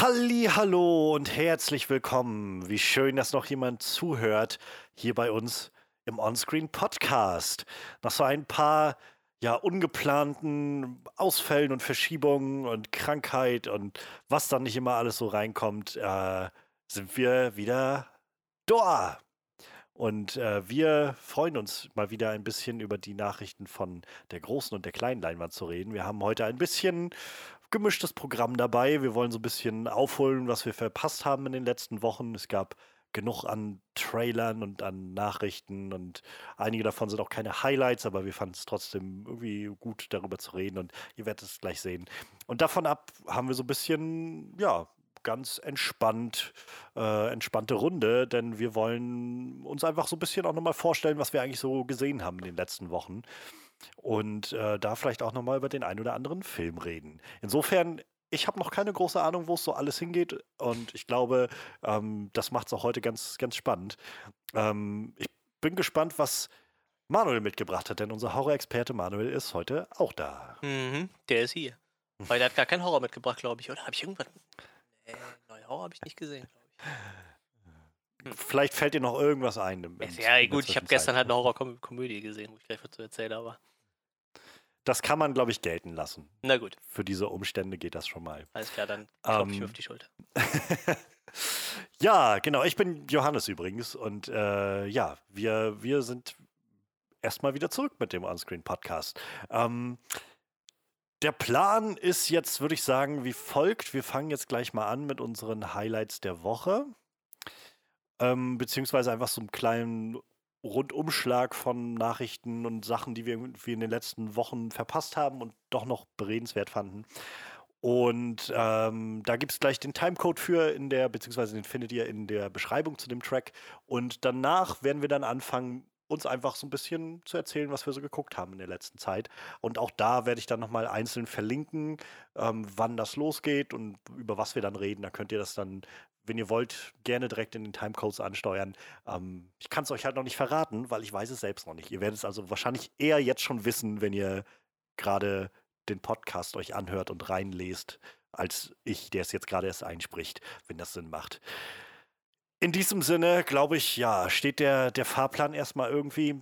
Halli, hallo und herzlich willkommen. Wie schön, dass noch jemand zuhört hier bei uns im Onscreen Podcast. Nach so ein paar ja ungeplanten Ausfällen und Verschiebungen und Krankheit und was dann nicht immer alles so reinkommt, äh, sind wir wieder da. Und äh, wir freuen uns mal wieder ein bisschen über die Nachrichten von der großen und der kleinen Leinwand zu reden. Wir haben heute ein bisschen gemischtes Programm dabei. Wir wollen so ein bisschen aufholen, was wir verpasst haben in den letzten Wochen. Es gab genug an Trailern und an Nachrichten und einige davon sind auch keine Highlights, aber wir fanden es trotzdem irgendwie gut, darüber zu reden und ihr werdet es gleich sehen. Und davon ab haben wir so ein bisschen, ja, ganz entspannt, äh, entspannte Runde, denn wir wollen uns einfach so ein bisschen auch nochmal vorstellen, was wir eigentlich so gesehen haben in den letzten Wochen und äh, da vielleicht auch nochmal über den einen oder anderen Film reden. Insofern, ich habe noch keine große Ahnung, wo es so alles hingeht und ich glaube, ähm, das macht es auch heute ganz, ganz spannend. Ähm, ich bin gespannt, was Manuel mitgebracht hat, denn unser Horror-Experte Manuel ist heute auch da. Mhm, der ist hier. Weil der hat gar keinen Horror mitgebracht, glaube ich, oder? Habe ich irgendwas? Nee, neue Horror habe ich nicht gesehen, glaube ich. Hm. Vielleicht fällt dir noch irgendwas ein. Im, ja, gut, ich habe gestern halt eine Horrorkomödie gesehen, wo ich gleich was zu erzählen habe. Das kann man, glaube ich, gelten lassen. Na gut. Für diese Umstände geht das schon mal. Alles klar, dann klopfe ähm, ich mir auf die Schulter. ja, genau. Ich bin Johannes übrigens und äh, ja, wir, wir sind erstmal wieder zurück mit dem Onscreen-Podcast. Ähm, der Plan ist jetzt, würde ich sagen, wie folgt. Wir fangen jetzt gleich mal an mit unseren Highlights der Woche. Ähm, beziehungsweise einfach so einem kleinen Rundumschlag von Nachrichten und Sachen, die wir irgendwie in den letzten Wochen verpasst haben und doch noch beredenswert fanden. Und ähm, da gibt es gleich den Timecode für in der, beziehungsweise den findet ihr in der Beschreibung zu dem Track. Und danach werden wir dann anfangen, uns einfach so ein bisschen zu erzählen, was wir so geguckt haben in der letzten Zeit. Und auch da werde ich dann nochmal einzeln verlinken, ähm, wann das losgeht und über was wir dann reden. Da könnt ihr das dann wenn ihr wollt, gerne direkt in den Timecodes ansteuern. Ähm, ich kann es euch halt noch nicht verraten, weil ich weiß es selbst noch nicht. Ihr werdet es also wahrscheinlich eher jetzt schon wissen, wenn ihr gerade den Podcast euch anhört und reinlest, als ich, der es jetzt gerade erst einspricht, wenn das Sinn macht. In diesem Sinne, glaube ich, ja, steht der, der Fahrplan erstmal irgendwie.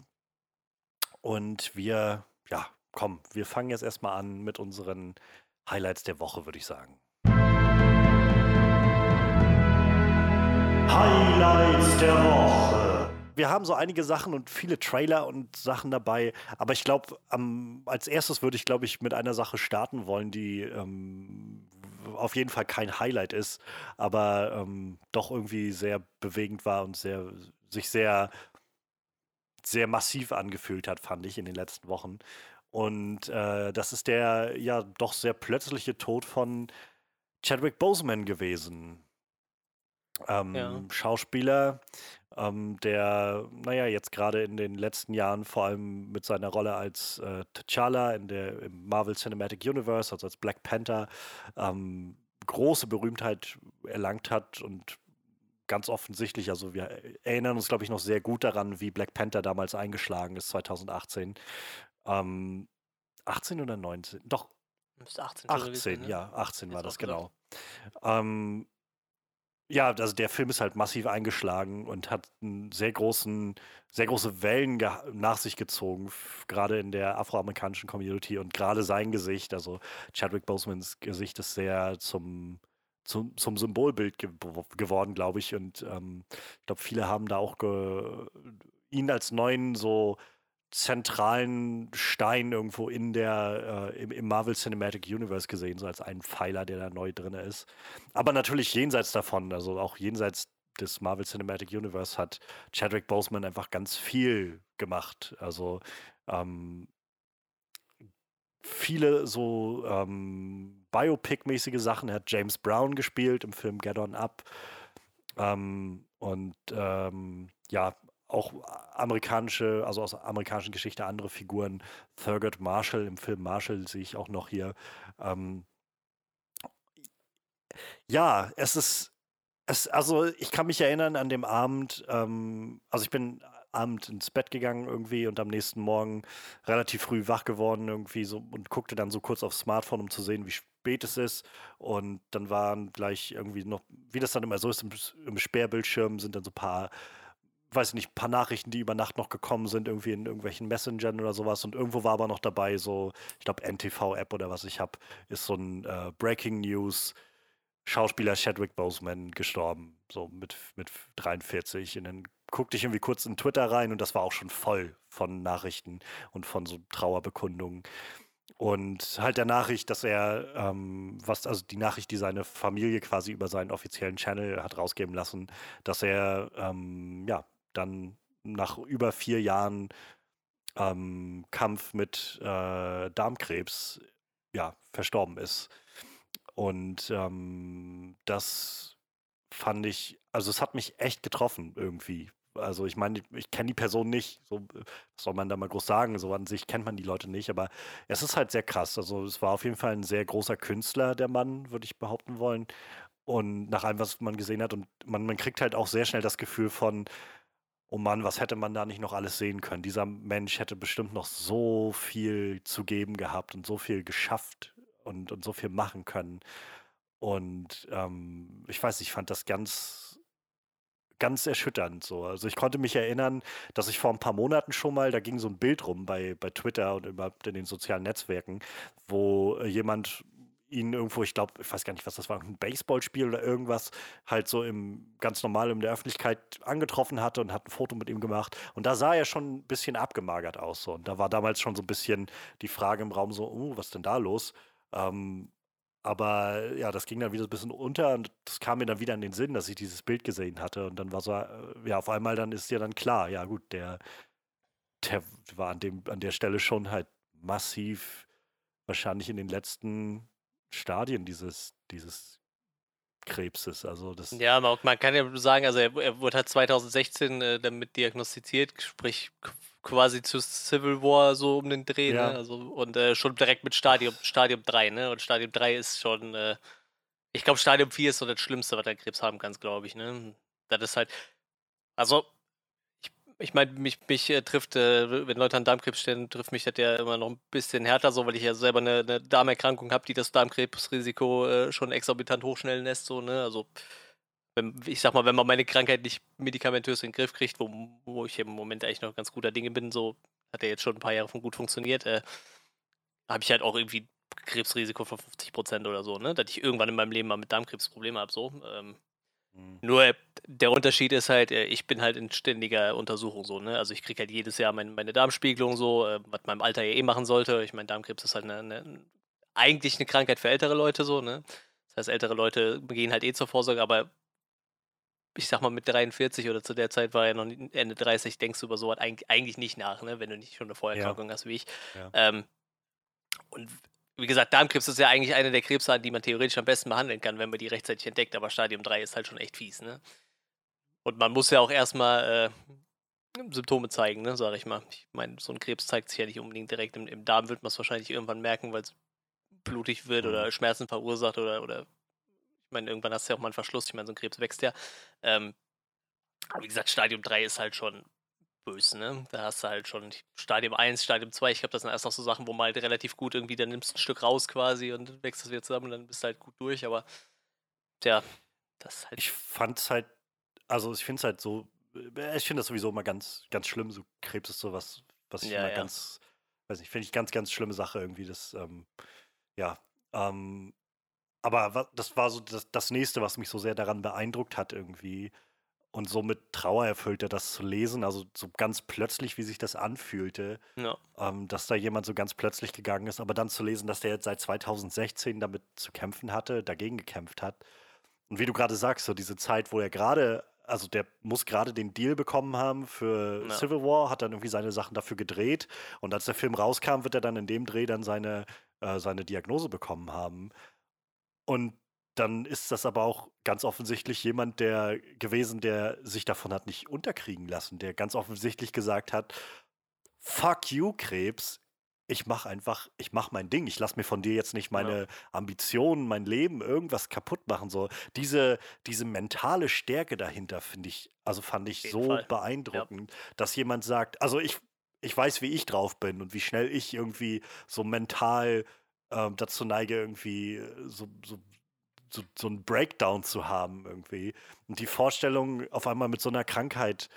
Und wir, ja, komm, wir fangen jetzt erstmal an mit unseren Highlights der Woche, würde ich sagen. Highlights der Woche. Wir haben so einige Sachen und viele Trailer und Sachen dabei, aber ich glaube, als erstes würde ich, glaube ich, mit einer Sache starten wollen, die ähm, auf jeden Fall kein Highlight ist, aber ähm, doch irgendwie sehr bewegend war und sehr, sich sehr, sehr massiv angefühlt hat, fand ich in den letzten Wochen. Und äh, das ist der ja doch sehr plötzliche Tod von Chadwick Boseman gewesen ähm, ja. Schauspieler, ähm, der, naja, jetzt gerade in den letzten Jahren vor allem mit seiner Rolle als äh, T'Challa in der, im Marvel Cinematic Universe, also als Black Panther, ähm, große Berühmtheit erlangt hat und ganz offensichtlich, also wir erinnern uns, glaube ich, noch sehr gut daran, wie Black Panther damals eingeschlagen ist, 2018. Ähm, 18 oder 19? Doch. 18, 18 gewesen, ne? ja, 18 Jetzt war das, genau. Ähm, ja, also der Film ist halt massiv eingeschlagen und hat einen sehr großen, sehr große Wellen nach sich gezogen, gerade in der afroamerikanischen Community und gerade sein Gesicht, also Chadwick Bosemans Gesicht ist sehr zum, zum, zum Symbolbild ge geworden, glaube ich. Und ähm, ich glaube, viele haben da auch ihn als neuen so zentralen Stein irgendwo in der, äh, im, im, Marvel Cinematic Universe gesehen, so als einen Pfeiler, der da neu drin ist. Aber natürlich jenseits davon, also auch jenseits des Marvel Cinematic Universe hat Chadwick Boseman einfach ganz viel gemacht. Also ähm, viele so ähm, Biopic-mäßige Sachen. Er hat James Brown gespielt im Film Get On Up. Ähm, und ähm, ja, auch amerikanische, also aus amerikanischen Geschichte andere Figuren. Thurgood Marshall im Film Marshall sehe ich auch noch hier. Ähm, ja, es ist, es, also ich kann mich erinnern an dem Abend, ähm, also ich bin Abend ins Bett gegangen irgendwie und am nächsten Morgen relativ früh wach geworden irgendwie so und guckte dann so kurz aufs Smartphone, um zu sehen, wie spät es ist. Und dann waren gleich irgendwie noch, wie das dann immer so ist, im, im Sperrbildschirm sind dann so ein paar weiß ich nicht, ein paar Nachrichten, die über Nacht noch gekommen sind, irgendwie in irgendwelchen Messengern oder sowas. Und irgendwo war aber noch dabei, so, ich glaube, NTV-App oder was ich habe, ist so ein äh, Breaking News. Schauspieler Chadwick Boseman gestorben, so mit, mit 43. Und dann guckte ich irgendwie kurz in Twitter rein und das war auch schon voll von Nachrichten und von so Trauerbekundungen. Und halt der Nachricht, dass er, ähm, was, also die Nachricht, die seine Familie quasi über seinen offiziellen Channel hat rausgeben lassen, dass er, ähm, ja, dann nach über vier Jahren ähm, Kampf mit äh, Darmkrebs, ja, verstorben ist. Und ähm, das fand ich, also es hat mich echt getroffen irgendwie, also ich meine, ich kenne die Person nicht, so was soll man da mal groß sagen, so an sich kennt man die Leute nicht, aber es ist halt sehr krass. Also es war auf jeden Fall ein sehr großer Künstler, der Mann, würde ich behaupten wollen. Und nach allem, was man gesehen hat, und man, man kriegt halt auch sehr schnell das Gefühl von, oh Mann, was hätte man da nicht noch alles sehen können? Dieser Mensch hätte bestimmt noch so viel zu geben gehabt und so viel geschafft und, und so viel machen können. Und ähm, ich weiß, ich fand das ganz ganz erschütternd so. Also ich konnte mich erinnern, dass ich vor ein paar Monaten schon mal, da ging so ein Bild rum bei, bei Twitter und überhaupt in den sozialen Netzwerken, wo äh, jemand ihn irgendwo, ich glaube, ich weiß gar nicht, was das war, ein Baseballspiel oder irgendwas, halt so im ganz normal in der Öffentlichkeit angetroffen hatte und hat ein Foto mit ihm gemacht. Und da sah er schon ein bisschen abgemagert aus. So. Und da war damals schon so ein bisschen die Frage im Raum so, uh, was denn da los? Ähm, aber ja, das ging dann wieder ein bisschen unter und das kam mir dann wieder in den Sinn, dass ich dieses Bild gesehen hatte. Und dann war so, äh, ja, auf einmal dann ist dir dann klar, ja gut, der, der war an, dem, an der Stelle schon halt massiv wahrscheinlich in den letzten Stadien dieses, dieses Krebses. Also das ja, man, man kann ja sagen, also er, er wurde halt 2016 äh, damit diagnostiziert, sprich quasi zu Civil War so um den Dreh, ja. ne? Also, und äh, schon direkt mit Stadium, Stadium 3, ne? Und Stadium 3 ist schon, äh, ich glaube, Stadium 4 ist so das Schlimmste, was der Krebs haben kann, glaube ich, ne? Das ist halt, also, ich, meine, mich, mich äh, trifft, äh, wenn Leute an Darmkrebs stellen, trifft mich das ja immer noch ein bisschen härter, so, weil ich ja selber eine, eine Darmerkrankung habe, die das Darmkrebsrisiko äh, schon exorbitant hochschnellen lässt, so, ne? Also, wenn, ich sag mal, wenn man meine Krankheit nicht medikamentös in den Griff kriegt, wo, wo ich im Moment eigentlich noch ganz guter Dinge bin, so hat er jetzt schon ein paar Jahre von gut funktioniert, äh, habe ich halt auch irgendwie Krebsrisiko von 50 Prozent oder so, ne? Dass ich irgendwann in meinem Leben mal mit Darmkrebs Probleme habe, so. Ähm, mhm. Nur der Unterschied ist halt, äh, ich bin halt in ständiger Untersuchung so, ne? Also ich kriege halt jedes Jahr mein, meine Darmspiegelung so, äh, was meinem Alter ja eh machen sollte. Ich meine, Darmkrebs ist halt eine, eine, eigentlich eine Krankheit für ältere Leute so, ne? Das heißt, ältere Leute gehen halt eh zur Vorsorge, aber ich sag mal, mit 43 oder zu der Zeit war er noch Ende 30, denkst du über sowas eigentlich nicht nach, ne? wenn du nicht schon eine Vorerkrankung ja. hast wie ich. Ja. Ähm, und wie gesagt, Darmkrebs ist ja eigentlich eine der Krebsarten, die man theoretisch am besten behandeln kann, wenn man die rechtzeitig entdeckt, aber Stadium 3 ist halt schon echt fies. Ne? Und man muss ja auch erstmal äh, Symptome zeigen, ne, sag ich mal. Ich meine, so ein Krebs zeigt sich ja nicht unbedingt direkt im, im Darm, wird man es wahrscheinlich irgendwann merken, weil es blutig wird mhm. oder Schmerzen verursacht oder, oder ich meine, irgendwann hast du ja auch mal einen Verschluss. Ich meine, so ein Krebs wächst ja. Ähm, aber wie gesagt, Stadium 3 ist halt schon böse, ne? Da hast du halt schon Stadium 1, Stadium 2. Ich glaube, das sind erst noch so Sachen, wo man halt relativ gut irgendwie, dann nimmst du ein Stück raus quasi und wächst das wieder zusammen und dann bist du halt gut durch. Aber, tja, das halt. Ich fand's halt, also ich finde es halt so, äh, ich finde das sowieso immer ganz, ganz schlimm. So Krebs ist sowas, was ich ja, immer ja. ganz, weiß nicht, finde ich ganz, ganz schlimme Sache irgendwie. Das, ähm, ja, ähm, aber das war so das, das nächste, was mich so sehr daran beeindruckt hat irgendwie. Und so mit Trauer erfüllte das zu lesen, also so ganz plötzlich, wie sich das anfühlte, ja. ähm, dass da jemand so ganz plötzlich gegangen ist, aber dann zu lesen, dass der jetzt seit 2016 damit zu kämpfen hatte, dagegen gekämpft hat. Und wie du gerade sagst, so diese Zeit, wo er gerade, also der muss gerade den Deal bekommen haben für ja. Civil War, hat dann irgendwie seine Sachen dafür gedreht und als der Film rauskam, wird er dann in dem Dreh dann seine, äh, seine Diagnose bekommen haben. Und dann ist das aber auch ganz offensichtlich jemand, der gewesen, der sich davon hat nicht unterkriegen lassen, der ganz offensichtlich gesagt hat, fuck you, Krebs, ich mach einfach, ich mach mein Ding. Ich lass mir von dir jetzt nicht meine ja. Ambitionen, mein Leben, irgendwas kaputt machen. So diese, diese mentale Stärke dahinter finde ich, also fand ich so Fall. beeindruckend, ja. dass jemand sagt, also ich, ich weiß, wie ich drauf bin und wie schnell ich irgendwie so mental ähm, dazu neige, irgendwie so, so, so, so einen Breakdown zu haben irgendwie. Und die Vorstellung, auf einmal mit so einer Krankheit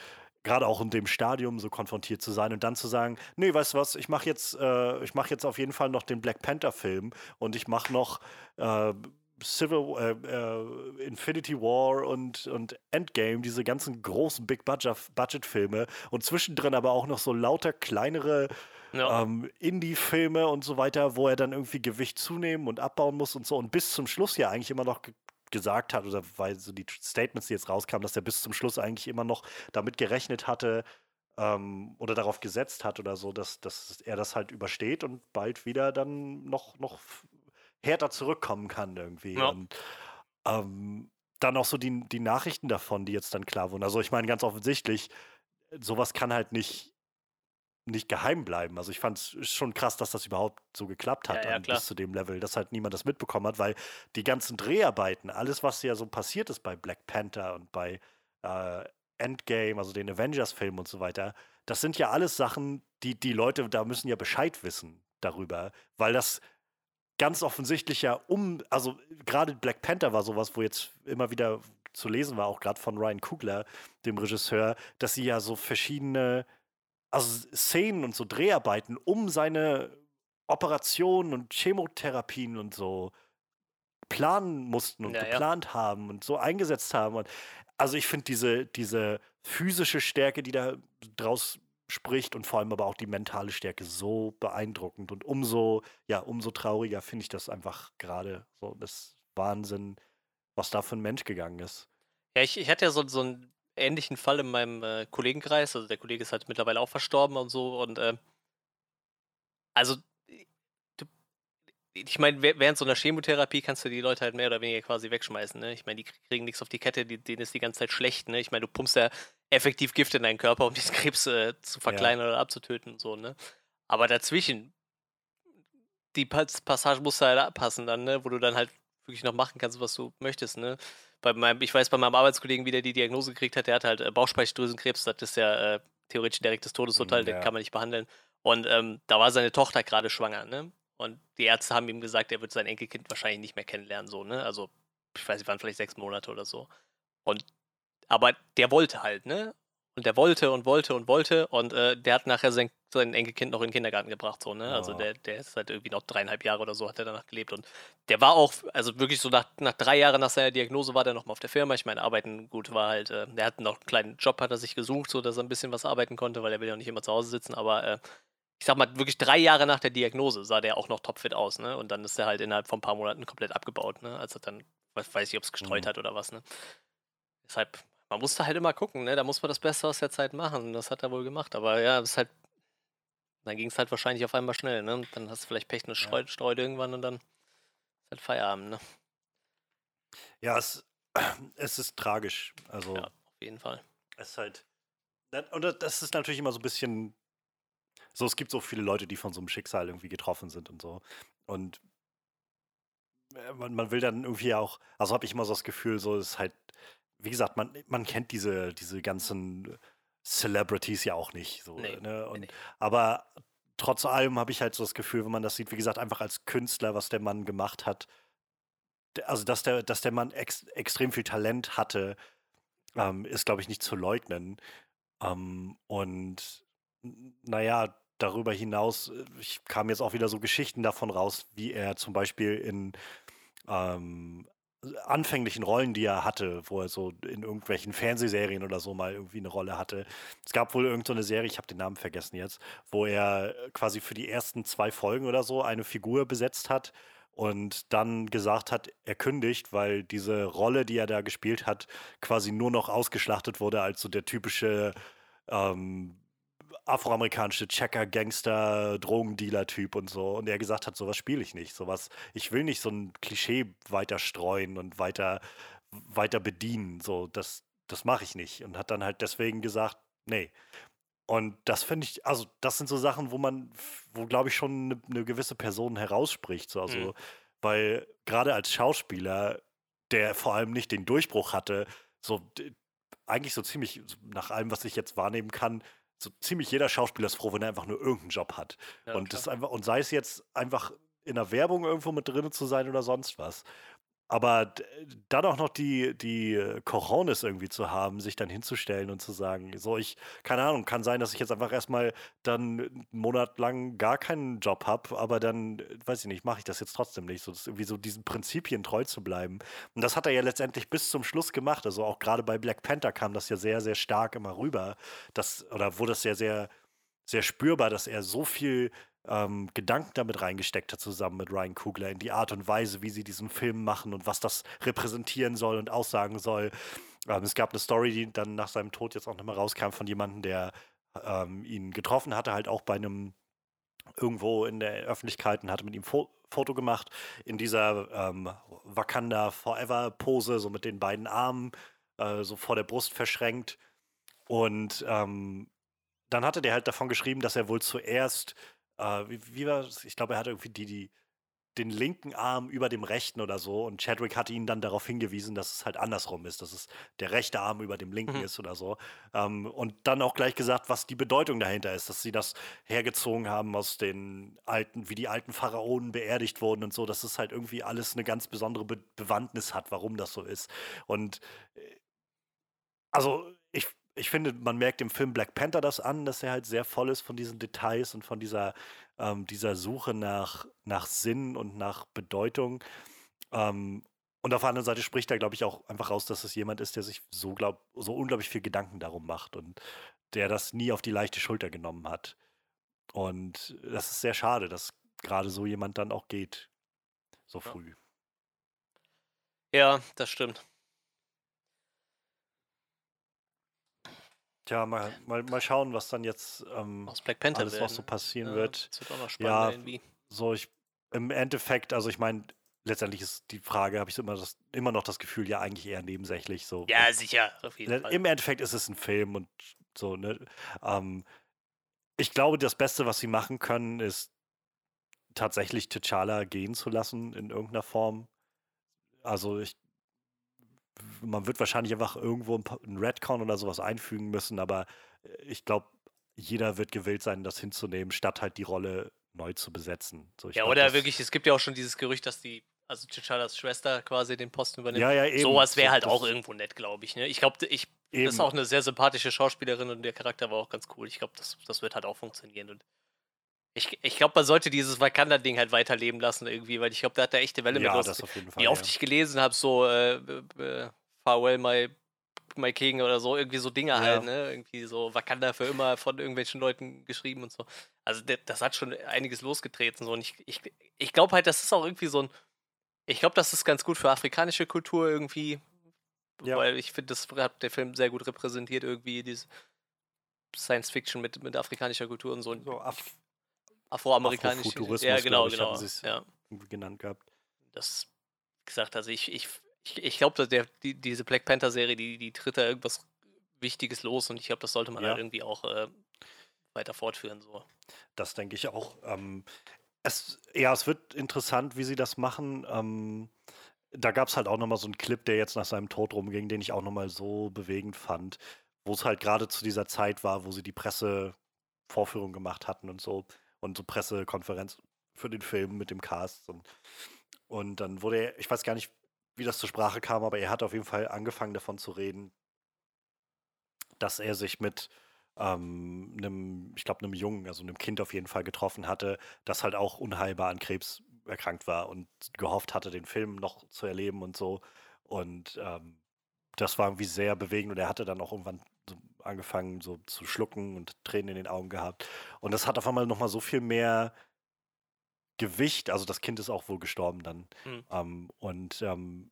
gerade auch in dem Stadium so konfrontiert zu sein und dann zu sagen, nee, weißt du was, ich mache jetzt, äh, ich mache jetzt auf jeden Fall noch den Black Panther Film und ich mache noch äh, Civil äh, äh, Infinity War und, und Endgame, diese ganzen großen Big Budget, Filme und zwischendrin aber auch noch so lauter kleinere ja. ähm, Indie-Filme und so weiter, wo er dann irgendwie Gewicht zunehmen und abbauen muss und so und bis zum Schluss ja eigentlich immer noch gesagt hat, oder weil so die Statements, die jetzt rauskamen, dass er bis zum Schluss eigentlich immer noch damit gerechnet hatte ähm, oder darauf gesetzt hat oder so, dass, dass er das halt übersteht und bald wieder dann noch, noch härter zurückkommen kann irgendwie. Ja. Und ähm, dann auch so die, die Nachrichten davon, die jetzt dann klar wurden. Also ich meine, ganz offensichtlich, sowas kann halt nicht nicht geheim bleiben. Also ich fand es schon krass, dass das überhaupt so geklappt hat ja, ja, bis zu dem Level, dass halt niemand das mitbekommen hat, weil die ganzen Dreharbeiten, alles, was ja so passiert ist bei Black Panther und bei äh, Endgame, also den Avengers-Film und so weiter, das sind ja alles Sachen, die die Leute da müssen ja Bescheid wissen darüber, weil das ganz offensichtlich ja um, also gerade Black Panther war sowas, wo jetzt immer wieder zu lesen war, auch gerade von Ryan Kugler, dem Regisseur, dass sie ja so verschiedene also Szenen und so Dreharbeiten um seine Operationen und Chemotherapien und so planen mussten und ja, geplant ja. haben und so eingesetzt haben. Und also ich finde diese, diese physische Stärke, die da draus spricht und vor allem aber auch die mentale Stärke so beeindruckend und umso, ja, umso trauriger finde ich das einfach gerade so. Das Wahnsinn, was da für ein Mensch gegangen ist. Ja, ich, ich hatte ja so, so ein ähnlichen Fall in meinem äh, Kollegenkreis. Also der Kollege ist halt mittlerweile auch verstorben und so. Und äh, also, ich meine, während so einer Chemotherapie kannst du die Leute halt mehr oder weniger quasi wegschmeißen. Ne? Ich meine, die kriegen nichts auf die Kette, die, denen ist die ganze Zeit schlecht. Ne? Ich meine, du pumpst ja effektiv Gift in deinen Körper, um diesen Krebs äh, zu verkleinern ja. oder abzutöten und so. Ne? Aber dazwischen, die Passage musst du halt abpassen dann, ne? wo du dann halt wirklich noch machen kannst, was du möchtest. Ne? Bei meinem, ich weiß bei meinem Arbeitskollegen, wie der die Diagnose gekriegt hat, der hat halt äh, Bauchspeicheldrüsenkrebs, das ist ja äh, theoretisch direktes Todesurteil, ja. den kann man nicht behandeln. Und ähm, da war seine Tochter gerade schwanger, ne? Und die Ärzte haben ihm gesagt, er wird sein Enkelkind wahrscheinlich nicht mehr kennenlernen, so, ne? Also, ich weiß nicht, waren vielleicht sechs Monate oder so. Und aber der wollte halt, ne? Und der wollte und wollte und wollte und äh, der hat nachher sein, sein Enkelkind noch in den Kindergarten gebracht, so, ne? Oh. Also der, der ist halt irgendwie noch dreieinhalb Jahre oder so, hat er danach gelebt. Und der war auch, also wirklich so nach, nach drei Jahren nach seiner Diagnose war der nochmal auf der Firma. Ich meine, arbeiten gut war halt, äh, der hat noch einen kleinen Job, hat er sich gesucht, so dass er ein bisschen was arbeiten konnte, weil er will ja nicht immer zu Hause sitzen, aber äh, ich sag mal, wirklich drei Jahre nach der Diagnose sah der auch noch topfit aus, ne? Und dann ist er halt innerhalb von ein paar Monaten komplett abgebaut, ne? Als er dann, weiß, weiß ich, ob es gestreut mhm. hat oder was, ne? Deshalb man musste halt immer gucken, ne? Da muss man das Beste aus der Zeit machen. Das hat er wohl gemacht. Aber ja, es ist halt. Dann ging es halt wahrscheinlich auf einmal schnell, ne? Dann hast du vielleicht Pech eine Streut, ja. streut irgendwann und dann ist halt Feierabend, ne? Ja, es, es ist tragisch. Also. Ja, auf jeden Fall. Es ist halt. Und das ist natürlich immer so ein bisschen. So, es gibt so viele Leute, die von so einem Schicksal irgendwie getroffen sind und so. Und äh, man, man will dann irgendwie auch, also habe ich immer so das Gefühl, so ist halt wie gesagt, man, man kennt diese, diese ganzen Celebrities ja auch nicht. So, nee, ne? Und, nee. Aber trotz allem habe ich halt so das Gefühl, wenn man das sieht, wie gesagt, einfach als Künstler, was der Mann gemacht hat, also dass der, dass der Mann ex, extrem viel Talent hatte, ähm, ist, glaube ich, nicht zu leugnen. Ähm, und naja, darüber hinaus, äh, ich kam jetzt auch wieder so Geschichten davon raus, wie er zum Beispiel in ähm, anfänglichen Rollen, die er hatte, wo er so in irgendwelchen Fernsehserien oder so mal irgendwie eine Rolle hatte. Es gab wohl irgendeine so Serie, ich habe den Namen vergessen jetzt, wo er quasi für die ersten zwei Folgen oder so eine Figur besetzt hat und dann gesagt hat, er kündigt, weil diese Rolle, die er da gespielt hat, quasi nur noch ausgeschlachtet wurde als so der typische ähm, afroamerikanische Checker, Gangster, Drogendealer-Typ und so. Und er gesagt hat, sowas spiele ich nicht. Sowas, ich will nicht so ein Klischee weiter streuen und weiter, weiter bedienen. So, das, das mache ich nicht. Und hat dann halt deswegen gesagt, nee. Und das finde ich, also das sind so Sachen, wo man, wo glaube ich schon eine, eine, gewisse Person herausspricht. So, also, mhm. weil gerade als Schauspieler, der vor allem nicht den Durchbruch hatte, so eigentlich so ziemlich nach allem, was ich jetzt wahrnehmen kann, so ziemlich jeder Schauspieler ist froh, wenn er einfach nur irgendeinen Job hat. Ja, und das einfach, und sei es jetzt einfach in der Werbung irgendwo mit drin zu sein oder sonst was. Aber dann auch noch die, die Cojones irgendwie zu haben, sich dann hinzustellen und zu sagen, so ich, keine Ahnung, kann sein, dass ich jetzt einfach erstmal dann einen Monat lang gar keinen Job habe, aber dann, weiß ich nicht, mache ich das jetzt trotzdem nicht. So, irgendwie so diesen Prinzipien treu zu bleiben. Und das hat er ja letztendlich bis zum Schluss gemacht. Also auch gerade bei Black Panther kam das ja sehr, sehr stark immer rüber. Das, oder wurde das sehr, sehr, sehr spürbar, dass er so viel ähm, Gedanken damit reingesteckt hat, zusammen mit Ryan Coogler, in die Art und Weise, wie sie diesen Film machen und was das repräsentieren soll und aussagen soll. Ähm, es gab eine Story, die dann nach seinem Tod jetzt auch nochmal rauskam von jemandem, der ähm, ihn getroffen hatte, halt auch bei einem irgendwo in der Öffentlichkeit und hatte mit ihm Fo Foto gemacht in dieser ähm, Wakanda Forever Pose, so mit den beiden Armen äh, so vor der Brust verschränkt. Und ähm, dann hatte der halt davon geschrieben, dass er wohl zuerst äh, wie, wie war? Ich glaube, er hatte irgendwie die, die, den linken Arm über dem rechten oder so und Chadwick hatte ihn dann darauf hingewiesen, dass es halt andersrum ist, dass es der rechte Arm über dem linken mhm. ist oder so. Ähm, und dann auch gleich gesagt, was die Bedeutung dahinter ist, dass sie das hergezogen haben aus den alten, wie die alten Pharaonen beerdigt wurden und so, dass es halt irgendwie alles eine ganz besondere Be Bewandtnis hat, warum das so ist. Und äh, also ich ich finde, man merkt dem Film Black Panther das an, dass er halt sehr voll ist von diesen Details und von dieser, ähm, dieser Suche nach, nach Sinn und nach Bedeutung. Ähm, und auf der anderen Seite spricht er, glaube ich, auch einfach raus, dass es jemand ist, der sich so, glaub, so unglaublich viel Gedanken darum macht und der das nie auf die leichte Schulter genommen hat. Und das ist sehr schade, dass gerade so jemand dann auch geht. So früh. Ja, das stimmt. Tja, mal, mal, mal schauen, was dann jetzt ähm, Aus Black Panther alles noch so passieren ja, wird. Das wird auch noch spannend ja, irgendwie. So, ich, im Endeffekt, also ich meine, letztendlich ist die Frage, habe ich immer, das, immer noch das Gefühl, ja, eigentlich eher nebensächlich. So. Ja, sicher, auf jeden Fall. Im Endeffekt ist es ein Film und so, ne? Ähm, ich glaube, das Beste, was sie machen können, ist tatsächlich T'Challa gehen zu lassen in irgendeiner Form. Also ich man wird wahrscheinlich einfach irgendwo ein Redcon oder sowas einfügen müssen, aber äh, ich glaube, jeder wird gewillt sein, das hinzunehmen, statt halt die Rolle neu zu besetzen. So, ja, glaub, oder wirklich, es gibt ja auch schon dieses Gerücht, dass die, also T'Challas Schwester quasi den Posten übernimmt. Ja, ja, eben. Sowas wäre halt auch irgendwo nett, glaube ich. Ne? Ich glaube, ich, eben. das ist auch eine sehr sympathische Schauspielerin und der Charakter war auch ganz cool. Ich glaube, das, das wird halt auch funktionieren. Und ich, ich glaube, man sollte dieses Wakanda-Ding halt weiterleben lassen irgendwie, weil ich glaube, da hat er echte Welle ja, mit das auf jeden Fall, Wie oft ja. ich gelesen habe, so äh, äh, Farewell My, My King oder so, irgendwie so Dinge halt, ja. halt, ne? Irgendwie so Wakanda für immer von irgendwelchen Leuten geschrieben und so. Also das hat schon einiges losgetreten. So. Und ich, ich, ich glaube halt, das ist auch irgendwie so ein. Ich glaube, das ist ganz gut für afrikanische Kultur irgendwie. Ja. Weil ich finde, das hat der Film sehr gut repräsentiert, irgendwie, diese Science Fiction mit, mit afrikanischer Kultur und so. so Af Afroamerikanisch. Ja, genau, ich, genau. Ja. genannt gehabt. Das gesagt, also ich, ich ich, ich glaube, die, diese Black Panther-Serie, die, die tritt da irgendwas Wichtiges los und ich glaube, das sollte man ja. halt irgendwie auch äh, weiter fortführen. So. Das denke ich auch. Ähm, es, ja, es wird interessant, wie sie das machen. Ähm, da gab es halt auch nochmal so einen Clip, der jetzt nach seinem Tod rumging, den ich auch nochmal so bewegend fand, wo es halt gerade zu dieser Zeit war, wo sie die Pressevorführung gemacht hatten und so und so Pressekonferenz für den Film mit dem Cast und, und dann wurde er, ich weiß gar nicht, wie das zur Sprache kam, aber er hat auf jeden Fall angefangen davon zu reden, dass er sich mit ähm, einem, ich glaube, einem Jungen, also einem Kind auf jeden Fall getroffen hatte, das halt auch unheilbar an Krebs erkrankt war und gehofft hatte, den Film noch zu erleben und so. Und ähm, das war irgendwie sehr bewegend und er hatte dann auch irgendwann angefangen, so zu schlucken und Tränen in den Augen gehabt. Und das hat auf einmal nochmal so viel mehr Gewicht, also das Kind ist auch wohl gestorben dann. Mhm. Ähm, und ähm,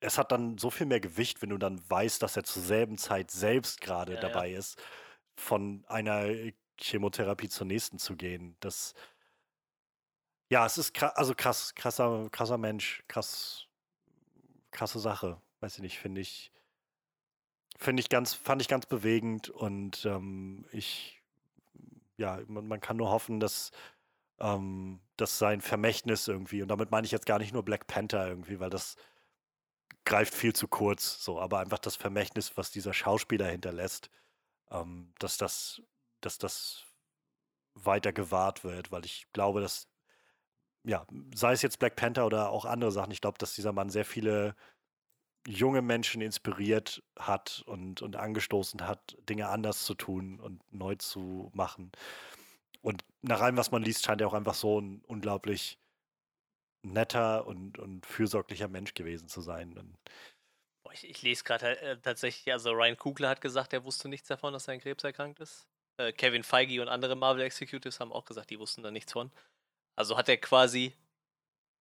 es hat dann so viel mehr Gewicht, wenn du dann weißt, dass er zur selben Zeit selbst gerade ja, dabei ja. ist, von einer Chemotherapie zur nächsten zu gehen. Das, ja, es ist krass, also krass, krasser, krasser Mensch, krass, krasse Sache. Weiß ich nicht, finde ich, finde ich ganz, fand ich ganz bewegend und ähm, ich, ja, man, man, kann nur hoffen, dass ähm, dass sein Vermächtnis irgendwie, und damit meine ich jetzt gar nicht nur Black Panther irgendwie, weil das greift viel zu kurz, so, aber einfach das Vermächtnis, was dieser Schauspieler hinterlässt, ähm, dass das, dass das weiter gewahrt wird, weil ich glaube, dass ja, sei es jetzt Black Panther oder auch andere Sachen, ich glaube, dass dieser Mann sehr viele junge Menschen inspiriert hat und, und angestoßen hat, Dinge anders zu tun und neu zu machen. Und nach allem, was man liest, scheint er auch einfach so ein unglaublich netter und, und fürsorglicher Mensch gewesen zu sein. Und ich, ich, lese gerade äh, tatsächlich, also Ryan Kugler hat gesagt, er wusste nichts davon, dass er an Krebs erkrankt ist. Äh, Kevin Feige und andere Marvel Executives haben auch gesagt, die wussten da nichts von. Also hat er quasi,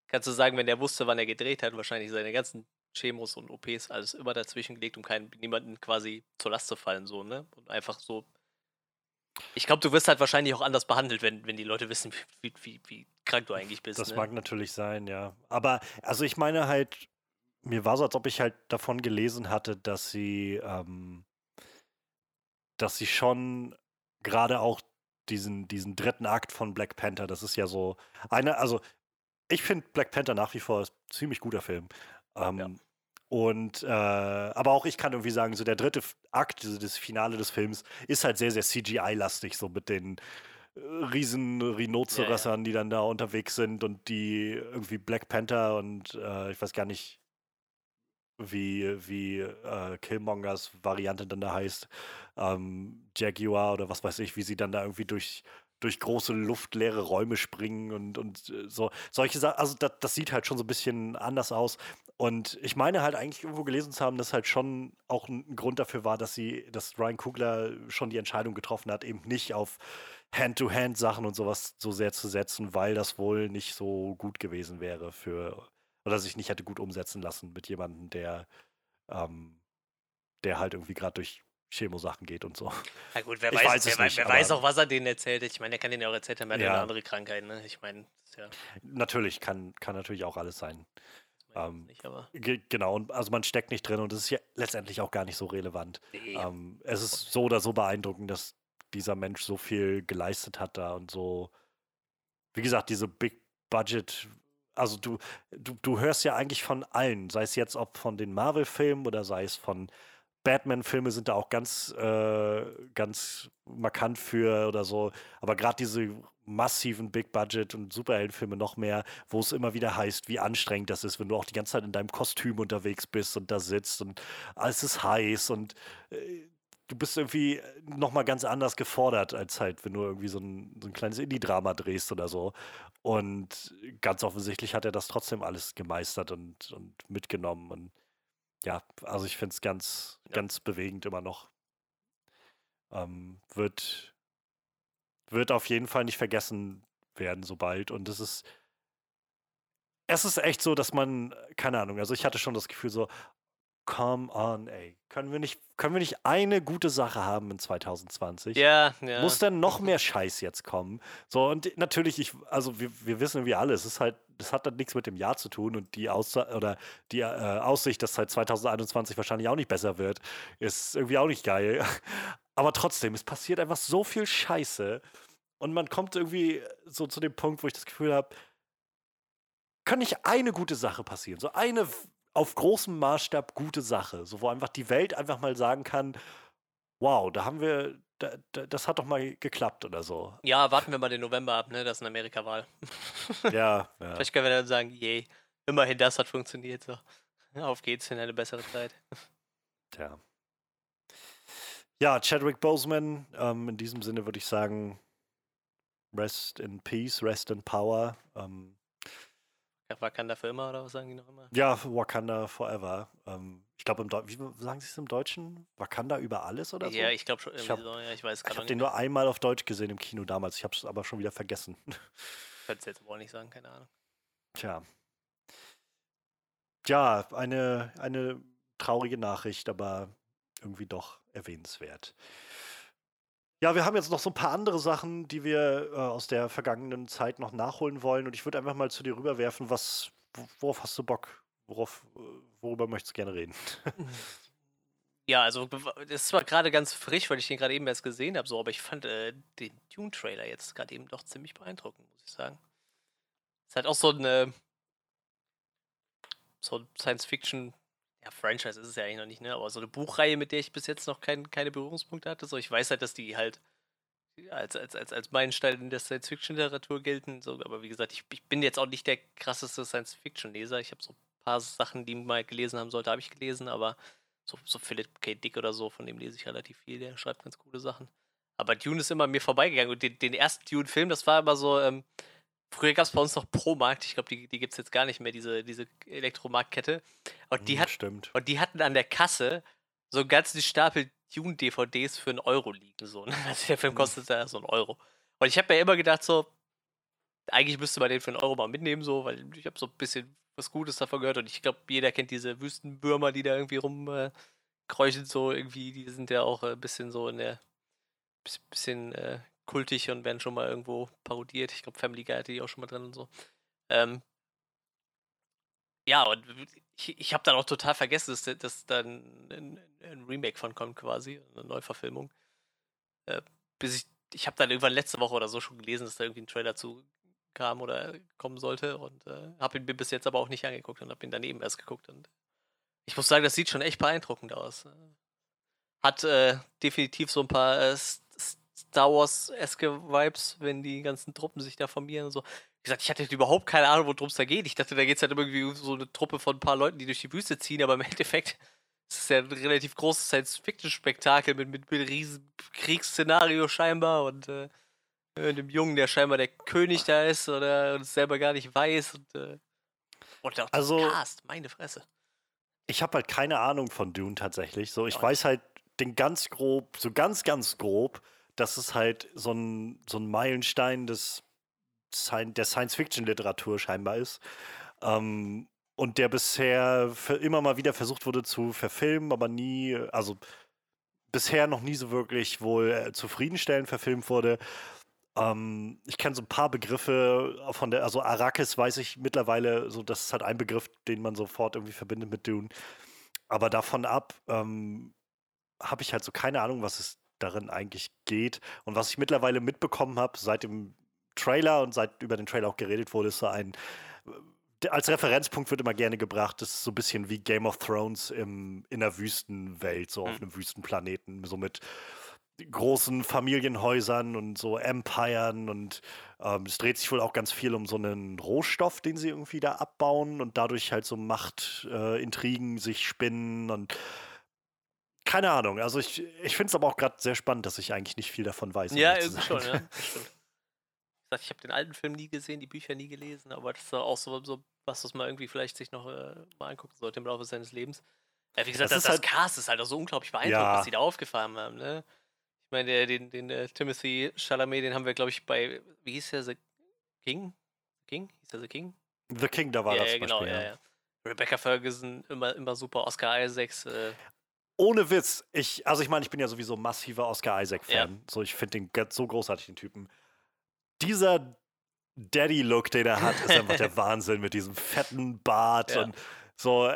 kannst du sagen, wenn er wusste, wann er gedreht hat, wahrscheinlich seine ganzen Chemos und OPs alles immer dazwischen gelegt, um keinen, niemanden quasi zur Last zu fallen, so, ne? Und einfach so. Ich glaube, du wirst halt wahrscheinlich auch anders behandelt, wenn, wenn die Leute wissen, wie, wie, wie krank du eigentlich bist. Das ne? mag natürlich sein, ja. Aber, also ich meine halt, mir war so, als ob ich halt davon gelesen hatte, dass sie, ähm, dass sie schon gerade auch diesen, diesen dritten Akt von Black Panther, das ist ja so eine, also ich finde Black Panther nach wie vor ein ziemlich guter Film. Ähm, ja. Und äh, aber auch ich kann irgendwie sagen, so der dritte Akt, also das Finale des Films, ist halt sehr, sehr CGI-lastig, so mit den äh, riesen Rhinocerössern, ja, ja. die dann da unterwegs sind und die irgendwie Black Panther und äh, ich weiß gar nicht, wie, wie äh, Killmongers Variante dann da heißt, ähm, Jaguar oder was weiß ich, wie sie dann da irgendwie durch durch große luftleere Räume springen und, und äh, so. Solche Sachen, also das, das sieht halt schon so ein bisschen anders aus. Und ich meine halt eigentlich irgendwo gelesen zu haben, dass halt schon auch ein Grund dafür war, dass sie, dass Ryan Kugler schon die Entscheidung getroffen hat, eben nicht auf Hand-to-Hand-Sachen und sowas so sehr zu setzen, weil das wohl nicht so gut gewesen wäre für, oder sich nicht hätte gut umsetzen lassen mit jemandem, der, ähm, der halt irgendwie gerade durch Chemosachen geht und so. Na gut, wer, ich weiß, weiß, wer, nicht, wer weiß auch, was er denen erzählt. Ich meine, er kann denen ja auch erzählt haben, er ja. hat eine andere Krankheit. Ne? Ich meine, ja. Natürlich, kann, kann natürlich auch alles sein. Ähm, nicht, genau, und also man steckt nicht drin und es ist ja letztendlich auch gar nicht so relevant. Nee. Ähm, es ist so oder so beeindruckend, dass dieser Mensch so viel geleistet hat da und so, wie gesagt, diese Big Budget, also du, du, du hörst ja eigentlich von allen, sei es jetzt ob von den Marvel-Filmen oder sei es von Batman-Filme sind da auch ganz, äh, ganz markant für oder so. Aber gerade diese massiven Big-Budget- und Superheldenfilme noch mehr, wo es immer wieder heißt, wie anstrengend das ist, wenn du auch die ganze Zeit in deinem Kostüm unterwegs bist und da sitzt und alles ist heiß und äh, du bist irgendwie nochmal ganz anders gefordert, als halt, wenn du irgendwie so ein, so ein kleines Indie-Drama drehst oder so. Und ganz offensichtlich hat er das trotzdem alles gemeistert und, und mitgenommen. Und ja, also ich finde es ganz, ja. ganz bewegend immer noch. Ähm, wird, wird auf jeden Fall nicht vergessen werden, sobald. Und es ist, es ist echt so, dass man, keine Ahnung, also ich hatte schon das Gefühl so, come on, ey. Können wir nicht, können wir nicht eine gute Sache haben in 2020? Ja, ja. Muss denn noch mehr Scheiß jetzt kommen? So, und natürlich, ich, also wir, wir wissen wie alle, es ist halt, das hat dann nichts mit dem Jahr zu tun und die Aussa oder die äh, Aussicht, dass seit 2021 wahrscheinlich auch nicht besser wird, ist irgendwie auch nicht geil. Aber trotzdem, es passiert einfach so viel Scheiße und man kommt irgendwie so zu dem Punkt, wo ich das Gefühl habe, kann nicht eine gute Sache passieren, so eine auf großem Maßstab gute Sache, so wo einfach die Welt einfach mal sagen kann, wow, da haben wir, da, da, das hat doch mal geklappt oder so. Ja, warten wir mal den November ab, ne? Das ist eine Amerika-Wahl. ja, ja. Vielleicht können wir dann sagen, yay, immerhin das hat funktioniert. So. Auf geht's in eine bessere Zeit. Tja. Ja, Chadwick Boseman, ähm, in diesem Sinne würde ich sagen, rest in peace, rest in power. Ähm, Wakanda für immer oder was sagen die noch immer? Ja, Wakanda forever. Ähm, ich glaube, wie sagen sie es im Deutschen? Wakanda über alles oder so? Ja, ich glaube schon. Ich, hab, so, ja, ich weiß Ich habe den nur einmal auf Deutsch gesehen im Kino damals. Ich habe es aber schon wieder vergessen. Könnte es jetzt wohl nicht sagen, keine Ahnung. Tja. Ja, eine, eine traurige Nachricht, aber irgendwie doch erwähnenswert. Ja, wir haben jetzt noch so ein paar andere Sachen, die wir äh, aus der vergangenen Zeit noch nachholen wollen. Und ich würde einfach mal zu dir rüberwerfen, was, worauf hast du Bock? Worauf, äh, worüber möchtest du gerne reden? Ja, also das zwar gerade ganz frisch, weil ich den gerade eben erst gesehen habe, so, aber ich fand äh, den Dune-Trailer jetzt gerade eben doch ziemlich beeindruckend, muss ich sagen. Es hat auch so eine so Science-Fiction ja, Franchise ist es ja eigentlich noch nicht, ne? Aber so eine Buchreihe, mit der ich bis jetzt noch kein, keine Berührungspunkte hatte. So, ich weiß halt, dass die halt als, als, als, als Meilenstein in der Science-Fiction-Literatur gelten. So, aber wie gesagt, ich, ich bin jetzt auch nicht der krasseste Science-Fiction-Leser. Ich habe so ein paar Sachen, die mal gelesen haben sollte, habe ich gelesen, aber so, so Philip K. Dick oder so, von dem lese ich relativ viel, der schreibt ganz coole Sachen. Aber Dune ist immer mir vorbeigegangen. Und den, den ersten Dune-Film, das war immer so, ähm, früher gab es bei uns noch Pro-Markt, ich glaube, die, die gibt es jetzt gar nicht mehr, diese, diese Elektromarktkette. Und die, hm, hat, Stimmt. und die hatten an der Kasse so einen ganzen Stapel Dune-DVDs für einen Euro liegen. So, ne? Also der Film hm. kostet ja so einen Euro. Und ich habe mir immer gedacht, so, eigentlich müsste man den für einen Euro mal mitnehmen, so, weil ich habe so ein bisschen was Gutes davon gehört und ich glaube, jeder kennt diese Wüstenbürmer, die da irgendwie rumkreuchen, äh, so irgendwie, die sind ja auch ein bisschen so in der bisschen äh, kultig und werden schon mal irgendwo parodiert. Ich glaube, Family Guy hatte die auch schon mal drin und so. Ähm, ja, und ich, ich habe dann auch total vergessen, dass, dass da ein, ein, Remake von kommt quasi, eine Neuverfilmung. Äh, bis ich, ich habe dann irgendwann letzte Woche oder so schon gelesen, dass da irgendwie ein Trailer zu kam oder kommen sollte und äh, habe ihn mir bis jetzt aber auch nicht angeguckt und habe ihn daneben erst geguckt und ich muss sagen, das sieht schon echt beeindruckend aus. Hat äh, definitiv so ein paar äh, Star Wars-eske Vibes, wenn die ganzen Truppen sich da formieren und so. Wie gesagt, ich hatte überhaupt keine Ahnung, worum es da geht. Ich dachte, da geht es halt irgendwie um so eine Truppe von ein paar Leuten, die durch die Wüste ziehen, aber im Endeffekt ist es ja ein relativ großes Science-Fiction-Spektakel mit, mit, mit riesen Kriegsszenario scheinbar und äh, einem Jungen, der scheinbar der König da ist oder es selber gar nicht weiß und, äh, und auch also, Cast, meine Fresse. Ich habe halt keine Ahnung von Dune tatsächlich. So, ich weiß halt den ganz grob, so ganz, ganz grob, dass es halt so ein, so ein Meilenstein des, der Science-Fiction-Literatur scheinbar ist. Ähm, und der bisher immer mal wieder versucht wurde zu verfilmen, aber nie, also bisher noch nie so wirklich wohl äh, zufriedenstellend verfilmt wurde. Ähm, ich kenne so ein paar Begriffe von der, also Arrakis weiß ich mittlerweile, so das ist halt ein Begriff, den man sofort irgendwie verbindet mit Dune. Aber davon ab ähm, habe ich halt so keine Ahnung, was es darin eigentlich geht. Und was ich mittlerweile mitbekommen habe, seit dem Trailer und seit über den Trailer auch geredet wurde, ist so ein. Als Referenzpunkt wird immer gerne gebracht, das ist so ein bisschen wie Game of Thrones im, in der Wüstenwelt, so auf mhm. einem Wüstenplaneten, so mit großen Familienhäusern und so Empiren und ähm, es dreht sich wohl auch ganz viel um so einen Rohstoff, den sie irgendwie da abbauen und dadurch halt so Machtintrigen äh, sich spinnen und keine Ahnung. Also ich, ich finde es aber auch gerade sehr spannend, dass ich eigentlich nicht viel davon weiß. Ja, irgendwie schon, ja. Ich habe den alten Film nie gesehen, die Bücher nie gelesen, aber das ist auch so, so was, was man irgendwie vielleicht sich noch äh, mal angucken sollte im Laufe seines Lebens. Ja, wie gesagt, das, das, das halt, Cast ist halt auch so unglaublich beeindruckend, ja. was sie da aufgefahren haben. Ne? Ich meine, den, den, den uh, Timothy Chalamet, den haben wir, glaube ich, bei, wie hieß der, The King? King? Hieß der The King? The King, da war ja, das. Ja, genau, Beispiel, ja, ja. Rebecca Ferguson, immer, immer super. Oscar Isaacs. Äh, ohne Witz, ich, also ich meine, ich bin ja sowieso massiver Oscar Isaac-Fan. Ja. So, ich finde den so großartig, den Typen. Dieser Daddy-Look, den er hat, ist einfach der Wahnsinn mit diesem fetten Bart ja. und so.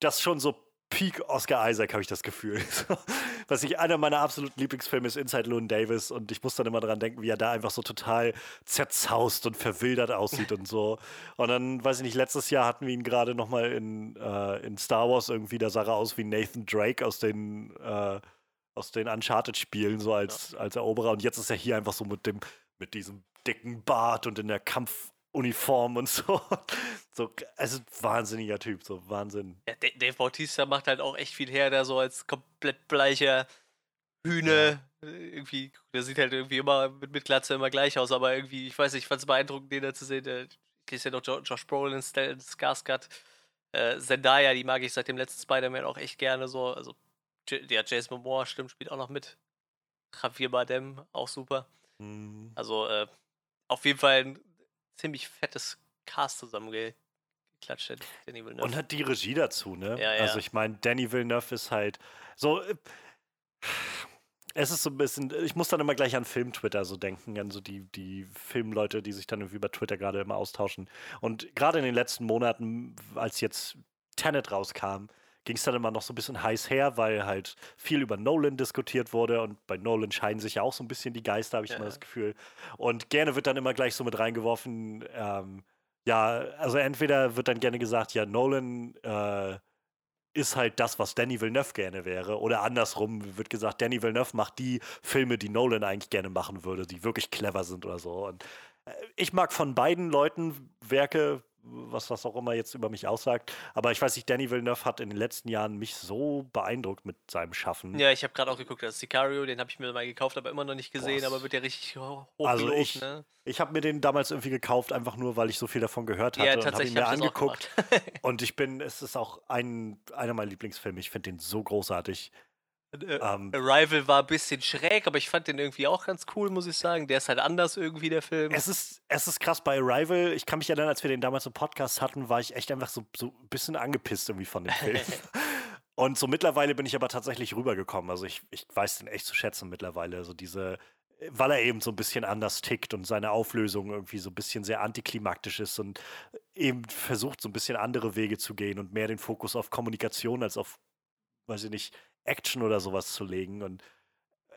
Das ist schon so Peak Oscar Isaac, habe ich das Gefühl. Was ich einer meiner absoluten Lieblingsfilme ist Inside Llewyn Davis und ich muss dann immer daran denken, wie er da einfach so total zerzaust und verwildert aussieht und so. Und dann, weiß ich nicht, letztes Jahr hatten wir ihn gerade nochmal in, äh, in Star Wars irgendwie, da sah er aus wie Nathan Drake aus den, äh, aus den Uncharted-Spielen, so als, ja. als Eroberer. Und jetzt ist er hier einfach so mit dem, mit diesem dicken Bart und in der Kampf Uniform und so. so also wahnsinniger Typ, so Wahnsinn. Ja, Dave Bautista macht halt auch echt viel her, da so als komplett bleicher Hühne. Ja. Irgendwie, der sieht halt irgendwie immer mit, mit Glatze immer gleich aus, aber irgendwie, ich weiß nicht, ich fand es beeindruckend, den da zu sehen. Ich lese ja noch Josh Brolin, Skarsgård, äh, Zendaya, die mag ich seit dem letzten Spider-Man auch echt gerne so. Also, ja, Jason Momoa stimmt, spielt auch noch mit. Javier Bardem, auch super. Mhm. Also, äh, auf jeden Fall ein ziemlich fettes Cast zusammengeklatscht hat, Danny Villeneuve. Und hat die Regie dazu, ne? Ja, ja. Also ich meine, Danny Villeneuve ist halt so. Äh, es ist so ein bisschen, ich muss dann immer gleich an Film-Twitter so denken, an so die, die Filmleute, die sich dann irgendwie über Twitter gerade immer austauschen. Und gerade in den letzten Monaten, als jetzt Tenet rauskam, ging es dann immer noch so ein bisschen heiß her, weil halt viel über Nolan diskutiert wurde und bei Nolan scheinen sich ja auch so ein bisschen die Geister, habe ich ja. immer das Gefühl. Und gerne wird dann immer gleich so mit reingeworfen, ähm, ja, also entweder wird dann gerne gesagt, ja, Nolan äh, ist halt das, was Danny Villeneuve gerne wäre. Oder andersrum wird gesagt, Danny Villeneuve macht die Filme, die Nolan eigentlich gerne machen würde, die wirklich clever sind oder so. Und äh, ich mag von beiden Leuten Werke, was das auch immer jetzt über mich aussagt. Aber ich weiß nicht, Danny Villeneuve hat in den letzten Jahren mich so beeindruckt mit seinem Schaffen. Ja, ich habe gerade auch geguckt, das Sicario, den habe ich mir mal gekauft, aber immer noch nicht gesehen, Boah. aber wird ja richtig hoch Also ich, ne? ich habe mir den damals irgendwie gekauft, einfach nur, weil ich so viel davon gehört hatte ja, und habe ihn mir hab angeguckt. und ich bin, es ist auch ein, einer meiner Lieblingsfilme. Ich finde den so großartig. Äh, ähm, Arrival war ein bisschen schräg, aber ich fand den irgendwie auch ganz cool, muss ich sagen. Der ist halt anders irgendwie, der Film. Es ist, es ist krass bei Arrival. Ich kann mich erinnern, als wir den damals im Podcast hatten, war ich echt einfach so, so ein bisschen angepisst irgendwie von dem Film. Und so mittlerweile bin ich aber tatsächlich rübergekommen. Also ich, ich weiß den echt zu schätzen mittlerweile. Also diese, weil er eben so ein bisschen anders tickt und seine Auflösung irgendwie so ein bisschen sehr antiklimaktisch ist und eben versucht, so ein bisschen andere Wege zu gehen und mehr den Fokus auf Kommunikation als auf, weiß ich nicht, Action oder sowas zu legen. Und äh,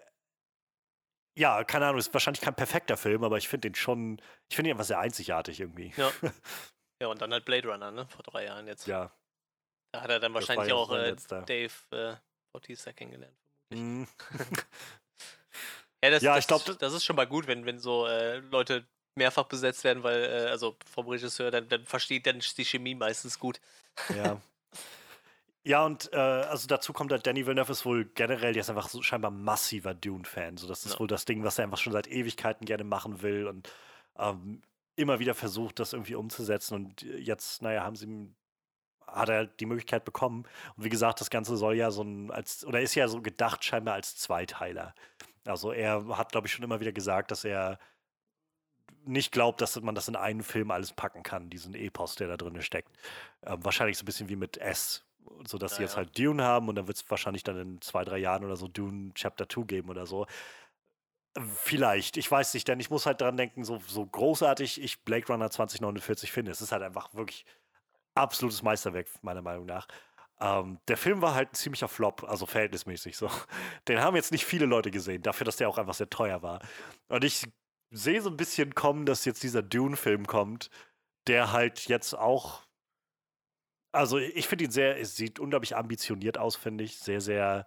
ja, keine Ahnung, ist wahrscheinlich kein perfekter Film, aber ich finde den schon, ich finde ihn einfach sehr einzigartig irgendwie. Ja. ja, und dann halt Blade Runner, ne? Vor drei Jahren jetzt. Ja. Da hat er dann wahrscheinlich auch äh, Dave äh, Bautista kennengelernt, vermutlich. Mm. ja, das, ja, ich glaube, das ist schon mal gut, wenn, wenn so äh, Leute mehrfach besetzt werden, weil, äh, also vom Regisseur, dann, dann versteht dann die Chemie meistens gut. Ja. Ja, und äh, also dazu kommt halt, Danny Villeneuve ist wohl generell, der ist einfach so scheinbar massiver Dune-Fan. So, das ist ja. wohl das Ding, was er einfach schon seit Ewigkeiten gerne machen will und ähm, immer wieder versucht, das irgendwie umzusetzen. Und jetzt, naja, haben sie hat er die Möglichkeit bekommen. Und wie gesagt, das Ganze soll ja so ein, als, oder ist ja so gedacht scheinbar als Zweiteiler. Also er hat, glaube ich, schon immer wieder gesagt, dass er nicht glaubt, dass man das in einen Film alles packen kann, diesen Epos, der da drin steckt. Ähm, wahrscheinlich so ein bisschen wie mit S, sodass ja, sie jetzt ja. halt Dune haben und dann wird es wahrscheinlich dann in zwei, drei Jahren oder so Dune Chapter 2 geben oder so. Vielleicht, ich weiß nicht, denn ich muss halt dran denken, so, so großartig ich Blade Runner 2049 finde. Es ist halt einfach wirklich absolutes Meisterwerk, meiner Meinung nach. Ähm, der Film war halt ein ziemlicher Flop, also verhältnismäßig so. Den haben jetzt nicht viele Leute gesehen, dafür, dass der auch einfach sehr teuer war. Und ich sehe so ein bisschen kommen, dass jetzt dieser Dune-Film kommt, der halt jetzt auch also ich finde ihn sehr, es sieht unglaublich ambitioniert aus, finde ich. Sehr, sehr,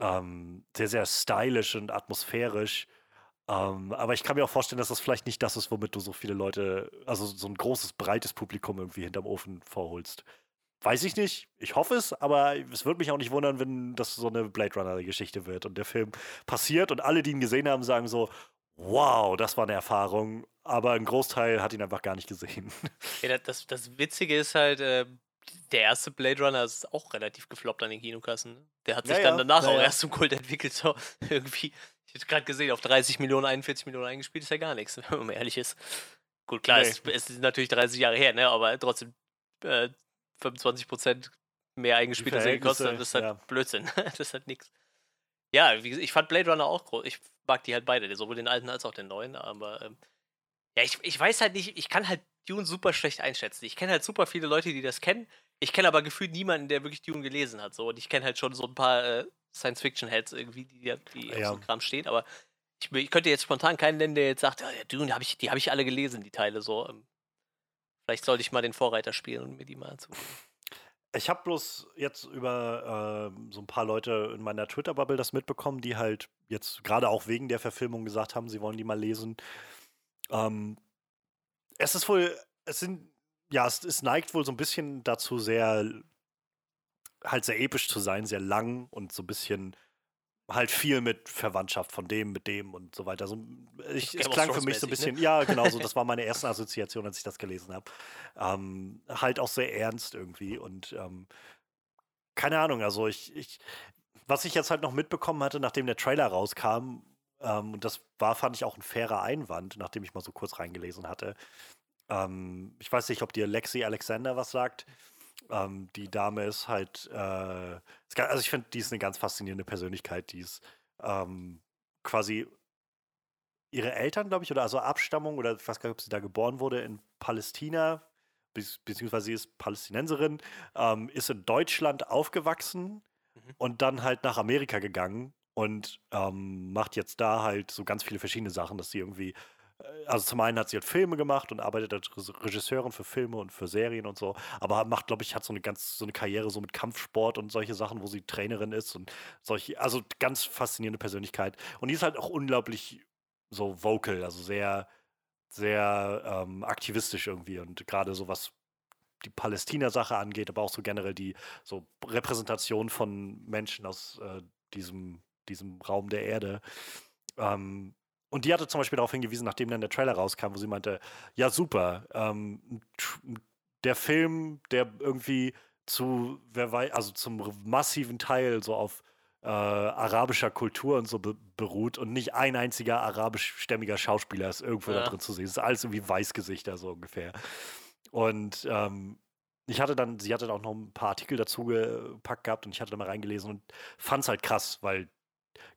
ähm, sehr, sehr stylisch und atmosphärisch. Ähm, aber ich kann mir auch vorstellen, dass das vielleicht nicht das ist, womit du so viele Leute, also so ein großes, breites Publikum irgendwie hinterm Ofen vorholst. Weiß ich nicht. Ich hoffe es, aber es würde mich auch nicht wundern, wenn das so eine Blade Runner-Geschichte wird und der Film passiert und alle, die ihn gesehen haben, sagen so: Wow, das war eine Erfahrung. Aber ein Großteil hat ihn einfach gar nicht gesehen. Ja, das, das Witzige ist halt, äh, der erste Blade Runner ist auch relativ gefloppt an den Kinokassen. Ne? Der hat sich ja, dann danach ja, auch ja. erst zum Kult entwickelt. So irgendwie, ich hätte gerade gesehen, auf 30 Millionen, 41 Millionen eingespielt ist ja gar nichts, wenn man ehrlich ist. Gut, klar, nee. es, es, ist natürlich 30 Jahre her, ne? aber trotzdem äh, 25 Prozent mehr eingespielt, als er gekostet hat. Das ist halt Blödsinn. das ist halt nichts. Ja, wie, ich fand Blade Runner auch groß. Ich mag die halt beide, sowohl den alten als auch den neuen, aber ähm, ja, ich, ich weiß halt nicht, ich kann halt Dune super schlecht einschätzen. Ich kenne halt super viele Leute, die das kennen. Ich kenne aber gefühlt niemanden, der wirklich Dune gelesen hat. So. Und ich kenne halt schon so ein paar äh, Science-Fiction-Heads irgendwie, die, die ja. auf so Kram stehen. Aber ich, ich, könnte jetzt spontan keinen nennen, der jetzt sagt, ja, Dune, hab ich, die habe ich alle gelesen, die Teile so. Ähm, vielleicht sollte ich mal den Vorreiter spielen und mir die mal zu. Ich habe bloß jetzt über äh, so ein paar Leute in meiner Twitter-Bubble das mitbekommen, die halt jetzt gerade auch wegen der Verfilmung gesagt haben, sie wollen die mal lesen. Ähm, es ist wohl, es sind, ja, es, es neigt wohl so ein bisschen dazu, sehr, halt sehr episch zu sein, sehr lang und so ein bisschen halt viel mit Verwandtschaft von dem, mit dem und so weiter. So, ich, es klang für mich so ein bisschen, ne? ja, genau so, das war meine erste Assoziation, als ich das gelesen habe. Ähm, halt auch sehr ernst irgendwie und ähm, keine Ahnung, also ich, ich, was ich jetzt halt noch mitbekommen hatte, nachdem der Trailer rauskam, ähm, und das war, fand ich, auch ein fairer Einwand, nachdem ich mal so kurz reingelesen hatte. Ähm, ich weiß nicht, ob dir Lexi Alexander was sagt. Ähm, die Dame ist halt, äh, also ich finde, die ist eine ganz faszinierende Persönlichkeit. Die ist ähm, quasi ihre Eltern, glaube ich, oder also Abstammung, oder ich weiß gar nicht, ob sie da geboren wurde, in Palästina, beziehungsweise sie ist Palästinenserin, ähm, ist in Deutschland aufgewachsen mhm. und dann halt nach Amerika gegangen und ähm, macht jetzt da halt so ganz viele verschiedene Sachen, dass sie irgendwie also zum einen hat sie halt Filme gemacht und arbeitet als Regisseurin für Filme und für Serien und so, aber macht, glaube ich, hat so eine ganz, so eine Karriere so mit Kampfsport und solche Sachen, wo sie Trainerin ist und solche, also ganz faszinierende Persönlichkeit. Und die ist halt auch unglaublich so vocal, also sehr, sehr ähm, aktivistisch irgendwie und gerade so was die Palästina-Sache angeht, aber auch so generell die so Repräsentation von Menschen aus äh, diesem, diesem Raum der Erde. Ähm, und die hatte zum Beispiel darauf hingewiesen, nachdem dann der Trailer rauskam, wo sie meinte, ja super, ähm, der Film, der irgendwie zu, wer weiß, also zum massiven Teil so auf äh, arabischer Kultur und so be beruht und nicht ein einziger arabischstämmiger Schauspieler ist irgendwo ja. da drin zu sehen. Es ist alles irgendwie Weißgesichter so ungefähr. Und ähm, ich hatte dann, sie hatte auch noch ein paar Artikel dazu gepackt gehabt und ich hatte da mal reingelesen und fand es halt krass, weil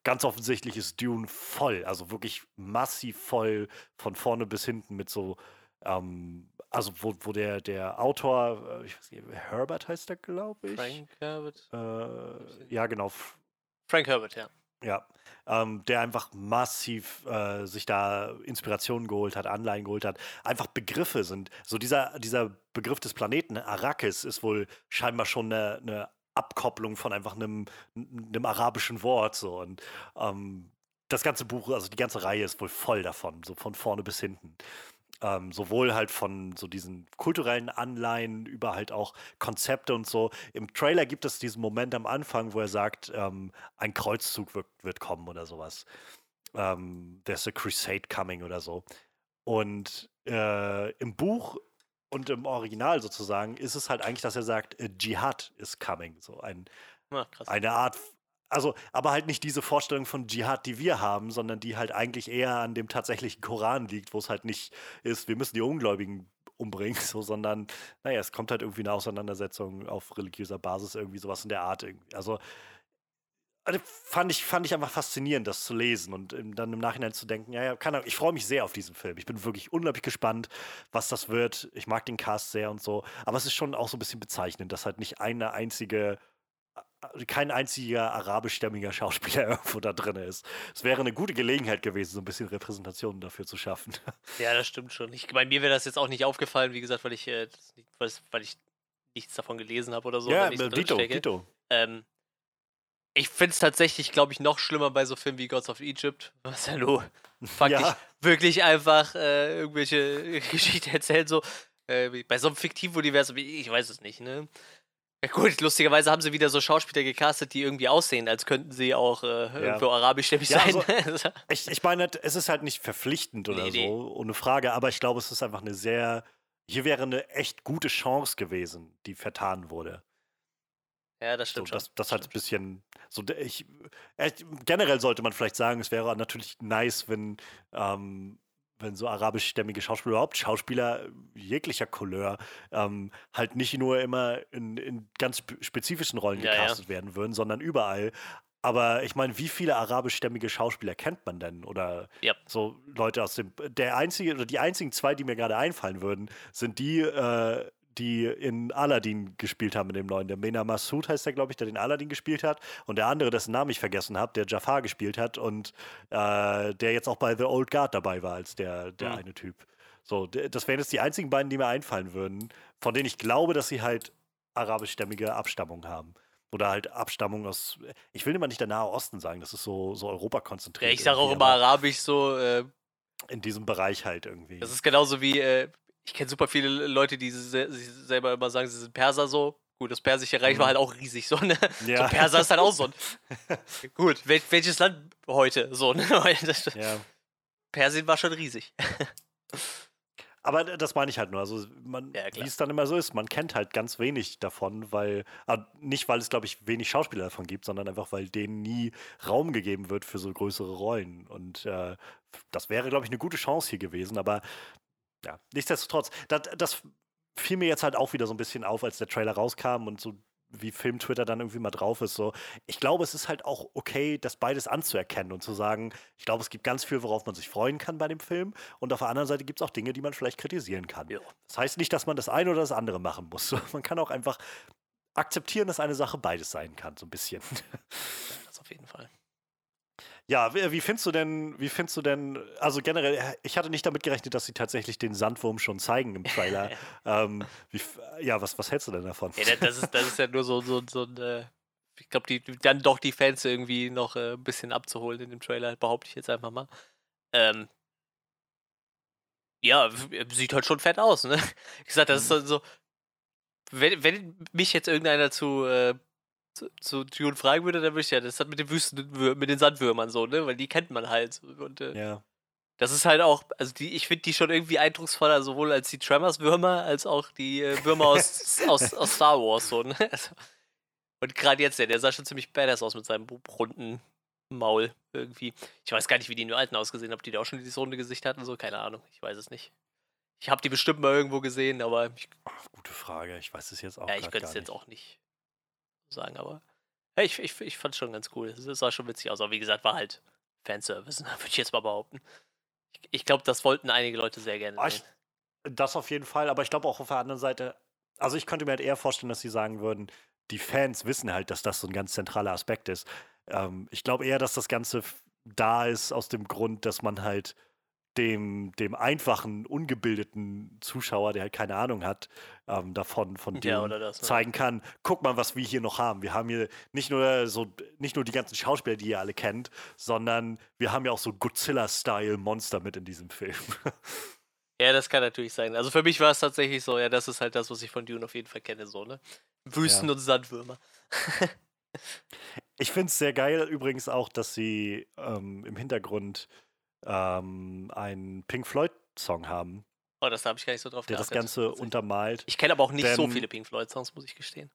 ganz offensichtlich ist Dune voll, also wirklich massiv voll von vorne bis hinten mit so, ähm, also wo, wo der, der Autor, äh, ich weiß nicht, Herbert heißt der, glaube ich. Frank Herbert. Äh, ja, genau. Frank Herbert, ja. Ja, ähm, der einfach massiv äh, sich da Inspirationen geholt hat, Anleihen geholt hat. Einfach Begriffe sind. So dieser, dieser Begriff des Planeten, Arrakis, ist wohl scheinbar schon eine, eine Abkopplung von einfach einem, einem arabischen Wort. So. Und ähm, das ganze Buch, also die ganze Reihe ist wohl voll davon, so von vorne bis hinten. Ähm, sowohl halt von so diesen kulturellen Anleihen über halt auch Konzepte und so. Im Trailer gibt es diesen Moment am Anfang, wo er sagt, ähm, ein Kreuzzug wird, wird, kommen oder sowas. Ähm, there's a crusade coming oder so. Und äh, im Buch und im Original sozusagen ist es halt eigentlich, dass er sagt, Jihad is coming. So ein, ja, eine Art also, aber halt nicht diese Vorstellung von Dschihad, die wir haben, sondern die halt eigentlich eher an dem tatsächlichen Koran liegt, wo es halt nicht ist, wir müssen die Ungläubigen umbringen, so, sondern, naja, es kommt halt irgendwie eine Auseinandersetzung auf religiöser Basis, irgendwie sowas in der Art. Also, also, fand ich, fand ich einfach faszinierend, das zu lesen und dann im Nachhinein zu denken, ja, ja, kann, ich freue mich sehr auf diesen Film. Ich bin wirklich unglaublich gespannt, was das wird. Ich mag den Cast sehr und so. Aber es ist schon auch so ein bisschen bezeichnend, dass halt nicht eine einzige kein einziger arabischstämmiger Schauspieler irgendwo da drin ist. Es wäre eine gute Gelegenheit gewesen, so ein bisschen Repräsentationen dafür zu schaffen. Ja, das stimmt schon. Ich, bei mir wäre das jetzt auch nicht aufgefallen, wie gesagt, weil ich, äh, weil, ich nichts davon gelesen habe oder so. Ja, Dito, Dito. Ähm, ich finde es tatsächlich, glaube ich, noch schlimmer bei so Filmen wie Gods of Egypt, was ja nur faktisch ja. wirklich einfach äh, irgendwelche Geschichten erzählt, so. Äh, bei so einem fiktiven Universum, ich weiß es nicht, ne? Ja gut, lustigerweise haben sie wieder so Schauspieler gecastet, die irgendwie aussehen, als könnten sie auch äh, ja. irgendwo arabischstämmig ja, sein. Also, ich, ich meine, es ist halt nicht verpflichtend oder nee, so, ohne Frage, aber ich glaube, es ist einfach eine sehr, hier wäre eine echt gute Chance gewesen, die vertan wurde. Ja, das stimmt so, das. Das halt ein bisschen, so, ich, äh, generell sollte man vielleicht sagen, es wäre natürlich nice, wenn ähm, wenn so arabischstämmige Schauspieler, überhaupt Schauspieler jeglicher Couleur, ähm, halt nicht nur immer in, in ganz spezifischen Rollen ja, gecastet ja. werden würden, sondern überall. Aber ich meine, wie viele arabischstämmige Schauspieler kennt man denn? Oder ja. so Leute aus dem. Der einzige oder die einzigen zwei, die mir gerade einfallen würden, sind die, äh, die in Aladdin gespielt haben in dem neuen. Der Mena Massoud heißt der, glaube ich, der den Aladdin gespielt hat. Und der andere, dessen Namen ich vergessen habe, der Jafar gespielt hat und äh, der jetzt auch bei The Old Guard dabei war als der, der mhm. eine Typ. So, das wären jetzt die einzigen beiden, die mir einfallen würden, von denen ich glaube, dass sie halt arabischstämmige Abstammung haben. Oder halt Abstammung aus, ich will immer nicht der Nahe Osten sagen, das ist so, so Europa konzentriert. Ja, ich sage auch immer arabisch so. Äh, in diesem Bereich halt irgendwie. Das ist genauso wie, äh, ich kenne super viele Leute, die sich selber immer sagen, sie sind Perser so. Gut, das persische Reich mhm. war halt auch riesig so, ne? Ja. So Perser ist halt auch so ein. Gut, wel welches Land heute so, ne? ja. Persien war schon riesig. Aber das meine ich halt nur. Also, man, ja, wie es dann immer so ist, man kennt halt ganz wenig davon, weil, also nicht weil es, glaube ich, wenig Schauspieler davon gibt, sondern einfach, weil denen nie Raum gegeben wird für so größere Rollen. Und äh, das wäre, glaube ich, eine gute Chance hier gewesen. Aber ja, nichtsdestotrotz, das, das fiel mir jetzt halt auch wieder so ein bisschen auf, als der Trailer rauskam und so wie Film-Twitter dann irgendwie mal drauf ist. So, ich glaube, es ist halt auch okay, das beides anzuerkennen und zu sagen, ich glaube, es gibt ganz viel, worauf man sich freuen kann bei dem Film. Und auf der anderen Seite gibt es auch Dinge, die man vielleicht kritisieren kann. Ja. Das heißt nicht, dass man das eine oder das andere machen muss. man kann auch einfach akzeptieren, dass eine Sache beides sein kann, so ein bisschen. Ja, das auf jeden Fall. Ja, wie, wie, findest du denn, wie findest du denn, also generell, ich hatte nicht damit gerechnet, dass sie tatsächlich den Sandwurm schon zeigen im Trailer. ähm, wie, ja, was, was hältst du denn davon? Ja, das, ist, das ist ja nur so, so, so ein, äh, ich glaube, die, dann doch die Fans irgendwie noch äh, ein bisschen abzuholen in dem Trailer, behaupte ich jetzt einfach mal. Ähm, ja, sieht halt schon fett aus, ne? Ich sag, das ist mhm. so, wenn, wenn mich jetzt irgendeiner zu, äh, zu, zu Dune fragen würde, dann würde ich ja, das hat mit den Wüsten, mit den Sandwürmern so, ne? Weil die kennt man halt. Und, äh, ja. Das ist halt auch, also die, ich finde die schon irgendwie eindrucksvoller, sowohl als die Tremors-Würmer, als auch die äh, Würmer aus, aus, aus Star Wars, so, ne? Also, und gerade jetzt, der, der sah schon ziemlich badass aus mit seinem runden Maul irgendwie. Ich weiß gar nicht, wie die in den alten ausgesehen haben, ob die da auch schon dieses runde Gesicht hatten, so, keine Ahnung, ich weiß es nicht. Ich habe die bestimmt mal irgendwo gesehen, aber. Ich, Ach, gute Frage, ich weiß es jetzt auch Ja, ich könnte es jetzt auch nicht sagen, aber. Ja, ich, ich, ich fand es schon ganz cool. Es sah schon witzig aus, aber wie gesagt, war halt Fanservice, würde ich jetzt mal behaupten. Ich, ich glaube, das wollten einige Leute sehr gerne. Ich, das auf jeden Fall, aber ich glaube auch auf der anderen Seite, also ich könnte mir halt eher vorstellen, dass sie sagen würden, die Fans wissen halt, dass das so ein ganz zentraler Aspekt ist. Ähm, ich glaube eher, dass das Ganze da ist aus dem Grund, dass man halt dem, dem einfachen, ungebildeten Zuschauer, der halt keine Ahnung hat, ähm, davon, von dem ja, das, ne? zeigen kann, guck mal, was wir hier noch haben. Wir haben hier nicht nur so, nicht nur die ganzen Schauspieler, die ihr alle kennt, sondern wir haben ja auch so Godzilla-Style-Monster mit in diesem Film. Ja, das kann natürlich sein. Also für mich war es tatsächlich so, ja, das ist halt das, was ich von Dune auf jeden Fall kenne, so, ne? Wüsten ja. und Sandwürmer. ich finde es sehr geil übrigens auch, dass sie ähm, im Hintergrund ähm, einen Pink Floyd-Song haben. Oh, das habe ich gar nicht so drauf Der das Ganze untermalt. Ich kenne aber auch nicht Denn so viele Pink Floyd-Songs, muss ich gestehen.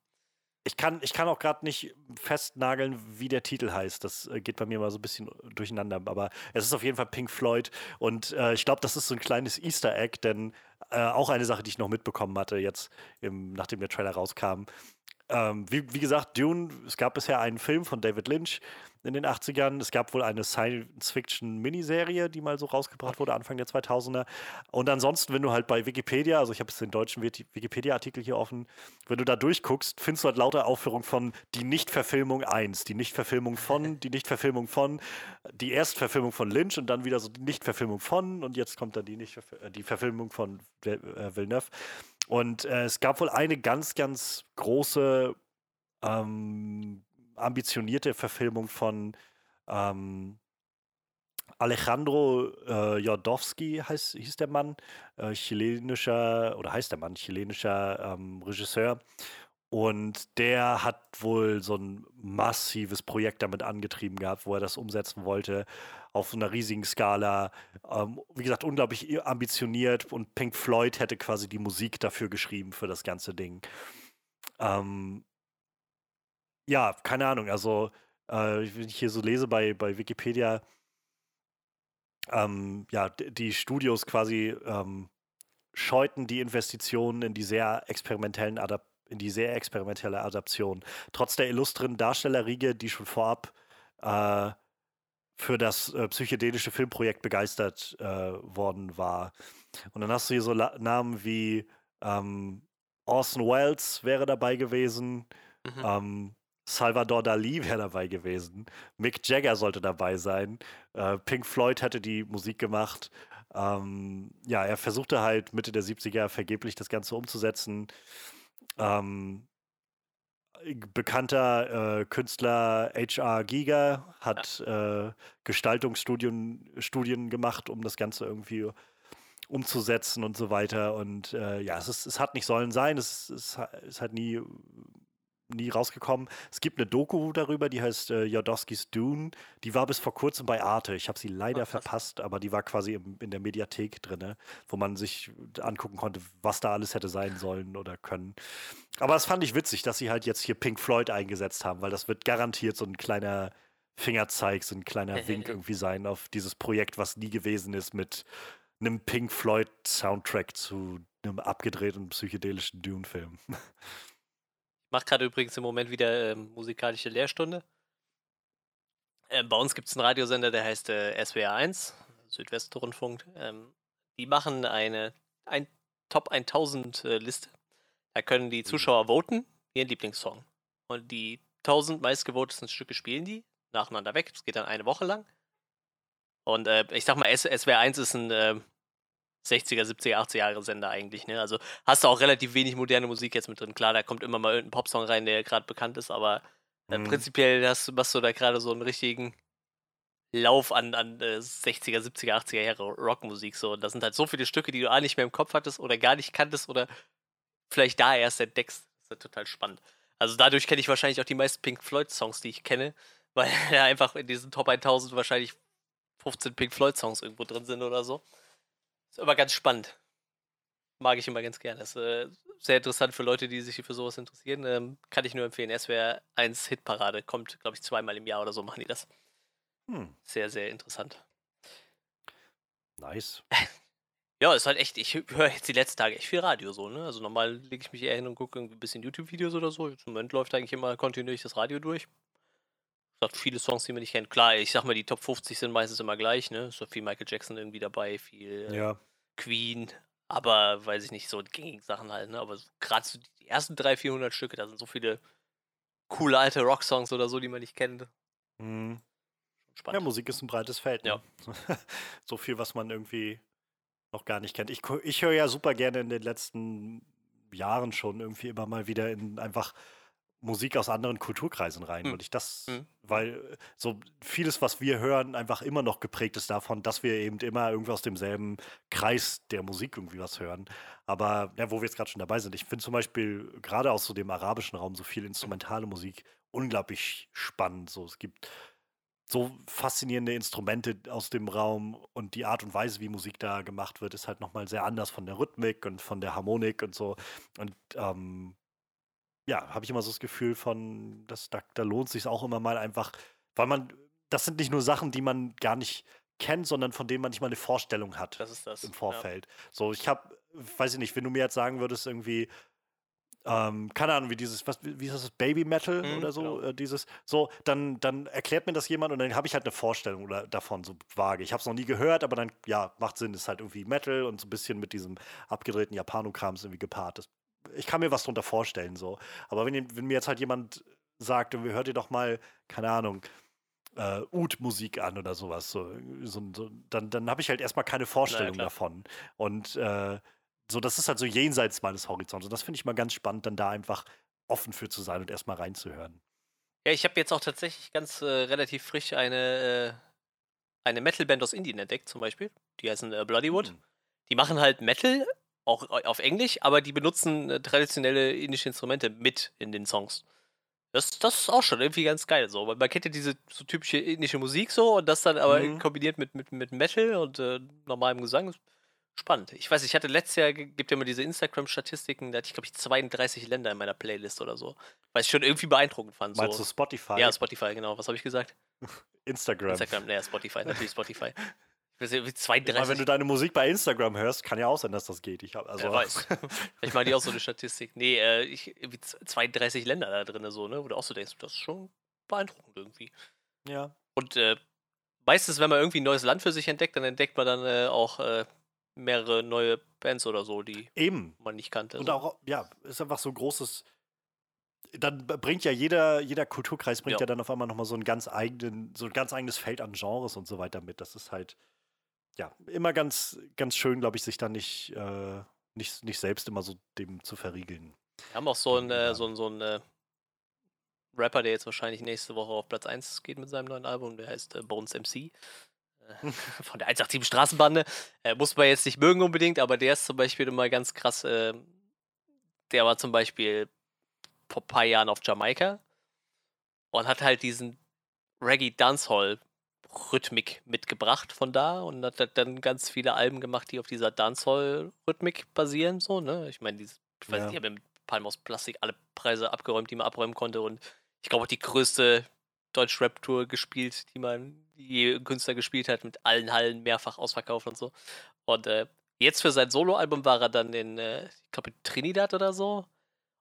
Ich kann, ich kann auch gerade nicht festnageln, wie der Titel heißt. Das äh, geht bei mir mal so ein bisschen durcheinander. Aber es ist auf jeden Fall Pink Floyd. Und äh, ich glaube, das ist so ein kleines Easter Egg, denn äh, auch eine Sache, die ich noch mitbekommen hatte, jetzt, im, nachdem der Trailer rauskam. Ähm, wie, wie gesagt, Dune, es gab bisher einen Film von David Lynch, in den 80ern. Es gab wohl eine Science-Fiction-Miniserie, die mal so rausgebracht wurde, Anfang der 2000er. Und ansonsten, wenn du halt bei Wikipedia, also ich habe jetzt den deutschen Wikipedia-Artikel hier offen, wenn du da durchguckst, findest du halt lauter Aufführungen von die Nicht-Verfilmung 1, die Nicht-Verfilmung von, die Nicht-Verfilmung von, die Erstverfilmung von Lynch und dann wieder so die Nicht-Verfilmung von und jetzt kommt dann die, Nicht äh, die Verfilmung von äh, Villeneuve. Und äh, es gab wohl eine ganz, ganz große ähm, ambitionierte Verfilmung von ähm, Alejandro äh, Jodowski heißt, hieß der Mann, äh, chilenischer, oder heißt der Mann, chilenischer ähm, Regisseur. Und der hat wohl so ein massives Projekt damit angetrieben gehabt, wo er das umsetzen wollte, auf so einer riesigen Skala. Ähm, wie gesagt, unglaublich ambitioniert und Pink Floyd hätte quasi die Musik dafür geschrieben, für das ganze Ding. Ähm, ja, keine Ahnung. Also, äh, wenn ich hier so lese bei, bei Wikipedia, ähm, ja, die Studios quasi ähm, scheuten die Investitionen in die sehr experimentellen Adap in die sehr experimentelle Adaption. Trotz der illustren Darstellerriege, die schon vorab äh, für das äh, psychedelische Filmprojekt begeistert äh, worden war. Und dann hast du hier so La Namen wie ähm, Orson Welles wäre dabei gewesen, mhm. Salvador Dali wäre dabei gewesen. Mick Jagger sollte dabei sein. Äh, Pink Floyd hätte die Musik gemacht. Ähm, ja, er versuchte halt Mitte der 70er vergeblich das Ganze umzusetzen. Ähm, bekannter äh, Künstler H.R. Giger hat äh, Gestaltungsstudien Studien gemacht, um das Ganze irgendwie umzusetzen und so weiter. Und äh, ja, es, ist, es hat nicht sollen sein. Es, es, es hat nie nie rausgekommen. Es gibt eine Doku darüber, die heißt äh, Jodowskis Dune. Die war bis vor kurzem bei Arte. Ich habe sie leider oh, verpasst, aber die war quasi im, in der Mediathek drin, wo man sich angucken konnte, was da alles hätte sein sollen oder können. Aber das fand ich witzig, dass sie halt jetzt hier Pink Floyd eingesetzt haben, weil das wird garantiert so ein kleiner Fingerzeig, so ein kleiner Wink irgendwie sein auf dieses Projekt, was nie gewesen ist mit einem Pink Floyd Soundtrack zu einem abgedrehten psychedelischen Dune-Film. Macht gerade übrigens im Moment wieder ähm, musikalische Lehrstunde. Ähm, bei uns gibt es einen Radiosender, der heißt äh, SWR1, Südwestrundfunk. Ähm, die machen eine ein Top 1000 äh, Liste. Da können die mhm. Zuschauer voten, ihren Lieblingssong. Und die 1000 meistgevotesten Stücke spielen die nacheinander weg. Das geht dann eine Woche lang. Und äh, ich sag mal, SWR 1 ist ein äh, 60er, 70er, 80er Jahre Sender eigentlich. Ne? Also hast du auch relativ wenig moderne Musik jetzt mit drin. Klar, da kommt immer mal irgendein Popsong rein, der gerade bekannt ist, aber äh, mhm. prinzipiell hast, machst du da gerade so einen richtigen Lauf an, an äh, 60er, 70er, 80er Jahre Rockmusik. So. das sind halt so viele Stücke, die du A nicht mehr im Kopf hattest oder gar nicht kanntest oder vielleicht da erst entdeckst. Das ist halt total spannend. Also dadurch kenne ich wahrscheinlich auch die meisten Pink Floyd-Songs, die ich kenne, weil ja einfach in diesen Top 1000 wahrscheinlich 15 Pink Floyd-Songs irgendwo drin sind oder so. Ist aber ganz spannend. Mag ich immer ganz gerne. Ist äh, sehr interessant für Leute, die sich für sowas interessieren. Ähm, kann ich nur empfehlen. SWR 1 Hitparade kommt, glaube ich, zweimal im Jahr oder so machen die das. Hm. Sehr, sehr interessant. Nice. ja, ist halt echt, ich höre jetzt die letzten Tage echt viel Radio so, ne? Also normal lege ich mich eher hin und gucke ein bisschen YouTube-Videos oder so. Im Moment läuft eigentlich immer kontinuierlich das Radio durch. Es hat viele Songs, die man nicht kennt. Klar, ich sag mal, die Top 50 sind meistens immer gleich, ne? So viel Michael Jackson irgendwie dabei, viel äh, ja. Queen, aber weiß ich nicht, so gängigen Sachen halt, ne? Aber so, gerade so die ersten 300, 400 Stücke, da sind so viele coole alte Rocksongs oder so, die man nicht kennt. Mhm. Spannend. Ja, Musik ist ein breites Feld. Ne? Ja. so viel, was man irgendwie noch gar nicht kennt. Ich, ich höre ja super gerne in den letzten Jahren schon irgendwie immer mal wieder in einfach Musik aus anderen Kulturkreisen rein, mhm. weil ich das, mhm. weil so vieles, was wir hören, einfach immer noch geprägt ist davon, dass wir eben immer irgendwie aus demselben Kreis der Musik irgendwie was hören. Aber ja, wo wir jetzt gerade schon dabei sind, ich finde zum Beispiel gerade aus so dem arabischen Raum so viel instrumentale Musik unglaublich spannend. So, es gibt so faszinierende Instrumente aus dem Raum und die Art und Weise, wie Musik da gemacht wird, ist halt nochmal sehr anders von der Rhythmik und von der Harmonik und so. Und ähm, ja, habe ich immer so das Gefühl von, dass da, da lohnt sich auch immer mal einfach, weil man, das sind nicht nur Sachen, die man gar nicht kennt, sondern von denen man nicht mal eine Vorstellung hat das ist das, im Vorfeld. Ja. So, ich habe, weiß ich nicht, wenn du mir jetzt sagen würdest, irgendwie, ähm, keine Ahnung, wie dieses, was, wie ist das, Baby Metal mhm, oder so, genau. äh, dieses, so, dann, dann erklärt mir das jemand und dann habe ich halt eine Vorstellung oder, davon, so vage. Ich habe es noch nie gehört, aber dann, ja, macht Sinn, ist halt irgendwie Metal und so ein bisschen mit diesem abgedrehten Japanokrams irgendwie gepaart. Das, ich kann mir was drunter vorstellen, so. Aber wenn, wenn mir jetzt halt jemand sagt, hört ihr doch mal, keine Ahnung, äh, Ud-Musik an oder sowas, so, so, so dann, dann habe ich halt erstmal keine Vorstellung naja, davon. Und äh, so, das ist halt so jenseits meines Horizonts. Und das finde ich mal ganz spannend, dann da einfach offen für zu sein und erstmal reinzuhören. Ja, ich habe jetzt auch tatsächlich ganz äh, relativ frisch eine, äh, eine Metal-Band aus Indien entdeckt, zum Beispiel. Die heißen äh, Bloodywood. Mhm. Die machen halt Metal, auch äh, auf Englisch, aber die benutzen äh, traditionelle indische Instrumente mit in den Songs. Das, das ist auch schon irgendwie ganz geil. So. Man kennt ja diese so typische indische Musik so und das dann aber mhm. kombiniert mit, mit, mit Metal und äh, normalem Gesang. Spannend. Ich weiß, ich hatte letztes Jahr, gibt ja immer diese Instagram-Statistiken, da hatte ich, glaube ich, 32 Länder in meiner Playlist oder so. Weil ich schon irgendwie beeindruckend fand. Meinst so. du Spotify? Ja, Spotify, genau. Was habe ich gesagt? Instagram. Instagram, naja, Spotify, natürlich Spotify. 32. Weil wenn du deine Musik bei Instagram hörst, kann ja auch sein, dass das geht. Ich hab, also Wer weiß. ich meine die auch so eine Statistik. Nee, äh, ich, 32 Länder da drin, so, ne? Wo du auch so denkst, das ist schon beeindruckend irgendwie. Ja. Und äh, meistens, wenn man irgendwie ein neues Land für sich entdeckt, dann entdeckt man dann äh, auch äh, mehrere neue Bands oder so, die Eben. man nicht kannte. Und so. auch, ja, ist einfach so ein großes. Dann bringt ja jeder, jeder Kulturkreis bringt ja. ja dann auf einmal nochmal so einen ganz eigenen, so ein ganz eigenes Feld an Genres und so weiter mit. Das ist halt, ja, immer ganz, ganz schön, glaube ich, sich da nicht, äh, nicht, nicht selbst immer so dem zu verriegeln. Wir haben auch so einen, äh, so einen, so einen äh, Rapper, der jetzt wahrscheinlich nächste Woche auf Platz 1 geht mit seinem neuen Album, der heißt äh, Bones MC. von der 187 Straßenbande. Äh, muss man jetzt nicht mögen unbedingt, aber der ist zum Beispiel immer ganz krass. Äh, der war zum Beispiel vor ein paar Jahren auf Jamaika und hat halt diesen Reggae Dancehall Rhythmik mitgebracht von da und hat dann ganz viele Alben gemacht, die auf dieser Dancehall Rhythmik basieren. So, ne? Ich meine, ich weiß ja. nicht, ich habe mit Palm aus Plastik alle Preise abgeräumt, die man abräumen konnte und ich glaube auch die größte Deutsch-Rap-Tour gespielt, die man je Künstler gespielt hat, mit allen Hallen mehrfach ausverkauft und so. Und äh, jetzt für sein Soloalbum war er dann in, äh, ich glaube, in Trinidad oder so.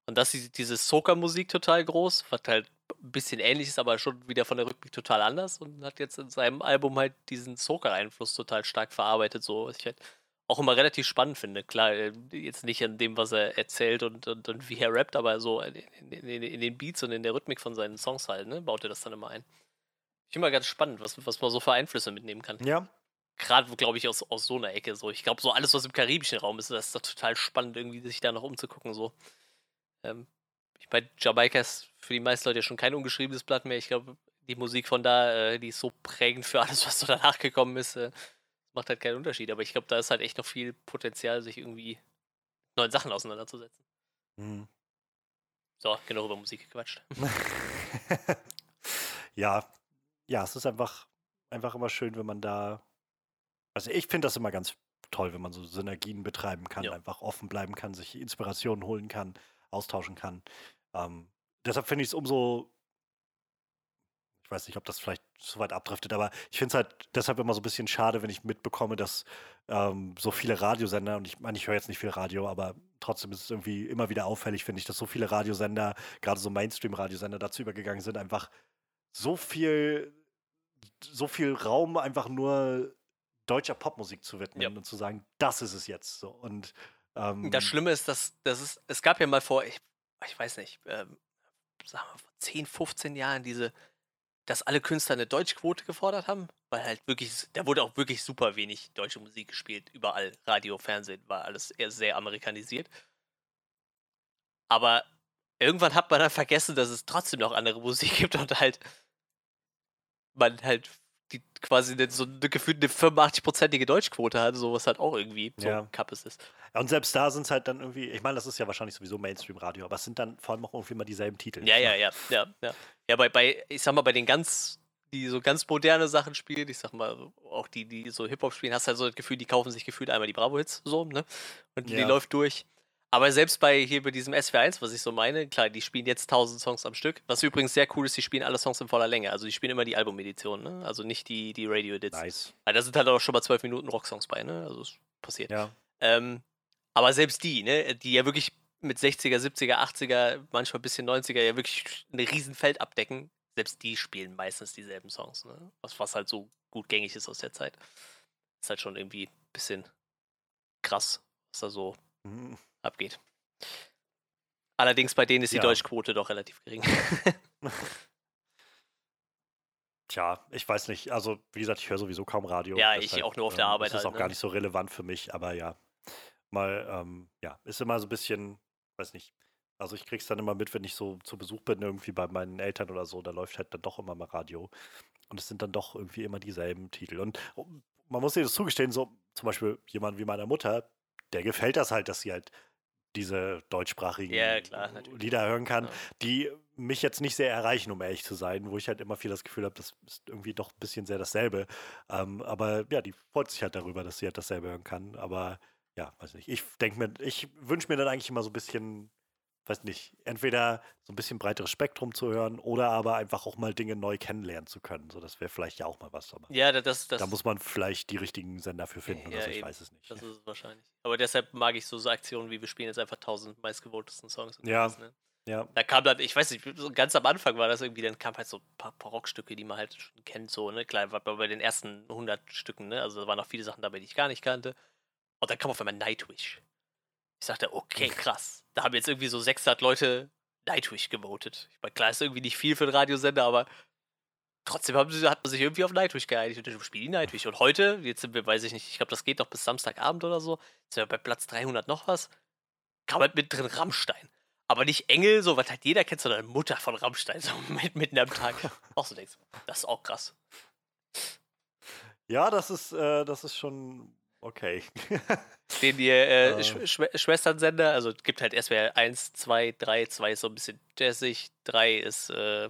Und das ist diese Soca-Musik total groß, was halt ein bisschen ähnlich ist, aber schon wieder von der Rückblick total anders und hat jetzt in seinem Album halt diesen Soca-Einfluss total stark verarbeitet, so was ich halt auch immer relativ spannend finde. Klar, äh, jetzt nicht an dem, was er erzählt und, und, und wie er rappt, aber so in, in, in, in, den Beats und in der Rhythmik von seinen Songs halt, ne, baut er das dann immer ein. Ich finde mal ganz spannend, was, was man so für Einflüsse mitnehmen kann. Ja. Gerade, glaube ich, aus, aus so einer Ecke. So. Ich glaube, so alles, was im karibischen Raum ist, das ist doch total spannend, irgendwie sich da noch umzugucken. So. Ähm, ich meine, Jamaika ist für die meisten Leute schon kein ungeschriebenes Blatt mehr. Ich glaube, die Musik von da, äh, die ist so prägend für alles, was so danach gekommen ist. Äh, macht halt keinen Unterschied. Aber ich glaube, da ist halt echt noch viel Potenzial, sich irgendwie neuen Sachen auseinanderzusetzen. Mhm. So, genug über Musik gequatscht. ja, ja, es ist einfach, einfach immer schön, wenn man da. Also ich finde das immer ganz toll, wenn man so Synergien betreiben kann, ja. einfach offen bleiben kann, sich Inspirationen holen kann, austauschen kann. Ähm, deshalb finde ich es umso ich weiß nicht, ob das vielleicht zu weit abdriftet, aber ich finde es halt deshalb immer so ein bisschen schade, wenn ich mitbekomme, dass ähm, so viele Radiosender, und ich meine, ich höre jetzt nicht viel Radio, aber trotzdem ist es irgendwie immer wieder auffällig, finde ich, dass so viele Radiosender, gerade so Mainstream-Radiosender, dazu übergegangen sind, einfach so viel, so viel Raum einfach nur deutscher Popmusik zu widmen ja. und zu sagen, das ist es jetzt so. Und ähm, das Schlimme ist, dass, dass es, es gab ja mal vor, ich, ich weiß nicht, ähm, sagen wir vor 10, 15 Jahren diese dass alle Künstler eine Deutschquote gefordert haben, weil halt wirklich, da wurde auch wirklich super wenig deutsche Musik gespielt, überall. Radio, Fernsehen war alles eher sehr amerikanisiert. Aber irgendwann hat man dann vergessen, dass es trotzdem noch andere Musik gibt und halt man halt die quasi so eine gefühlte 85-prozentige Deutschquote hat, so was halt auch irgendwie so ja. Kappes ist. Ja, und selbst da sind es halt dann irgendwie, ich meine, das ist ja wahrscheinlich sowieso Mainstream-Radio, aber es sind dann vor allem auch irgendwie immer dieselben Titel. Ja, ja, ja, ja, ja. Ja, bei, bei, ich sag mal, bei den ganz, die so ganz moderne Sachen spielen, ich sag mal, auch die, die so Hip-Hop spielen, hast du halt so das Gefühl, die kaufen sich gefühlt einmal die Bravo-Hits, so, ne? Und ja. die läuft durch. Aber selbst bei hier bei diesem SW1, was ich so meine, klar, die spielen jetzt 1000 Songs am Stück. Was übrigens sehr cool ist, die spielen alle Songs in voller Länge. Also die spielen immer die Album-Edition, ne? Also nicht die, die Radio-Edits. Nice. Also da sind halt auch schon mal 12 Minuten Rocksongs bei, ne? Also das passiert. Ja. Ähm, aber selbst die, ne, die ja wirklich mit 60er, 70er, 80er, manchmal ein bisschen 90er ja wirklich ein Riesenfeld abdecken, selbst die spielen meistens dieselben Songs, ne? Was, was halt so gut gängig ist aus der Zeit. Ist halt schon irgendwie ein bisschen krass, was da so mhm abgeht. Allerdings bei denen ist die ja. Deutschquote doch relativ gering. Tja, ich weiß nicht. Also, wie gesagt, ich höre sowieso kaum Radio. Ja, ich halt, auch nur auf der ähm, Arbeit. Das ist halt, auch ne? gar nicht so relevant für mich, aber ja. Mal, ähm, ja, ist immer so ein bisschen, weiß nicht. Also, ich krieg's dann immer mit, wenn ich so zu Besuch bin, irgendwie bei meinen Eltern oder so, da läuft halt dann doch immer mal Radio. Und es sind dann doch irgendwie immer dieselben Titel. Und oh, man muss sich das zugestehen, so zum Beispiel jemand wie meiner Mutter, der gefällt das halt, dass sie halt diese deutschsprachigen ja, klar, Lieder hören kann, ja. die mich jetzt nicht sehr erreichen, um ehrlich zu sein, wo ich halt immer viel das Gefühl habe, das ist irgendwie doch ein bisschen sehr dasselbe. Ähm, aber ja, die freut sich halt darüber, dass sie halt dasselbe hören kann. Aber ja, weiß nicht. Ich denke mir, ich wünsche mir dann eigentlich immer so ein bisschen weiß nicht, entweder so ein bisschen breiteres Spektrum zu hören oder aber einfach auch mal Dinge neu kennenlernen zu können. So, das wäre vielleicht ja auch mal was. Aber ja, das, das, da muss man vielleicht die richtigen Sender für finden ja, oder so, ich eben. weiß es nicht. Das ist es wahrscheinlich. Aber deshalb mag ich so, so Aktionen wie wir spielen jetzt einfach 1000 meistgevotesten Songs. ja. Das, ne? Ja. Da kam dann, ich weiß nicht, so ganz am Anfang war das irgendwie, dann kam halt so ein paar, paar Rockstücke, die man halt schon kennt, so, ne? Klar, war bei den ersten 100 Stücken, ne? Also da waren noch viele Sachen dabei, die ich gar nicht kannte. Und dann kam auf einmal Nightwish. Ich sagte, okay, krass. Da haben jetzt irgendwie so 600 Leute Nightwish gewotet. Ich meine, klar ist irgendwie nicht viel für einen Radiosender, aber trotzdem haben sie, hat man sich irgendwie auf Nightwish geeinigt und ich spiele die Nightwish. Und heute, jetzt sind wir, weiß ich nicht, ich glaube, das geht noch bis Samstagabend oder so, sind wir bei Platz 300 noch was, kam halt mit drin Rammstein. Aber nicht Engel, so was halt jeder kennt, sondern Mutter von Rammstein, so mit, mitten am Tag. auch so denkst, das ist auch krass. Ja, das ist, äh, das ist schon okay. Den ihr äh, uh. Sch Schwesternsender, also es gibt halt SWR 1, 2, 3, 2 ist so ein bisschen jazzig, 3 ist äh,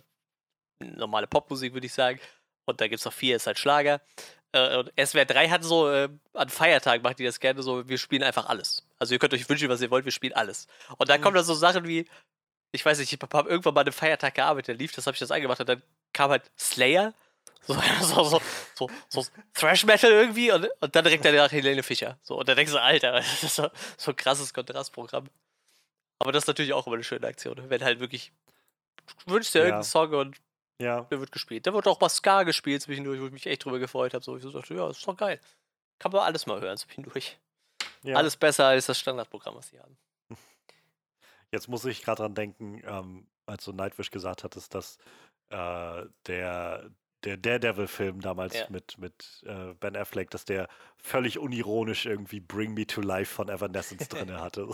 normale Popmusik, würde ich sagen. Und da gibt es noch 4, ist halt Schlager. Äh, und SWR 3 hat so, äh, an Feiertagen macht die das gerne so, wir spielen einfach alles. Also ihr könnt euch wünschen, was ihr wollt, wir spielen alles. Und dann mhm. kommen da so Sachen wie, ich weiß nicht, ich habe irgendwann mal an einem Feiertag gearbeitet, lief das, habe ich das eingemacht und dann kam halt Slayer so, so, so, so, so Thrash Metal irgendwie und, und dann direkt danach Helene Fischer. So, und dann denkst du, Alter, das ist so, so ein krasses Kontrastprogramm. Aber das ist natürlich auch immer eine schöne Aktion, wenn halt wirklich du wünschst dir ja. irgendeinen Song und ja. der wird gespielt. Da wird auch mal Ska gespielt zwischendurch, wo ich mich echt drüber gefreut habe. So, ich so dachte, ja, das ist doch geil. Kann man alles mal hören zwischendurch. Ja. Alles besser als das Standardprogramm, was sie haben. Jetzt muss ich gerade dran denken, ähm, als du Nightwish gesagt hattest, dass äh, der der Daredevil-Film damals ja. mit, mit äh, Ben Affleck, dass der völlig unironisch irgendwie Bring Me to Life von Evanescence drin hatte.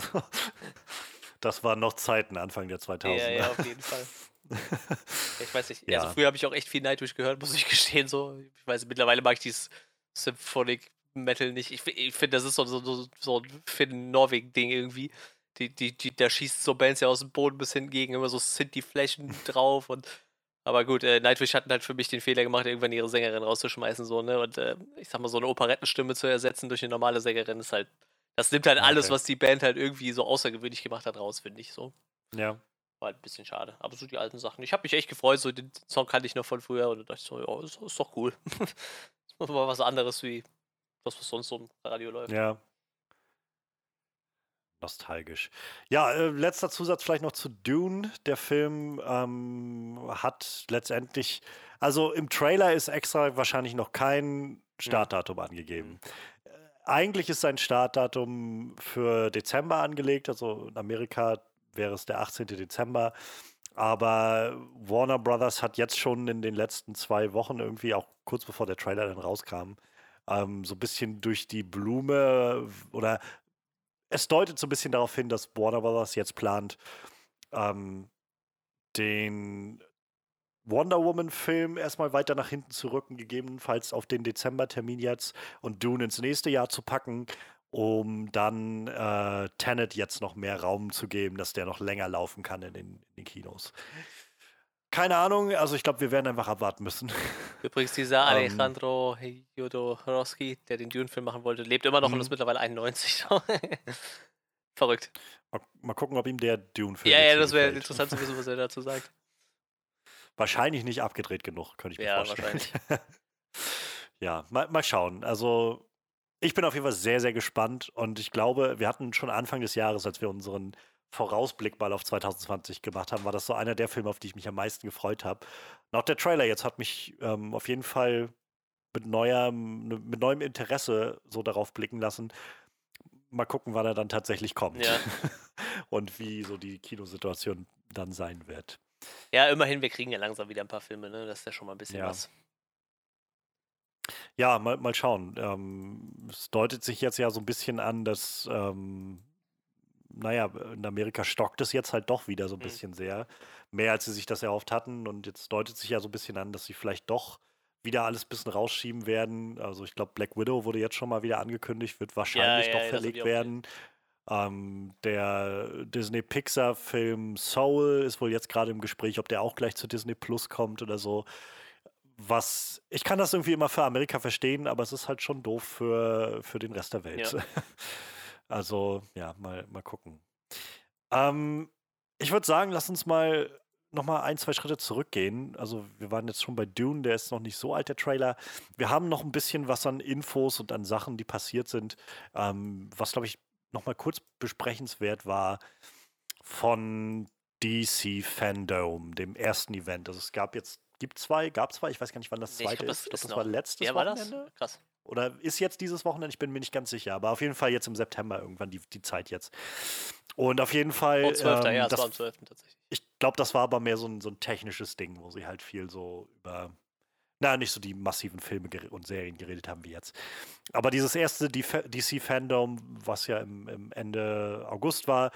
das waren noch Zeiten, Anfang der 2000er. Ja, ja, auf jeden Fall. ich weiß nicht, ja. also früher habe ich auch echt viel Nightwish gehört, muss ich gestehen. So. Ich weiß, mittlerweile mag ich dieses Symphonic Metal nicht. Ich, ich finde, das ist so, so, so ein Finn-Norwegen-Ding irgendwie. Die, die, die, da schießt so Bands ja aus dem Boden bis hin gegen immer so Synthi-Flächen drauf und aber gut, äh, Nightwish hatten halt für mich den Fehler gemacht, irgendwann ihre Sängerin rauszuschmeißen, so, ne? Und äh, ich sag mal, so eine Operettenstimme zu ersetzen durch eine normale Sängerin ist halt. Das nimmt halt okay. alles, was die Band halt irgendwie so außergewöhnlich gemacht hat, raus, finde ich so. Ja. War halt ein bisschen schade. Aber so die alten Sachen. Ich habe mich echt gefreut, so den Song kannte ich noch von früher und da dachte ich so, ja, ist, ist doch cool. das ist mal was anderes wie das, was sonst so im Radio läuft. Ja. Nostalgisch. Ja, äh, letzter Zusatz vielleicht noch zu Dune. Der Film ähm, hat letztendlich, also im Trailer ist extra wahrscheinlich noch kein Startdatum mhm. angegeben. Äh, eigentlich ist sein Startdatum für Dezember angelegt, also in Amerika wäre es der 18. Dezember. Aber Warner Brothers hat jetzt schon in den letzten zwei Wochen irgendwie, auch kurz bevor der Trailer dann rauskam, ähm, so ein bisschen durch die Blume oder es deutet so ein bisschen darauf hin, dass Warner Brothers jetzt plant, ähm, den Wonder Woman-Film erstmal weiter nach hinten zu rücken, gegebenenfalls auf den Dezember-Termin jetzt und Dune ins nächste Jahr zu packen, um dann äh, Tenet jetzt noch mehr Raum zu geben, dass der noch länger laufen kann in den, in den Kinos. Keine Ahnung, also ich glaube, wir werden einfach abwarten müssen. Übrigens, dieser ähm. Alejandro Jodorowsky, der den Dune-Film machen wollte, lebt immer noch und mhm. ist mittlerweile 91. Verrückt. Mal, mal, gucken, ob ihm der Dune-Film. Ja, ja, das wäre interessant zu wissen, was er dazu sagt. Wahrscheinlich nicht abgedreht genug, könnte ich mir ja, vorstellen. Wahrscheinlich. ja, mal, mal schauen. Also, ich bin auf jeden Fall sehr, sehr gespannt und ich glaube, wir hatten schon Anfang des Jahres, als wir unseren Vorausblick mal auf 2020 gemacht haben, war das so einer der Filme, auf die ich mich am meisten gefreut habe. Und auch der Trailer jetzt hat mich ähm, auf jeden Fall mit, neuer, mit neuem Interesse so darauf blicken lassen. Mal gucken, wann er dann tatsächlich kommt. Ja. Und wie so die Kinosituation dann sein wird. Ja, immerhin, wir kriegen ja langsam wieder ein paar Filme, ne? Das ist ja schon mal ein bisschen ja. was. Ja, mal, mal schauen. Ähm, es deutet sich jetzt ja so ein bisschen an, dass ähm, naja, in Amerika stockt es jetzt halt doch wieder so ein mhm. bisschen sehr. Mehr als sie sich das erhofft hatten. Und jetzt deutet sich ja so ein bisschen an, dass sie vielleicht doch wieder alles ein bisschen rausschieben werden. Also ich glaube, Black Widow wurde jetzt schon mal wieder angekündigt, wird wahrscheinlich ja, ja, doch ja, verlegt werden. Ähm, der Disney-Pixar-Film Soul ist wohl jetzt gerade im Gespräch, ob der auch gleich zu Disney Plus kommt oder so. Was, ich kann das irgendwie immer für Amerika verstehen, aber es ist halt schon doof für, für den Rest der Welt. Also, ja, mal, mal gucken. Ähm, ich würde sagen, lass uns mal nochmal ein, zwei Schritte zurückgehen. Also, wir waren jetzt schon bei Dune, der ist noch nicht so alt, der Trailer. Wir haben noch ein bisschen was an Infos und an Sachen, die passiert sind. Ähm, was, glaube ich, nochmal kurz besprechenswert war von DC Fandom, dem ersten Event. Also, es gab jetzt, gibt zwei, gab zwei, ich weiß gar nicht, wann das zweite ich glaub, das ist. Ich glaube, das war letztes ja, war Wochenende. Das? Krass. Oder ist jetzt dieses Wochenende? Ich bin mir nicht ganz sicher. Aber auf jeden Fall jetzt im September irgendwann die, die Zeit jetzt. Und auf jeden Fall. Oh, 12. Ähm, ja, das, war am 12. tatsächlich. Ich glaube, das war aber mehr so ein, so ein technisches Ding, wo sie halt viel so über. Na, nicht so die massiven Filme und Serien geredet haben wie jetzt. Aber dieses erste DC-Fandom, was ja im, im Ende August war,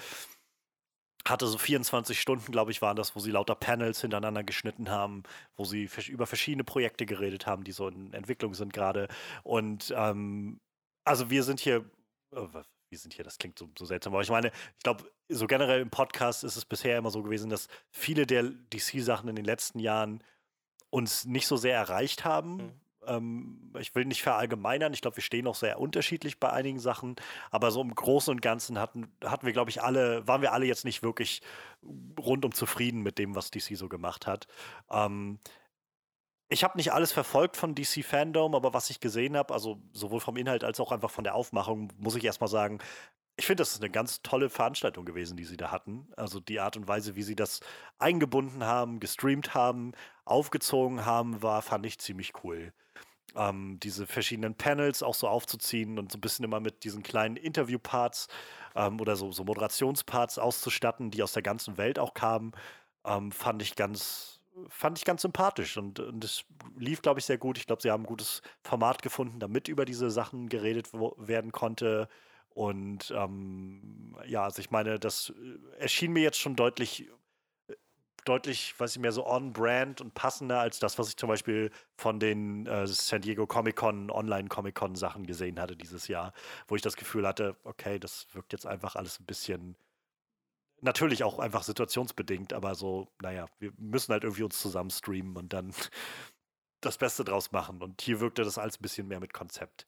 hatte so 24 Stunden, glaube ich, waren das, wo sie lauter Panels hintereinander geschnitten haben, wo sie über verschiedene Projekte geredet haben, die so in Entwicklung sind gerade. Und ähm, also wir sind hier, oh, wir sind hier, das klingt so, so seltsam, aber ich meine, ich glaube, so generell im Podcast ist es bisher immer so gewesen, dass viele der DC-Sachen in den letzten Jahren uns nicht so sehr erreicht haben, mhm. Ähm, ich will nicht verallgemeinern, ich glaube, wir stehen auch sehr unterschiedlich bei einigen Sachen, aber so im Großen und Ganzen hatten, hatten wir, glaube ich, alle, waren wir alle jetzt nicht wirklich rundum zufrieden mit dem, was DC so gemacht hat. Ähm, ich habe nicht alles verfolgt von DC Fandom, aber was ich gesehen habe, also sowohl vom Inhalt als auch einfach von der Aufmachung, muss ich erstmal sagen, ich finde, das ist eine ganz tolle Veranstaltung gewesen, die sie da hatten. Also die Art und Weise, wie sie das eingebunden haben, gestreamt haben, aufgezogen haben, war, fand ich ziemlich cool ähm, diese verschiedenen Panels auch so aufzuziehen und so ein bisschen immer mit diesen kleinen Interviewparts ähm, oder so, so Moderationsparts auszustatten, die aus der ganzen Welt auch kamen, ähm, fand ich ganz, fand ich ganz sympathisch und, und es lief, glaube ich, sehr gut. Ich glaube, sie haben ein gutes Format gefunden, damit über diese Sachen geredet werden konnte. Und ähm, ja, also ich meine, das äh, erschien mir jetzt schon deutlich deutlich, weiß ich mehr, so on-brand und passender als das, was ich zum Beispiel von den äh, San Diego Comic-Con, Online-Comic-Con-Sachen gesehen hatte dieses Jahr, wo ich das Gefühl hatte, okay, das wirkt jetzt einfach alles ein bisschen, natürlich auch einfach situationsbedingt, aber so, naja, wir müssen halt irgendwie uns zusammen streamen und dann das Beste draus machen. Und hier wirkte das alles ein bisschen mehr mit Konzept.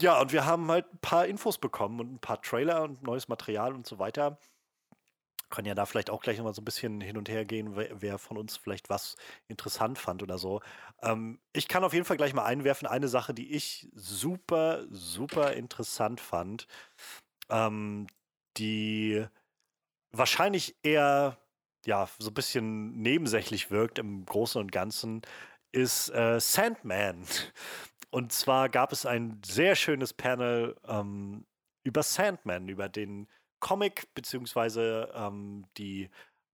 Ja, und wir haben halt ein paar Infos bekommen und ein paar Trailer und neues Material und so weiter können ja da vielleicht auch gleich nochmal so ein bisschen hin und her gehen, wer, von uns vielleicht was interessant fand oder so. Ähm, ich kann auf jeden Fall gleich mal einwerfen, eine Sache, die ich super, super interessant fand, ähm, die wahrscheinlich eher ja, so ein bisschen nebensächlich wirkt im Großen und Ganzen, ist äh, Sandman. Und zwar gab es ein sehr schönes Panel ähm, über Sandman, über den Comic beziehungsweise ähm, die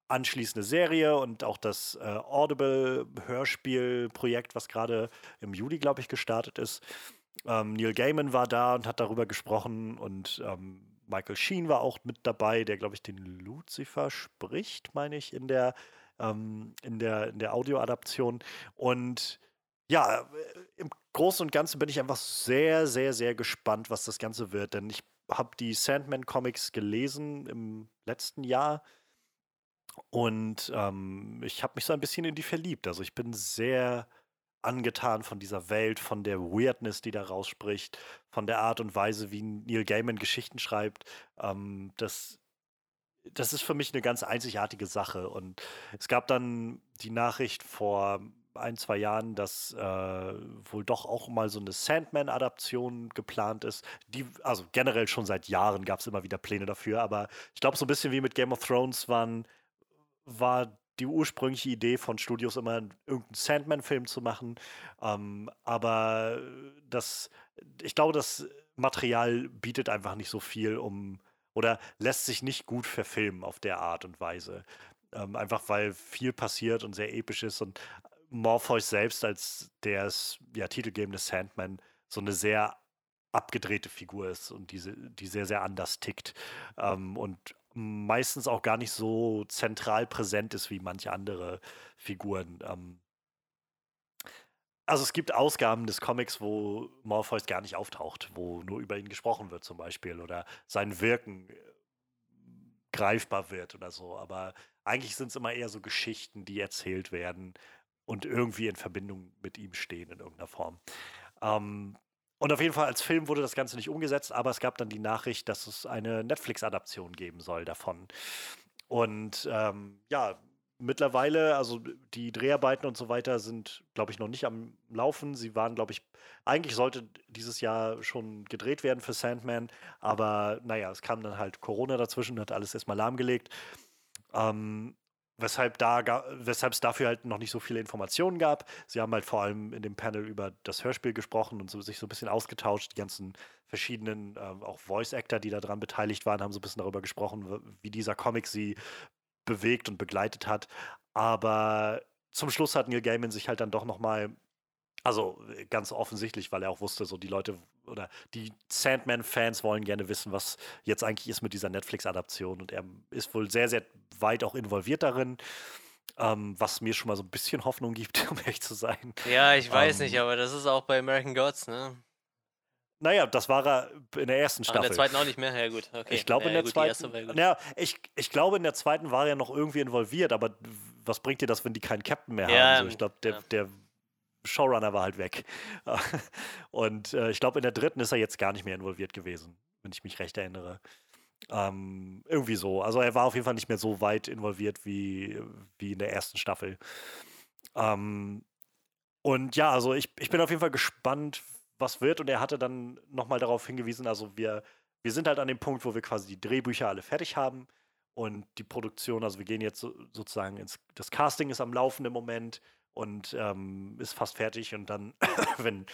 anschließende Serie und auch das äh, Audible-Hörspiel-Projekt, was gerade im Juli, glaube ich, gestartet ist. Ähm, Neil Gaiman war da und hat darüber gesprochen und ähm, Michael Sheen war auch mit dabei, der, glaube ich, den Lucifer spricht, meine ich, in der, ähm, in der, in der Audioadaption. Und ja, äh, im Großen und Ganzen bin ich einfach sehr, sehr, sehr gespannt, was das Ganze wird, denn ich habe die Sandman-Comics gelesen im letzten Jahr und ähm, ich habe mich so ein bisschen in die verliebt. Also ich bin sehr angetan von dieser Welt, von der Weirdness, die da rausspricht, von der Art und Weise, wie Neil Gaiman Geschichten schreibt. Ähm, das, das ist für mich eine ganz einzigartige Sache. Und es gab dann die Nachricht vor ein, zwei Jahren, dass äh, wohl doch auch mal so eine Sandman-Adaption geplant ist. Die, also generell schon seit Jahren gab es immer wieder Pläne dafür, aber ich glaube, so ein bisschen wie mit Game of Thrones waren, war die ursprüngliche Idee von Studios immer irgendeinen Sandman-Film zu machen. Ähm, aber das, ich glaube, das Material bietet einfach nicht so viel, um oder lässt sich nicht gut verfilmen auf der Art und Weise. Ähm, einfach weil viel passiert und sehr episch ist und Morpheus selbst als der ja, titelgebende Sandman so eine sehr abgedrehte Figur ist und diese, die sehr, sehr anders tickt. Ähm, und meistens auch gar nicht so zentral präsent ist wie manche andere Figuren. Ähm, also es gibt Ausgaben des Comics, wo Morpheus gar nicht auftaucht, wo nur über ihn gesprochen wird zum Beispiel oder sein Wirken äh, greifbar wird oder so. Aber eigentlich sind es immer eher so Geschichten, die erzählt werden und irgendwie in Verbindung mit ihm stehen in irgendeiner Form. Ähm, und auf jeden Fall als Film wurde das Ganze nicht umgesetzt, aber es gab dann die Nachricht, dass es eine Netflix-Adaption geben soll davon. Und ähm, ja, mittlerweile, also die Dreharbeiten und so weiter sind, glaube ich, noch nicht am Laufen. Sie waren, glaube ich, eigentlich sollte dieses Jahr schon gedreht werden für Sandman, aber naja, es kam dann halt Corona dazwischen, hat alles erstmal lahmgelegt. Ähm, weshalb da weshalb es dafür halt noch nicht so viele Informationen gab. Sie haben halt vor allem in dem Panel über das Hörspiel gesprochen und so, sich so ein bisschen ausgetauscht. Die ganzen verschiedenen, äh, auch Voice-Actor, die daran beteiligt waren, haben so ein bisschen darüber gesprochen, wie dieser Comic sie bewegt und begleitet hat. Aber zum Schluss hat Neil Gaiman sich halt dann doch noch mal also ganz offensichtlich, weil er auch wusste, so die Leute oder die Sandman-Fans wollen gerne wissen, was jetzt eigentlich ist mit dieser Netflix-Adaption. Und er ist wohl sehr, sehr weit auch involviert darin. Ähm, was mir schon mal so ein bisschen Hoffnung gibt, um ehrlich zu sein. Ja, ich weiß ähm, nicht, aber das ist auch bei American Gods, ne? Naja, das war er in der ersten Staffel. Ah, in der zweiten auch nicht mehr? Ja, gut. Okay. Ich glaube, ja, in der gut, zweiten. Ja, ich, ich glaube, in der zweiten war er noch irgendwie involviert, aber was bringt dir das, wenn die keinen Captain mehr ja, haben? So, ich glaube, der, ja. der Showrunner war halt weg. Und äh, ich glaube, in der dritten ist er jetzt gar nicht mehr involviert gewesen, wenn ich mich recht erinnere. Ähm, irgendwie so. Also er war auf jeden Fall nicht mehr so weit involviert wie, wie in der ersten Staffel. Ähm, und ja, also ich, ich bin auf jeden Fall gespannt, was wird. Und er hatte dann nochmal darauf hingewiesen, also wir, wir sind halt an dem Punkt, wo wir quasi die Drehbücher alle fertig haben und die Produktion, also wir gehen jetzt so, sozusagen ins, das Casting ist am Laufen im Moment und ähm, ist fast fertig. Und dann, wenn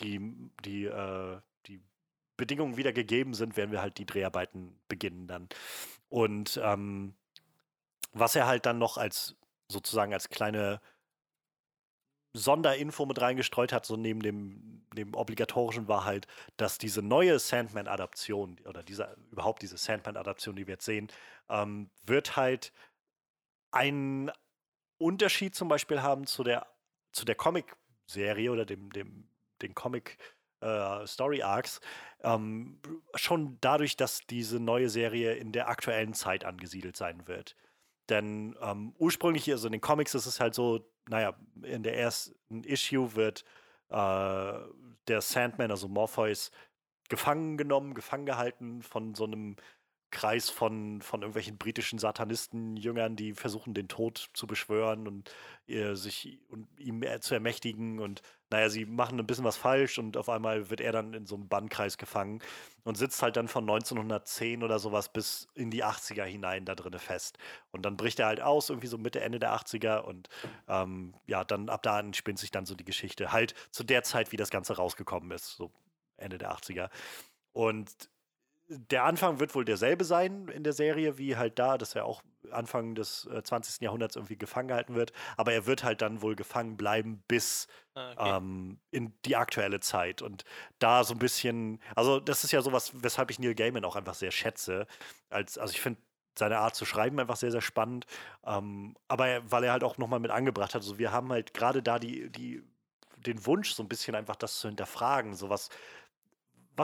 die, die, äh, die Bedingungen wieder gegeben sind, werden wir halt die Dreharbeiten beginnen dann. Und ähm, was er halt dann noch als sozusagen als kleine Sonderinfo mit reingestreut hat, so neben dem, dem obligatorischen war halt, dass diese neue Sandman-Adaption oder diese, überhaupt diese Sandman-Adaption, die wir jetzt sehen, ähm, wird halt einen Unterschied zum Beispiel haben zu der, zu der Comic-Serie oder dem, dem, den Comic- äh, ähm, schon dadurch, dass diese neue Serie in der aktuellen Zeit angesiedelt sein wird. Denn ähm, ursprünglich, also in den Comics ist es halt so, naja, in der ersten Issue wird äh, der Sandman, also Morpheus, gefangen genommen, gefangen gehalten von so einem Kreis von, von irgendwelchen britischen Satanisten-Jüngern, die versuchen, den Tod zu beschwören und äh, sich und ihm zu ermächtigen. Und naja, sie machen ein bisschen was falsch und auf einmal wird er dann in so einem Bannkreis gefangen und sitzt halt dann von 1910 oder sowas bis in die 80er hinein da drinne fest. Und dann bricht er halt aus, irgendwie so Mitte, Ende der 80er und ähm, ja, dann ab da spinnt sich dann so die Geschichte. Halt zu der Zeit, wie das Ganze rausgekommen ist, so Ende der 80er. Und der Anfang wird wohl derselbe sein in der Serie, wie halt da, dass er auch Anfang des äh, 20. Jahrhunderts irgendwie gefangen gehalten wird. Aber er wird halt dann wohl gefangen bleiben bis ah, okay. ähm, in die aktuelle Zeit. Und da so ein bisschen, also das ist ja sowas, weshalb ich Neil Gaiman auch einfach sehr schätze. Als, also ich finde seine Art zu schreiben einfach sehr, sehr spannend. Ähm, aber er, weil er halt auch nochmal mit angebracht hat, also wir haben halt gerade da die, die, den Wunsch, so ein bisschen einfach das zu hinterfragen, sowas was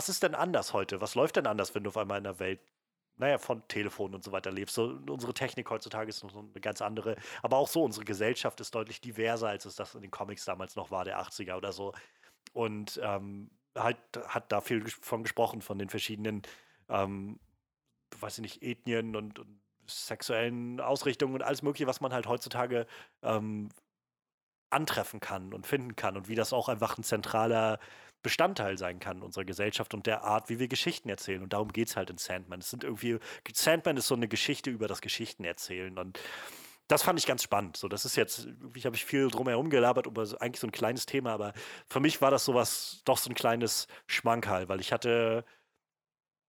ist denn anders heute? Was läuft denn anders, wenn du auf einmal in der Welt, naja, von Telefon und so weiter lebst? So, unsere Technik heutzutage ist noch eine ganz andere. Aber auch so, unsere Gesellschaft ist deutlich diverser, als es das in den Comics damals noch war, der 80er oder so. Und ähm, halt hat da viel von gesprochen, von den verschiedenen, ähm, weiß ich nicht, Ethnien und, und sexuellen Ausrichtungen und alles Mögliche, was man halt heutzutage ähm, antreffen kann und finden kann und wie das auch einfach ein zentraler Bestandteil sein kann unserer Gesellschaft und der Art, wie wir Geschichten erzählen. Und darum geht es halt in Sandman. Es sind irgendwie, Sandman ist so eine Geschichte über das Geschichten erzählen. Und das fand ich ganz spannend. So, das ist jetzt, ich habe ich viel drumherum gelabert, über so, eigentlich so ein kleines Thema, aber für mich war das sowas, doch so ein kleines Schmankerl, weil ich hatte,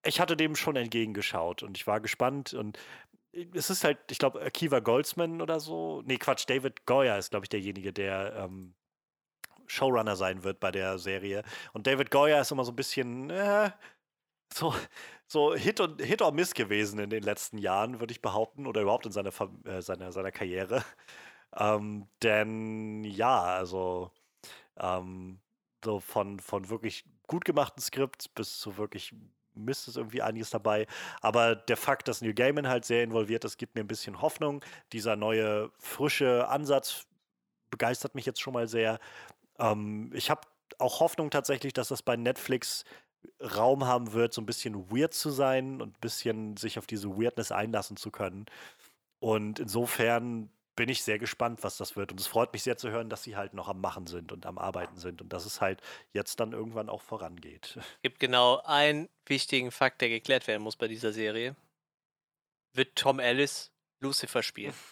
ich hatte dem schon entgegengeschaut und ich war gespannt und es ist halt, ich glaube, Akiva Goldsman oder so. Nee, Quatsch, David Goyer ist, glaube ich, derjenige, der ähm, Showrunner sein wird bei der Serie. Und David Goyer ist immer so ein bisschen äh, so, so Hit, und, Hit or Miss gewesen in den letzten Jahren, würde ich behaupten, oder überhaupt in seiner, äh, seiner, seiner Karriere. Ähm, denn ja, also ähm, so von, von wirklich gut gemachten Skripts bis zu wirklich Mist ist irgendwie einiges dabei. Aber der Fakt, dass Neil Gaiman halt sehr involviert ist, gibt mir ein bisschen Hoffnung. Dieser neue, frische Ansatz begeistert mich jetzt schon mal sehr. Ähm, ich habe auch Hoffnung tatsächlich, dass das bei Netflix Raum haben wird, so ein bisschen weird zu sein und ein bisschen sich auf diese Weirdness einlassen zu können. Und insofern bin ich sehr gespannt, was das wird. Und es freut mich sehr zu hören, dass sie halt noch am Machen sind und am Arbeiten sind und dass es halt jetzt dann irgendwann auch vorangeht. Es gibt genau einen wichtigen Fakt, der geklärt werden muss bei dieser Serie. Wird Tom Ellis Lucifer spielen?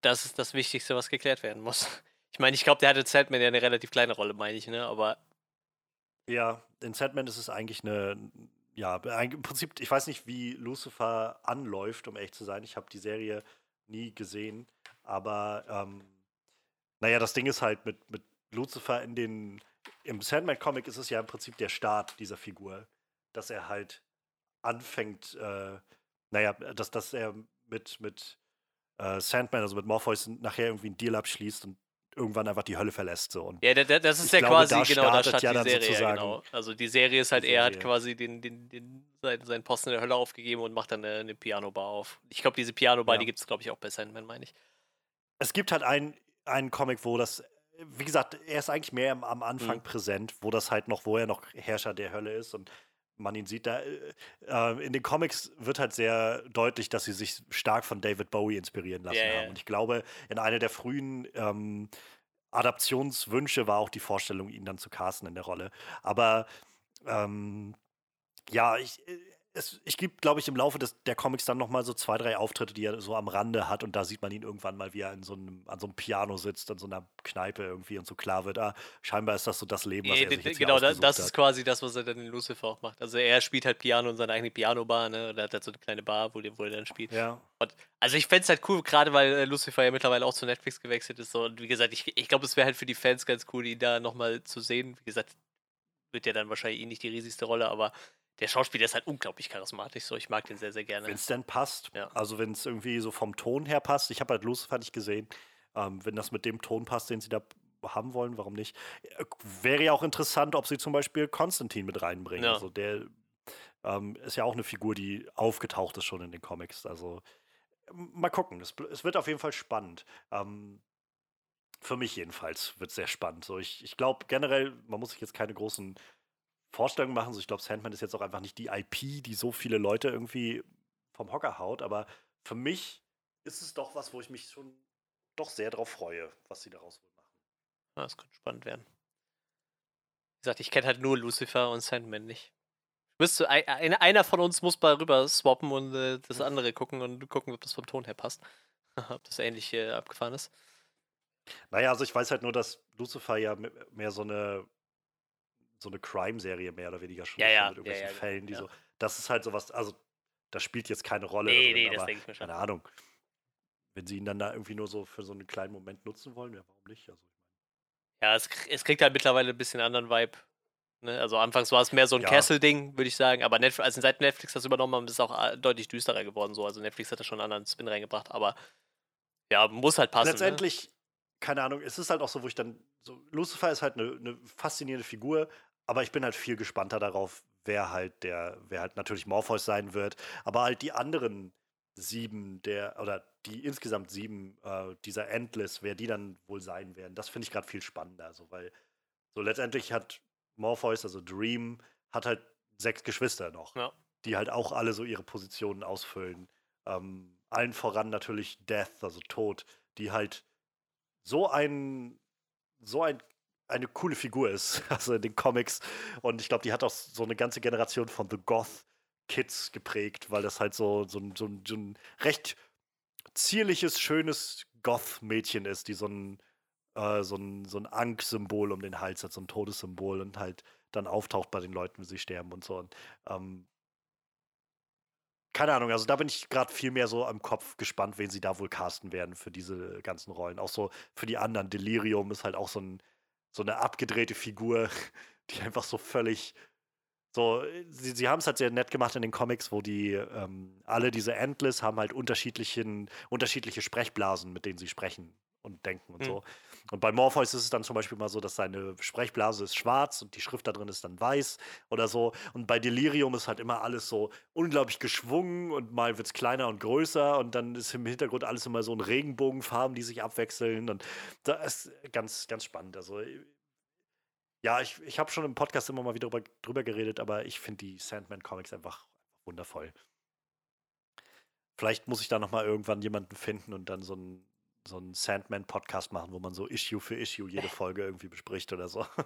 Das ist das Wichtigste, was geklärt werden muss. Ich meine, ich glaube, der hatte Sandman ja eine relativ kleine Rolle, meine ich, ne? Aber. Ja, in Sandman ist es eigentlich eine. Ja, im Prinzip, ich weiß nicht, wie Lucifer anläuft, um echt zu sein. Ich habe die Serie nie gesehen. Aber, ähm, naja, das Ding ist halt mit, mit Lucifer in den. Im Sandman-Comic ist es ja im Prinzip der Start dieser Figur. Dass er halt anfängt, äh, naja, dass, dass er mit, mit äh, Sandman, also mit Morpheus, nachher irgendwie einen Deal abschließt und irgendwann einfach die Hölle verlässt. So. Und ja, das ist ja glaube, quasi, da genau, da startet ja die Serie, ja, genau. Also die Serie ist halt, er hat quasi den, den, den, seinen, seinen Posten in der Hölle aufgegeben und macht dann eine, eine Piano-Bar auf. Ich glaube, diese Piano-Bar, ja. die gibt es, glaube ich, auch bei Sandman, meine ich. Es gibt halt einen, einen Comic, wo das, wie gesagt, er ist eigentlich mehr am, Anfang mhm. präsent, wo das halt noch, wo er noch Herrscher der Hölle ist und man ihn sieht da. Äh, äh in den Comics wird halt sehr deutlich, dass sie sich stark von David Bowie inspirieren lassen yeah, haben. Und ich glaube, in einer der frühen ähm, Adaptionswünsche war auch die Vorstellung, ihn dann zu casten in der Rolle. Aber ähm, ja, ich, äh, es, ich gibt, glaube ich, im Laufe des, der Comics dann noch mal so zwei, drei Auftritte, die er so am Rande hat und da sieht man ihn irgendwann mal, wie er in so einem, an so einem Piano sitzt, an so einer Kneipe irgendwie und so klar wird, ah, scheinbar ist das so das Leben, was er sich jetzt Genau, das hat. ist quasi das, was er dann in Lucifer auch macht. Also er spielt halt Piano in seiner eigenen Piano-Bar, ne, und er hat halt so eine kleine Bar, wo, wo er dann spielt. Ja. Und, also ich fände es halt cool, gerade weil äh, Lucifer ja mittlerweile auch zu Netflix gewechselt ist. So, und wie gesagt, ich, ich glaube, es wäre halt für die Fans ganz cool, ihn da nochmal zu sehen. Wie gesagt, wird ja dann wahrscheinlich eh nicht die riesigste Rolle, aber der Schauspieler ist halt unglaublich charismatisch. So, ich mag den sehr, sehr gerne. Wenn es denn passt. Ja. Also wenn es irgendwie so vom Ton her passt. Ich habe halt Lucifer nicht gesehen. Ähm, wenn das mit dem Ton passt, den sie da haben wollen, warum nicht? Äh, Wäre ja auch interessant, ob sie zum Beispiel Konstantin mit reinbringen. Ja. Also der ähm, ist ja auch eine Figur, die aufgetaucht ist schon in den Comics. Also mal gucken. Es, es wird auf jeden Fall spannend. Ähm, für mich jedenfalls wird es sehr spannend. So, ich ich glaube generell, man muss sich jetzt keine großen Vorstellungen machen. So, ich glaube, Sandman ist jetzt auch einfach nicht die IP, die so viele Leute irgendwie vom Hocker haut. Aber für mich ist es doch was, wo ich mich schon doch sehr drauf freue, was sie daraus wohl machen. Ja, das könnte spannend werden. Wie gesagt, ich kenne halt nur Lucifer und Sandman nicht. Müsste, ein, ein- einer von uns muss mal rüber swappen und äh, das andere gucken und gucken, ob das vom Ton her passt. ob das ähnlich äh, abgefahren ist. Naja, also ich weiß halt nur, dass Lucifer ja me- mehr so eine so eine Crime-Serie mehr oder weniger schon Ja, ja, mit irgendwelchen ja, ja, Fällen, die so. Das ist halt sowas, also das spielt jetzt keine Rolle. Nee, darin, nee, das aber denke ich mir schon. keine Ahnung. Wenn sie ihn dann da irgendwie nur so für so einen kleinen Moment nutzen wollen, ja, warum nicht? Also, Ja, es, es kriegt halt mittlerweile ein bisschen anderen Vibe. Ne? Also anfangs war es mehr so ein Ja. Castle-Ding, würde ich sagen. Aber Netf also seit Netflix das übernommen haben, ist es auch äh, deutlich düsterer geworden. So. Also Netflix hat da schon einen anderen Spin reingebracht. Aber ja, muss halt passen. Ne? Letztendlich, keine Ahnung, es ist halt auch so, wo ich dann. So, Lucifer ist halt eine, eine faszinierende Figur, aber ich bin halt viel gespannter darauf, wer halt der, wer halt natürlich Morpheus sein wird. Aber halt die anderen sieben der, oder die insgesamt sieben äh, dieser Endless, wer die dann wohl sein werden, das finde ich gerade viel spannender. So, weil so letztendlich hat Morpheus, also Dream, hat halt sechs Geschwister noch, Ja. die halt auch alle so ihre Positionen ausfüllen. Ähm, allen voran natürlich Death, also Tod, die halt so ein, so ein, eine coole Figur ist, also in den Comics. Und ich glaube, die hat auch so eine ganze Generation von The Goth Kids geprägt, weil das halt so, so, ein, so, so ein recht zierliches, schönes Goth-Mädchen ist, die so ein, äh, so ein, so ein Ankh-Symbol um den Hals hat, so ein Todessymbol und halt dann auftaucht bei den Leuten, wenn sie sterben und so. Und, ähm, keine Ahnung, also da bin ich gerade viel mehr so am Kopf gespannt, wen sie da wohl casten werden für diese ganzen Rollen. Auch so für die anderen. Delirium ist halt auch so, ein, so eine abgedrehte Figur, die einfach so völlig so, sie, sie haben es halt sehr nett gemacht in den Comics, wo die ähm, alle diese Endless haben halt unterschiedlichen, unterschiedliche Sprechblasen, mit denen sie sprechen und denken und Hm. so. Und bei Morpheus ist es dann zum Beispiel mal so, dass seine Sprechblase ist schwarz und die Schrift da drin ist dann weiß oder so. Und bei Delirium ist halt immer alles so unglaublich geschwungen und mal wird es kleiner und größer und dann ist im Hintergrund alles immer so in Regenbogenfarben, die sich abwechseln. Und das ist ganz, ganz spannend. Also ja, ich, ich habe schon im Podcast immer mal wieder drüber, drüber geredet, aber ich finde die Sandman-Comics einfach wundervoll. Vielleicht muss ich da noch mal irgendwann jemanden finden und dann so einen so einen Sandman-Podcast machen, wo man so Issue für Issue jede Folge irgendwie bespricht oder so.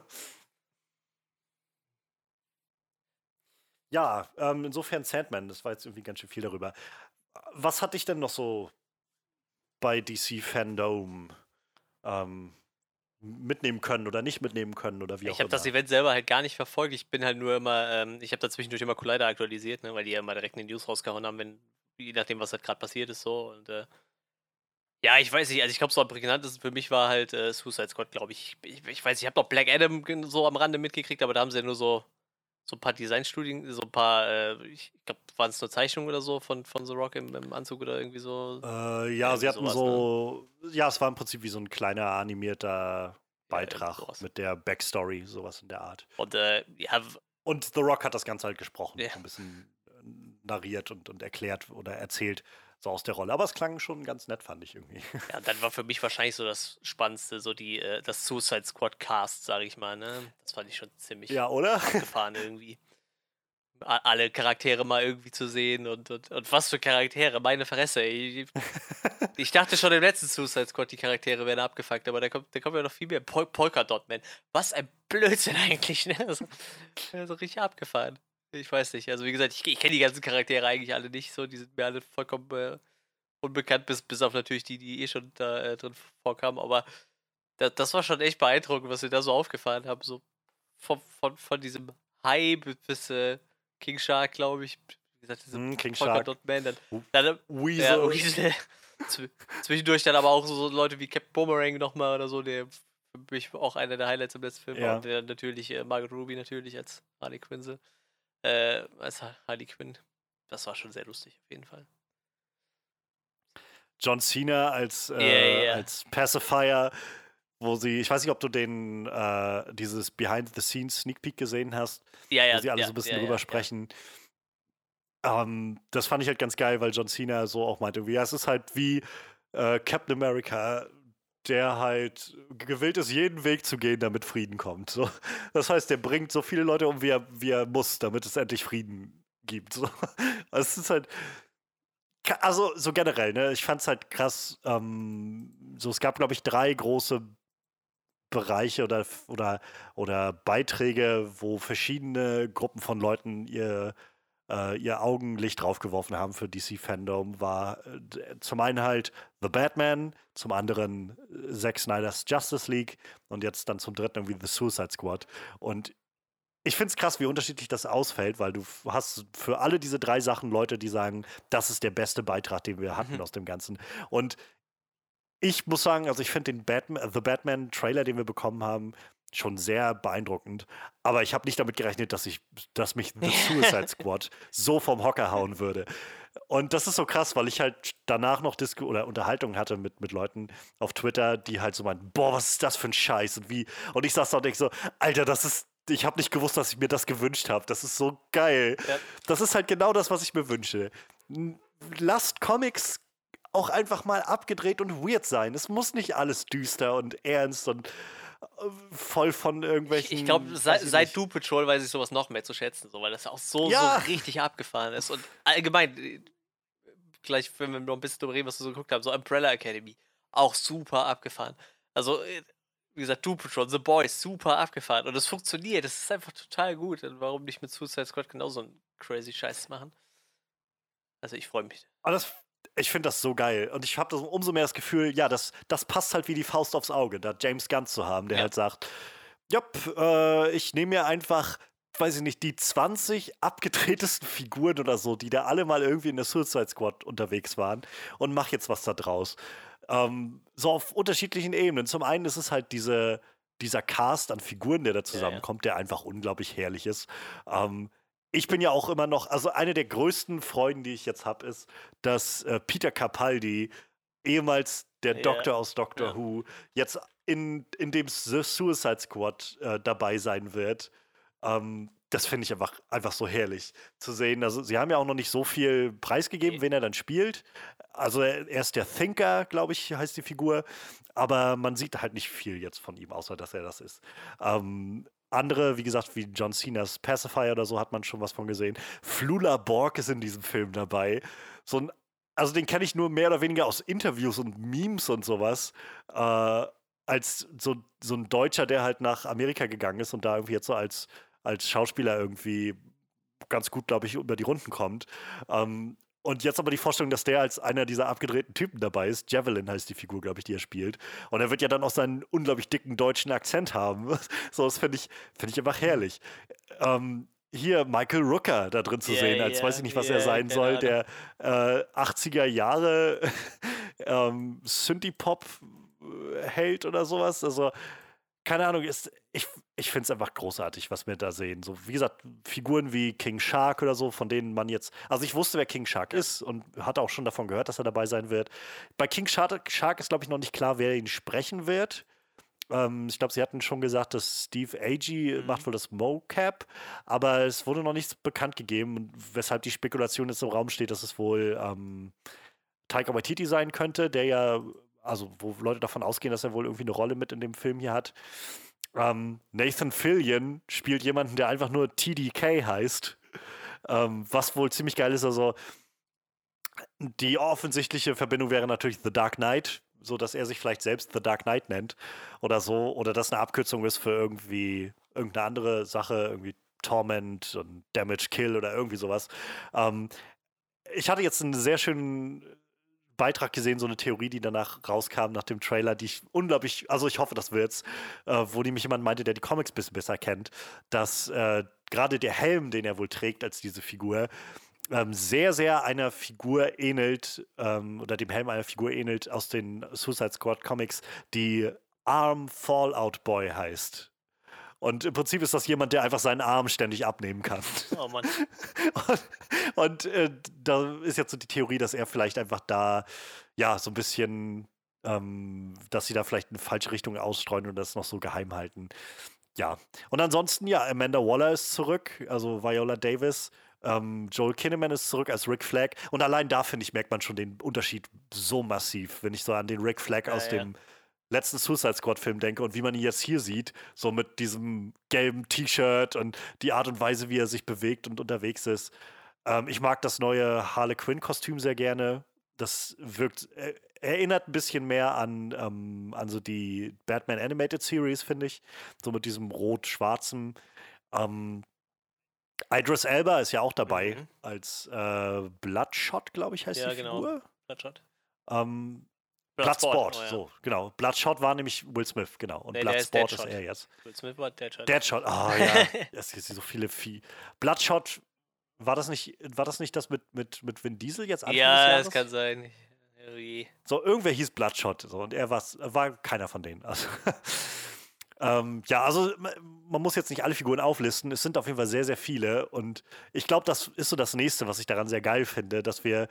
Ja, ähm, insofern Sandman, das war jetzt irgendwie ganz schön viel darüber. Was hat dich denn noch so bei DC Fandom ähm, mitnehmen können oder nicht mitnehmen können oder wie auch Ich habe das? Event selber halt gar nicht verfolgt. Ich bin halt nur immer, ähm, ich habe da zwischendurch immer Collider aktualisiert, ne, weil die ja immer direkt in die News rausgehauen haben, wenn, je nachdem, was halt gerade passiert ist, so. Und äh, ja, ich weiß nicht, also ich glaube, so am prägnantesten für mich war halt äh, Suicide Squad, glaube ich. ich. Ich weiß, ich habe noch Black Adam so am Rande mitgekriegt, aber da haben sie ja nur so, so ein paar Designstudien, so ein paar, äh, ich glaube, waren es nur Zeichnungen oder so von, von The Rock im, im Anzug oder irgendwie so. Äh, ja, Irgendwie sie hatten sowas, so, ja, es war im Prinzip wie so ein kleiner animierter Beitrag sowas. mit der Backstory, sowas in der Art. Und äh, ja, Und The Rock hat das Ganze halt gesprochen, Ja. so ein bisschen äh, narriert und, und erklärt oder erzählt, so aus der Rolle. Aber es klang schon ganz nett, fand ich irgendwie. Ja, dann war für mich wahrscheinlich so das Spannendste, so die, äh, das Suicide Squad Cast, sage ich mal, ne? Das fand ich schon ziemlich ja, oder? abgefahren irgendwie. A- Alle Charaktere mal irgendwie zu sehen und, und, und was für Charaktere, meine Fresse, ey. Ich dachte schon im letzten Suicide Squad, die Charaktere werden abgefuckt, aber da kommt, da kommt ja noch viel mehr. Pol Polka Dot Man. Was ein Blödsinn eigentlich, ne? So, so richtig abgefahren. Ich weiß nicht. Also wie gesagt, ich, ich kenne die ganzen Charaktere eigentlich alle nicht so. Die sind mir alle vollkommen äh, unbekannt, bis, bis auf natürlich die, die eh schon da äh, drin vorkamen. Aber da, das war schon echt beeindruckend, was wir da so aufgefahren haben. So von, von, von diesem Hai bis äh, King Shark, glaube ich. Wie gesagt, mm, King Shark. Man, dann, dann, Weasel. Ja, Weasel. Zwischendurch dann aber auch so, Leute wie Captain Boomerang nochmal oder so, der für mich auch einer der Highlights im letzten Film ja. war. Und der natürlich äh, Margaret Ruby natürlich als Harley Quinn. Äh, als Harley Quinn. Das war schon sehr lustig, auf jeden Fall. John Cena als, äh, yeah, yeah. als Pacifier, wo sie, ich weiß nicht, ob du den, äh, dieses Behind-the-Scenes Sneak Peek gesehen hast, ja, ja, wo sie alle ja, so ein bisschen drüber sprechen. Ähm, das fand ich halt ganz geil, weil John Cena so auch meinte, wie, ja, es ist halt wie äh, Captain America, der halt gewillt ist, jeden Weg zu gehen, damit Frieden kommt. So. Das heißt, der bringt so viele Leute um, wie er, wie er muss, damit es endlich Frieden gibt. So. Also es ist halt, also so generell, ne? Ich fand es halt krass. Ähm, so, es gab, glaube ich, drei große Bereiche oder, oder, oder Beiträge, wo verschiedene Gruppen von Leuten ihr, äh, ihr Augenlicht draufgeworfen haben für DC-Fandom, war äh, zum einen halt The Batman, zum anderen äh, Zack Snyder's Justice League und jetzt dann zum dritten irgendwie The Suicide Squad. Und ich finde es krass, wie unterschiedlich das ausfällt, weil du hast für alle diese drei Sachen Leute, die sagen, das ist der beste Beitrag, den wir hatten mhm. aus dem Ganzen. Und ich muss sagen, also ich finde den Batman, The Batman Trailer, den wir bekommen haben, schon sehr beeindruckend. Aber ich habe nicht damit gerechnet, dass ich, dass mich The Suicide Squad so vom Hocker hauen würde. Und das ist so krass, weil ich halt danach noch Disku oder Unterhaltung hatte mit, mit Leuten auf Twitter, die halt so meinen, boah, was ist das für ein Scheiß und wie. Und ich saß da und denk so, Alter, das ist ich habe nicht gewusst, dass ich mir das gewünscht habe. Das ist so geil. Ja. Das ist halt genau das, was ich mir wünsche. Lasst Comics auch einfach mal abgedreht und weird sein. Es muss nicht alles düster und ernst und voll von irgendwelchen. Ich, ich glaube, seit, seit Du Patrol weiß ich sowas noch mehr zu schätzen, so, weil das auch so, ja. so richtig abgefahren ist. Und allgemein, äh, gleich, wenn wir noch ein bisschen darüber reden, was wir so geguckt haben, so Umbrella Academy, auch super abgefahren. Also, äh, wie gesagt, Doom Patrol, The Boys, super abgefahren. Und es funktioniert, das ist einfach total gut. Und warum nicht mit Suicide Squad genauso einen crazy Scheiß machen? Also ich freue mich. Aber das, ich finde das so geil. Und ich habe umso mehr das Gefühl, ja, das, das passt halt wie die Faust aufs Auge, da James Gunn zu haben, der ja. halt sagt, ja, äh, ich nehme mir einfach weiß ich nicht, die 20 abgedrehtesten Figuren oder so, die da alle mal irgendwie in der Suicide Squad unterwegs waren und mach jetzt was da draus. Ähm, so auf unterschiedlichen Ebenen. Zum einen ist es halt diese, dieser Cast an Figuren, der da zusammenkommt, ja, ja. der einfach unglaublich herrlich ist. Ähm, ich bin ja auch immer noch, also eine der größten Freuden, die ich jetzt habe, ist, dass äh, Peter Capaldi, ehemals der ja. Doktor aus Doctor Who, jetzt in, in dem The Suicide Squad äh, dabei sein wird. Ähm, das finde ich einfach, einfach so herrlich zu sehen. Also, sie haben ja auch noch nicht so viel preisgegeben, wen er dann spielt. Also, er ist der Thinker, glaube ich, heißt die Figur. Aber man sieht halt nicht viel jetzt von ihm, außer dass er das ist. Ähm, andere, wie gesagt, wie John Cena's Pacifier oder so, hat man schon was von gesehen. Flula Borg ist in diesem Film dabei. So ein, also, den kenne ich nur mehr oder weniger aus Interviews und Memes und sowas. Äh, als so, so ein Deutscher, der halt nach Amerika gegangen ist und da irgendwie jetzt so als als Schauspieler irgendwie ganz gut, glaube ich, über die Runden kommt. Ähm, und jetzt aber die Vorstellung, dass der als einer dieser abgedrehten Typen dabei ist. Javelin heißt die Figur, glaube ich, die er spielt. Und er wird ja dann auch seinen unglaublich dicken deutschen Akzent haben. so, das finde ich, find ich einfach herrlich. Ähm, hier Michael Rooker da drin zu yeah, sehen, als yeah, weiß ich nicht, was yeah, er sein soll, der äh, 80er Jahre ähm, Synthie-Pop-Held oder sowas. Also keine Ahnung, ist, ich, ich finde es einfach großartig, was wir da sehen. So, wie gesagt, Figuren wie King Shark oder so, von denen man jetzt. Also ich wusste, wer King Shark ja. ist und hatte auch schon davon gehört, dass er dabei sein wird. Bei King Shark, Shark ist, glaube ich, noch nicht klar, wer ihn sprechen wird. Ähm, ich glaube, sie hatten schon gesagt, dass Steve Agee mhm. macht wohl das Mocap, aber es wurde noch nichts bekannt gegeben, weshalb die Spekulation jetzt im Raum steht, dass es wohl ähm, Taika Waititi sein könnte, der ja also wo Leute davon ausgehen, dass er wohl irgendwie eine Rolle mit in dem Film hier hat. Ähm, Nathan Fillion spielt jemanden, der einfach nur TDK heißt. Ähm, was wohl ziemlich geil ist. Also, die offensichtliche Verbindung wäre natürlich The Dark Knight, so dass er sich vielleicht selbst The Dark Knight nennt oder so. Oder dass eine Abkürzung ist für irgendwie irgendeine andere Sache, irgendwie Torment und Damage Kill oder irgendwie sowas. Ähm, ich hatte jetzt einen sehr schönen Beitrag gesehen, so eine Theorie, die danach rauskam nach dem Trailer, die ich unglaublich, also ich hoffe, das wird's, äh, wo nämlich jemand meinte, der die Comics ein bisschen besser kennt, dass äh, gerade der Helm, den er wohl trägt als diese Figur, ähm, sehr, sehr einer Figur ähnelt, ähm, oder dem Helm einer Figur ähnelt aus den Suicide Squad Comics, die Arm Fallout Boy heißt. Und im Prinzip ist das jemand, der einfach seinen Arm ständig abnehmen kann. Oh Mann. und, und äh, da ist jetzt so die Theorie, dass er vielleicht einfach da, ja, so ein bisschen, ähm, dass sie da vielleicht eine falsche Richtung ausstreuen und das noch so geheim halten. Ja. Und ansonsten, ja, Amanda Waller ist zurück, also Viola Davis. Ähm, Joel Kinnaman ist zurück als Rick Flag. Und allein da, finde ich, merkt man schon den Unterschied so massiv, wenn ich so an den Rick Flag ja, aus ja. dem letzten Suicide Squad-Film denke und wie man ihn jetzt hier sieht, so mit diesem gelben T-Shirt und die Art und Weise, wie er sich bewegt und unterwegs ist. Ähm, ich mag das neue Harley Quinn-Kostüm sehr gerne. Das wirkt, äh, erinnert ein bisschen mehr an, ähm, an so die Batman Animated Series, finde ich. So mit diesem rot-schwarzen. Ähm, Idris Elba ist ja auch dabei mhm. als äh, Bloodshot, glaube ich, heißt ja, die genau. Figur. Bloodshot. Ähm, Bloodsport, oh, ja. so, genau. Bloodshot war nämlich Will Smith, genau. Und nee, Bloodsport ist, ist, er jetzt. Will Smith war Deadshot. Deadshot, oh ja. es gibt so viele Vieh. Bloodshot, war das nicht, war das, nicht das mit, mit, mit Vin Diesel jetzt Anfang Ja, das kann sein. So, irgendwer hieß Bloodshot so, und er war keiner von denen. Also, ähm, ja, also man muss jetzt nicht alle Figuren auflisten. Es sind auf jeden Fall sehr, sehr viele. Und ich glaube, das ist so das Nächste, was ich daran sehr geil finde, dass wir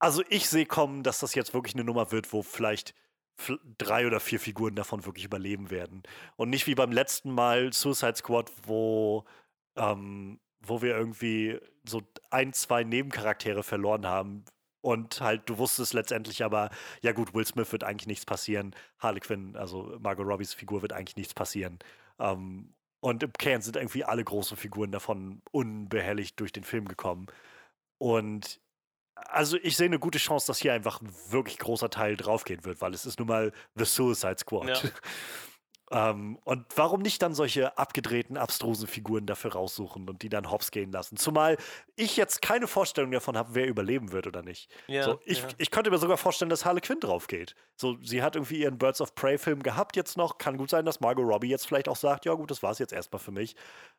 also ich sehe kommen, dass das jetzt wirklich eine Nummer wird, wo vielleicht drei oder vier Figuren davon wirklich überleben werden. Und nicht wie beim letzten Mal Suicide Squad, wo, ähm, wo wir irgendwie so ein, zwei Nebencharaktere verloren haben. Und halt, du wusstest letztendlich aber, ja gut, Will Smith wird eigentlich nichts passieren. Harley Quinn, also Margot Robbies Figur, wird eigentlich nichts passieren. Ähm, und im Kern sind irgendwie alle großen Figuren davon unbehelligt durch den Film gekommen. Und also ich sehe eine gute Chance, dass hier einfach ein wirklich großer Teil draufgehen wird, weil es ist nun mal The Suicide Squad. Ja. ähm, und warum nicht dann solche abgedrehten, abstrusen Figuren dafür raussuchen und die dann hops gehen lassen? Zumal ich jetzt keine Vorstellung davon habe, wer überleben wird oder nicht. Ja, so, ich, ja. ich könnte mir sogar vorstellen, dass Harley Quinn drauf geht. So, sie hat irgendwie ihren Birds of Prey-Film gehabt jetzt noch. Kann gut sein, dass Margot Robbie jetzt vielleicht auch sagt, ja gut, das war es jetzt erstmal für mich.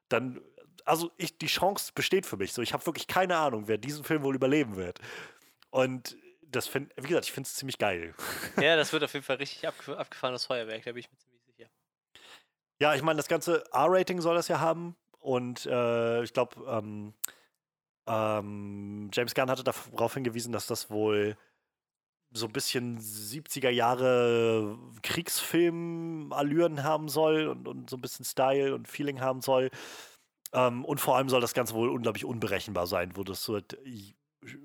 Dann also ich, die Chance besteht für mich. So, ich habe wirklich keine Ahnung, wer diesen Film wohl überleben wird. Und das finde, wie gesagt, ich finde es ziemlich geil. Ja, das wird auf jeden Fall richtig abgef abgefahrenes Feuerwerk, da bin ich sicher. Ja, ich meine, das ganze R-Rating soll das ja haben. Und äh, ich glaube, ähm, ähm, James Gunn hatte darauf hingewiesen, dass das wohl so ein bisschen 70er Jahre Kriegsfilm-Allüren haben soll und, und so ein bisschen Style und Feeling haben soll. Ähm, und vor allem soll das Ganze wohl unglaublich unberechenbar sein, wo du so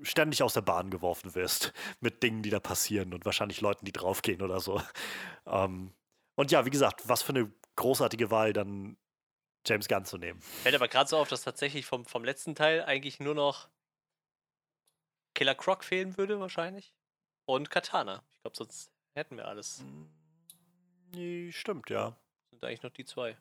ständig aus der Bahn geworfen wirst mit Dingen, die da passieren und wahrscheinlich Leuten, die draufgehen oder so. Ähm, und ja, wie gesagt, was für eine großartige Wahl dann James Gunn zu nehmen. Fällt aber gerade so auf, dass tatsächlich vom, vom letzten Teil eigentlich nur noch Killer Croc fehlen würde, wahrscheinlich. Und Katana. Ich glaube, sonst hätten wir alles. Nee, stimmt, ja. Sind eigentlich noch die zwei.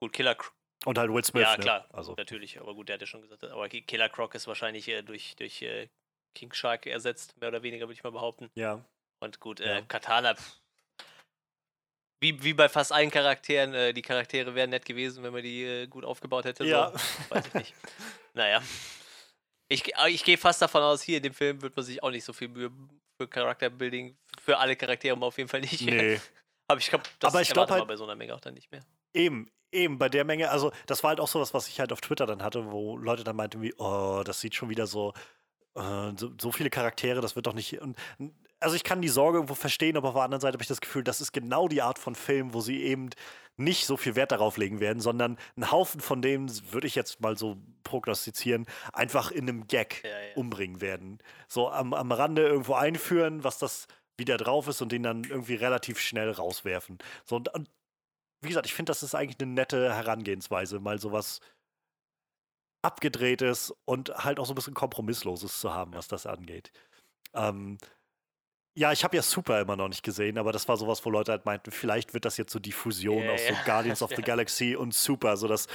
Gut, Killer, und halt Will Smith. Ja, ne? klar. Also. Natürlich, aber gut, der hat ja schon gesagt. Aber Killer Croc ist wahrscheinlich äh, durch, durch äh, King Shark ersetzt, mehr oder weniger, würde ich mal behaupten. Ja. Und gut, äh, ja. Katana, pff, wie, wie bei fast allen Charakteren, äh, die Charaktere wären nett gewesen, wenn man die äh, gut aufgebaut hätte. Ja. So. Weiß ich nicht. naja. Ich, ich gehe fast davon aus, hier in dem Film wird man sich auch nicht so viel Mühe für Charakterbuilding für alle Charaktere auf jeden Fall nicht. Nee. Aber ich glaube, das Aber ich glaub halt, bei so einer Menge auch dann nicht mehr. Eben, Eben, bei der Menge, also das war halt auch sowas, was ich halt auf Twitter dann hatte, wo Leute dann meinten wie, oh, das sieht schon wieder so, äh, so, so, viele Charaktere, das wird doch nicht. Und, also ich kann die Sorge irgendwo verstehen, aber auf der anderen Seite habe ich das Gefühl, das ist genau die Art von Film, wo sie eben nicht so viel Wert darauf legen werden, sondern einen Haufen von denen, würde ich jetzt mal so prognostizieren, einfach in einem Gag ja, ja. umbringen werden. So am, am Rande irgendwo einführen, was das wieder drauf ist und den dann irgendwie relativ schnell rauswerfen. So, und, und wie gesagt, ich finde, das ist eigentlich eine nette Herangehensweise, mal sowas abgedrehtes und halt auch so ein bisschen kompromissloses zu haben, was das angeht. Ähm, Ja, ich habe ja Super immer noch nicht gesehen, aber das war sowas, wo Leute halt meinten, vielleicht wird das jetzt so die Fusion yeah, aus so Guardians of the Galaxy und Super, sodass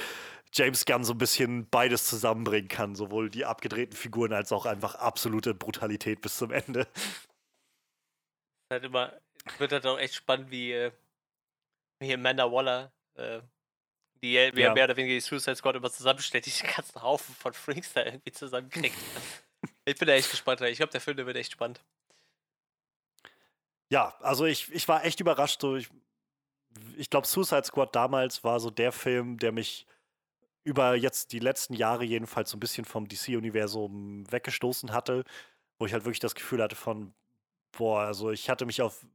James Gunn so ein bisschen beides zusammenbringen kann, sowohl die abgedrehten Figuren als auch einfach absolute Brutalität bis zum Ende. Halt immer, wird halt auch echt spannend, wie, äh, wie Amanda Waller, äh, die ja. mehr oder weniger die Suicide Squad immer zusammenstellt, diese ganzen Haufen von Freaks da irgendwie zusammenkriegt. ich bin da echt gespannt. Ich glaube, der Film der wird echt spannend. Ja, also ich, ich war echt überrascht. So ich ich glaube, Suicide Squad damals war so der Film, der mich über jetzt die letzten Jahre jedenfalls so ein bisschen vom DC-Universum weggestoßen hatte, wo ich halt wirklich das Gefühl hatte von, boah, also ich hatte mich auf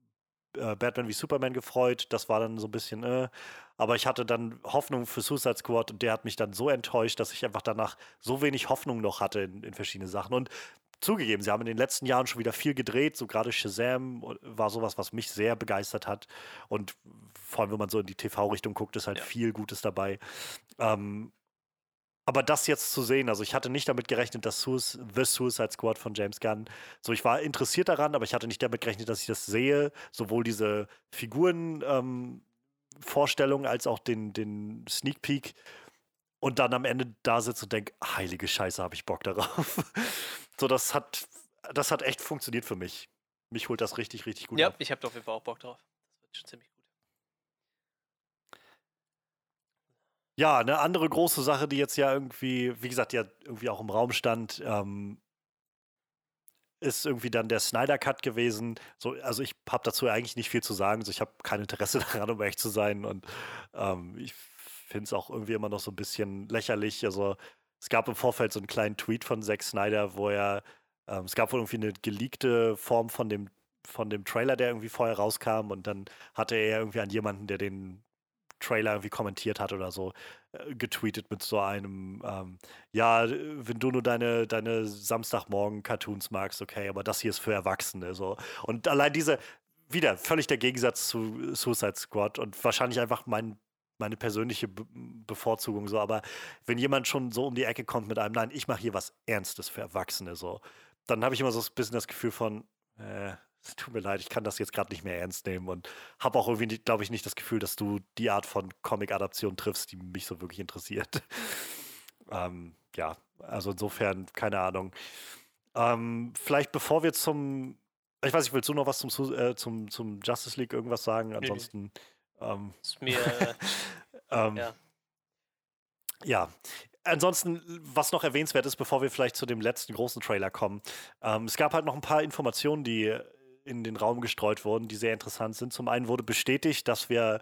äh, Batman wie Superman gefreut, das war dann so ein bisschen, äh, aber ich hatte dann Hoffnung für Suicide Squad und der hat mich dann so enttäuscht, dass ich einfach danach so wenig Hoffnung noch hatte in, in verschiedene Sachen. Und zugegeben, sie haben in den letzten Jahren schon wieder viel gedreht. So gerade Shazam war sowas, was mich sehr begeistert hat. Und vor allem, wenn man so in die TV-Richtung guckt, ist halt ja. viel Gutes dabei. Ähm, aber das jetzt zu sehen, also ich hatte nicht damit gerechnet, dass Suicide, The Suicide Squad von James Gunn, so ich war interessiert daran, aber ich hatte nicht damit gerechnet, dass ich das sehe, sowohl diese Figuren ähm, Vorstellung als auch den, den Sneak Peek und dann am Ende da sitze und denke, heilige Scheiße, habe ich Bock darauf. so, das hat, das hat echt funktioniert für mich. Mich holt das richtig, richtig gut Ja, ab. ich habe auf jeden Fall auch Bock drauf. Das wird schon ziemlich gut. Ja, eine andere große Sache, die jetzt ja irgendwie, wie gesagt, ja irgendwie auch im Raum stand, ähm, ist irgendwie dann der Snyder Cut gewesen. So, also ich habe dazu eigentlich nicht viel zu sagen. So, ich habe kein Interesse daran, um echt zu sein. Und ähm, ich finde es auch irgendwie immer noch so ein bisschen lächerlich. Also es gab im Vorfeld so einen kleinen Tweet von Zack Snyder, wo er, ähm, es gab wohl irgendwie eine geleakte Form von dem, von dem Trailer, der irgendwie vorher rauskam. Und dann hatte er irgendwie an jemanden, der den Trailer irgendwie kommentiert hat oder so, äh, getweetet mit so einem, ähm, ja, wenn du nur deine, deine Samstagmorgen-Cartoons magst, okay, aber das hier ist für Erwachsene. So. Und allein diese, wieder völlig der Gegensatz zu Suicide Squad und wahrscheinlich einfach mein, meine persönliche Be Bevorzugung so, aber wenn jemand schon so um die Ecke kommt mit einem, nein, ich mache hier was Ernstes für Erwachsene, so, dann habe ich immer so ein bisschen das Gefühl von, äh, es tut mir leid, ich kann das jetzt gerade nicht mehr ernst nehmen und habe auch irgendwie, glaube ich, nicht das Gefühl, dass du die Art von Comic-Adaption triffst, die mich so wirklich interessiert. ähm, ja, also insofern, keine Ahnung. Ähm, vielleicht bevor wir zum, ich weiß nicht, willst du noch was zum, äh, zum, zum Justice League irgendwas sagen? Ansonsten. Ähm, ist mir. Äh, ähm, ja. Ja, ansonsten, was noch erwähnenswert ist, bevor wir vielleicht zu dem letzten großen Trailer kommen, ähm, es gab halt noch ein paar Informationen, die in den Raum gestreut wurden, die sehr interessant sind. Zum einen wurde bestätigt, dass wir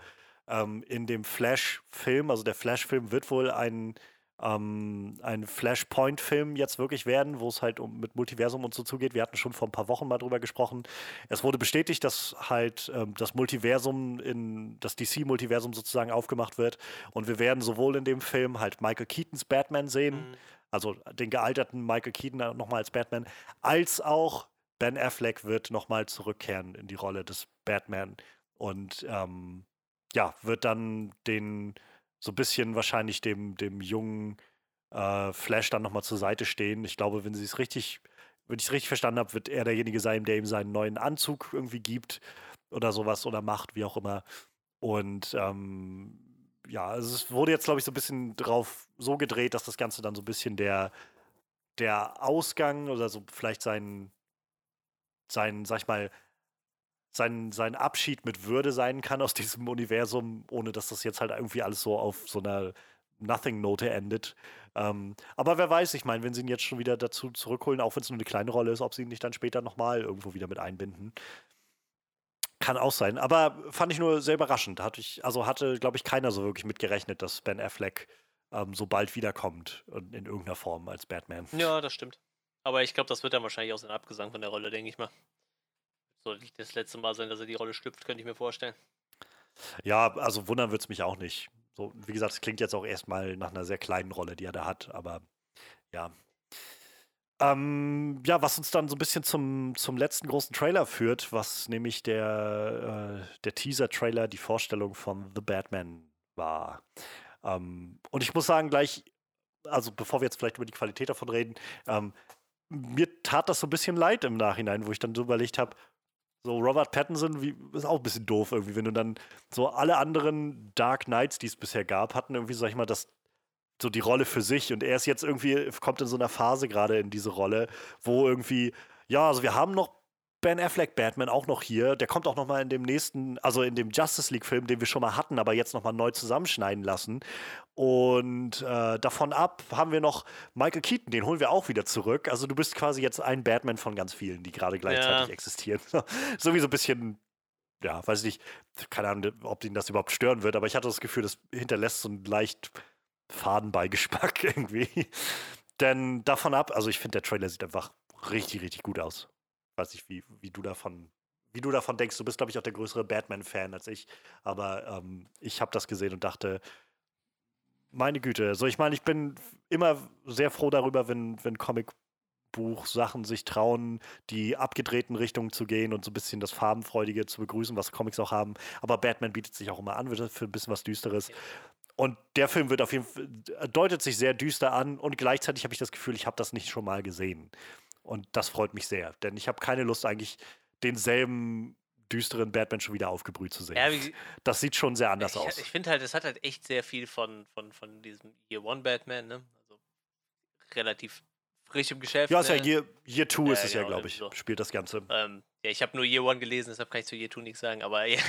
ähm, in dem Flash-Film, also der Flash-Film wird wohl ein, ähm, ein Flashpoint-Film jetzt wirklich werden, wo es halt um mit Multiversum und so zugeht. Wir hatten schon vor ein paar Wochen mal drüber gesprochen. Es wurde bestätigt, dass halt ähm, das Multiversum in das DC-Multiversum sozusagen aufgemacht wird. Und wir werden sowohl in dem Film halt Michael Keatons Batman sehen, mhm. also den gealterten Michael Keaton nochmal als Batman, als auch Ben Affleck wird nochmal zurückkehren in die Rolle des Batman und ähm, ja, wird dann den so ein bisschen wahrscheinlich dem, dem jungen äh, Flash dann nochmal zur Seite stehen. Ich glaube, wenn sie es richtig, wenn ich es richtig verstanden habe, wird er derjenige sein, der ihm seinen neuen Anzug irgendwie gibt oder sowas oder macht, wie auch immer. Und ähm, ja, also es wurde jetzt, glaube ich, so ein bisschen drauf so gedreht, dass das Ganze dann so ein bisschen der, der Ausgang oder so vielleicht sein, sein, sag ich mal, sein, sein Abschied mit Würde sein kann aus diesem Universum, ohne dass das jetzt halt irgendwie alles so auf so einer Nothing-Note endet. Ähm, aber wer weiß, ich meine, wenn sie ihn jetzt schon wieder dazu zurückholen, auch wenn es nur eine kleine Rolle ist, ob sie ihn nicht dann später nochmal irgendwo wieder mit einbinden. Kann auch sein. Aber fand ich nur sehr überraschend. Hatte ich, also hatte, glaube ich, keiner so wirklich mitgerechnet, dass Ben Affleck ähm, so bald wiederkommt in, in irgendeiner Form als Batman. Ja, das stimmt. Aber ich glaube, das wird dann wahrscheinlich auch sein Abgesang von der Rolle, denke ich mal. Soll nicht das letzte Mal sein, dass er die Rolle schlüpft, könnte ich mir vorstellen. Ja, also wundern wird es mich auch nicht. So, wie gesagt, es klingt jetzt auch erstmal nach einer sehr kleinen Rolle, die er da hat, aber ja. Ähm, ja, was uns dann so ein bisschen zum, zum letzten großen Trailer führt, was nämlich der, äh, der Teaser-Trailer, die Vorstellung von The Batman war. Ähm, und ich muss sagen, gleich, also bevor wir jetzt vielleicht über die Qualität davon reden, ähm, mir tat das so ein bisschen leid im Nachhinein, wo ich dann so überlegt habe, So Robert Pattinson wie, ist auch ein bisschen doof irgendwie, wenn du dann so alle anderen Dark Knights, die es bisher gab, hatten irgendwie, sag ich mal, das so die Rolle für sich. Und er ist jetzt irgendwie, kommt in so einer Phase gerade in diese Rolle, wo irgendwie, ja, also wir haben noch Ben Affleck Batman auch noch hier. Der kommt auch noch mal in dem nächsten, also in dem Justice League Film, den wir schon mal hatten, aber jetzt noch mal neu zusammenschneiden lassen. Und äh, davon ab haben wir noch Michael Keaton, den holen wir auch wieder zurück. Also du bist quasi jetzt ein Batman von ganz vielen, die gerade gleichzeitig ja. existieren. Sowieso ein bisschen ja, weiß nicht, keine Ahnung, ob ihn das überhaupt stören wird, aber ich hatte das Gefühl, das hinterlässt so einen leicht Fadenbeigeschmack irgendwie. Denn davon ab, also ich finde, der Trailer sieht einfach richtig, richtig gut aus. Weiß nicht, wie, wie du davon, wie du davon denkst. Du bist, glaube ich, auch der größere Batman-Fan als ich. Aber ähm, ich habe das gesehen und dachte, meine Güte. So, ich meine, ich bin immer sehr froh darüber, wenn, wenn Comicbuch-Sachen sich trauen, die abgedrehten Richtungen zu gehen und so ein bisschen das Farbenfreudige zu begrüßen, was Comics auch haben. Aber Batman bietet sich auch immer an für ein bisschen was Düsteres. Und der Film wird auf jeden Fall, deutet sich sehr düster an und gleichzeitig habe ich das Gefühl, ich habe das nicht schon mal gesehen. Und das freut mich sehr, denn ich habe keine Lust, eigentlich denselben düsteren Batman schon wieder aufgebrüht zu sehen. Ja, wie, das sieht schon sehr anders ich, aus. Ich finde halt, es hat halt echt sehr viel von, von, von diesem Year One Batman, ne? Also relativ frisch im Geschäft. Ja, ist ja ne? Year, Year Two ja, ist es genau, ja, glaube ich. So. Spielt das Ganze. Ähm, ja, ich habe nur Year One gelesen, deshalb kann ich zu Year Two nichts sagen, aber ja,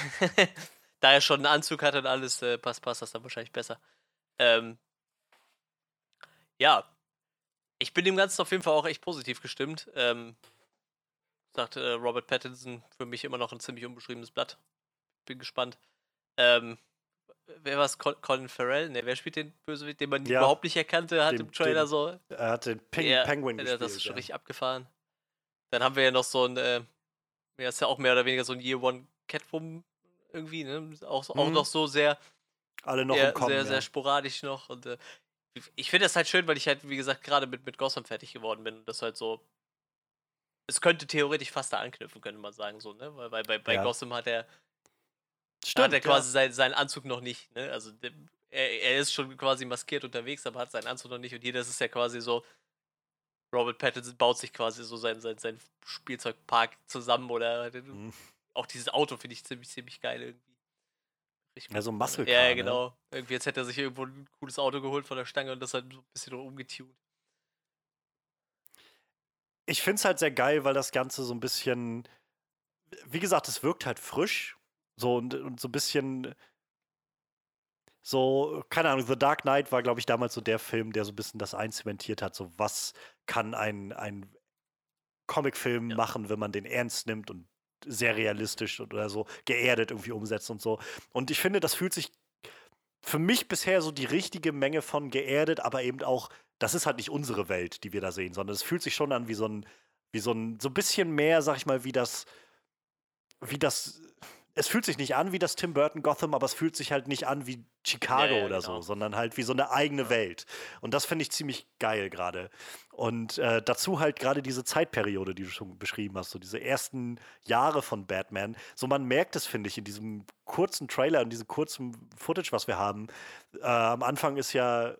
da er schon einen Anzug hat und alles, äh, passt, passt das dann wahrscheinlich besser. Ähm, ja, ich bin dem Ganzen auf jeden Fall auch echt positiv gestimmt. Ähm, sagt äh, Robert Pattinson, für mich immer noch ein ziemlich unbeschriebenes Blatt. Bin gespannt. Ähm, wer war es? Colin Farrell? Ne, wer spielt den Bösewicht, den man ja, überhaupt nicht erkannte, hat den, im Trailer den, so. Er hat den Peng ja, Penguin gespielt. Das ist schon ja. richtig abgefahren. Dann haben wir ja noch so ein, äh, ja, ist ja auch mehr oder weniger so ein Year One Catwoman irgendwie, ne? Auch, mhm. auch noch so sehr. Alle noch sehr, im Kommen, sehr, sehr sporadisch noch. Und äh, ich finde das halt schön, weil ich halt, wie gesagt, gerade mit, mit Gotham fertig geworden bin. Und das halt so. Es könnte theoretisch fast da anknüpfen, könnte man sagen, so, ne? Weil, weil bei, bei ja. Gotham hat er. Stimmt, hat er quasi ja. seinen, seinen Anzug noch nicht, ne? Also er, er ist schon quasi maskiert unterwegs, aber hat seinen Anzug noch nicht. Und hier, das ist ja quasi so. Robert Pattinson baut sich quasi so sein, sein, sein Spielzeugpark zusammen oder mhm. auch dieses Auto finde ich ziemlich, ziemlich geil irgendwie. Ich ja, so ein Muscle Ja, ne? genau. Irgendwie jetzt hätte er sich irgendwo ein cooles Auto geholt von der Stange und das halt so ein bisschen umgetunt. Ich finde es halt sehr geil, weil das Ganze so ein bisschen, wie gesagt, es wirkt halt frisch. So und, und so ein bisschen so, keine Ahnung, The Dark Knight war, glaube ich, damals so der Film, der so ein bisschen das einzementiert hat. So, was kann ein, ein Comicfilm ja. machen, wenn man den ernst nimmt und sehr realistisch oder so geerdet irgendwie umsetzt und so. Und ich finde, das fühlt sich für mich bisher so die richtige Menge von geerdet, aber eben auch, das ist halt nicht unsere Welt, die wir da sehen, sondern es fühlt sich schon an wie so ein, wie so ein, so ein bisschen mehr, sag ich mal, wie das, wie das es fühlt sich nicht an wie das Tim Burton Gotham, aber es fühlt sich halt nicht an wie Chicago ja, ja, oder genau. so, sondern halt wie so eine eigene Welt. Und das finde ich ziemlich geil gerade. Und äh, dazu halt gerade diese Zeitperiode, die du schon beschrieben hast, so diese ersten Jahre von Batman. So man merkt es, finde ich, in diesem kurzen Trailer, in diesem kurzen Footage, was wir haben. Äh, am Anfang ist ja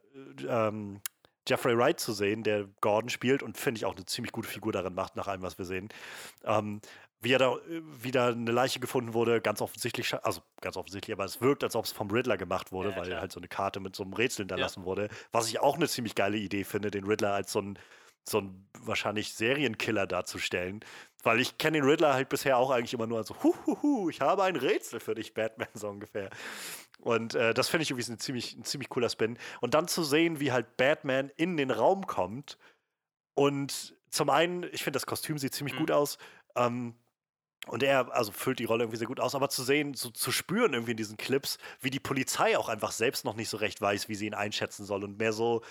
ähm, Jeffrey Wright zu sehen, der Gordon spielt und finde ich auch eine ziemlich gute Figur darin macht, nach allem, was wir sehen. Ähm, wie er da äh, wieder eine Leiche gefunden wurde, ganz offensichtlich, also ganz offensichtlich, aber es wirkt, als ob es vom Riddler gemacht wurde, ja, weil klar. halt so eine Karte mit so einem Rätsel hinterlassen ja. wurde. Was ich auch eine ziemlich geile Idee finde, den Riddler als so ein, so ein wahrscheinlich Serienkiller darzustellen. Weil ich kenne den Riddler halt bisher auch eigentlich immer nur als so, huhuhu, ich habe ein Rätsel für dich, Batman, so ungefähr. Und äh, das finde ich irgendwie ein ziemlich, ein ziemlich cooler Spin. Und dann zu sehen, wie halt Batman in den Raum kommt und zum einen, ich finde, das Kostüm sieht ziemlich mhm. gut aus. Ähm, und er also füllt die Rolle irgendwie sehr gut aus, aber zu sehen, so, zu spüren irgendwie in diesen Clips, wie die Polizei auch einfach selbst noch nicht so recht weiß, wie sie ihn einschätzen soll und mehr so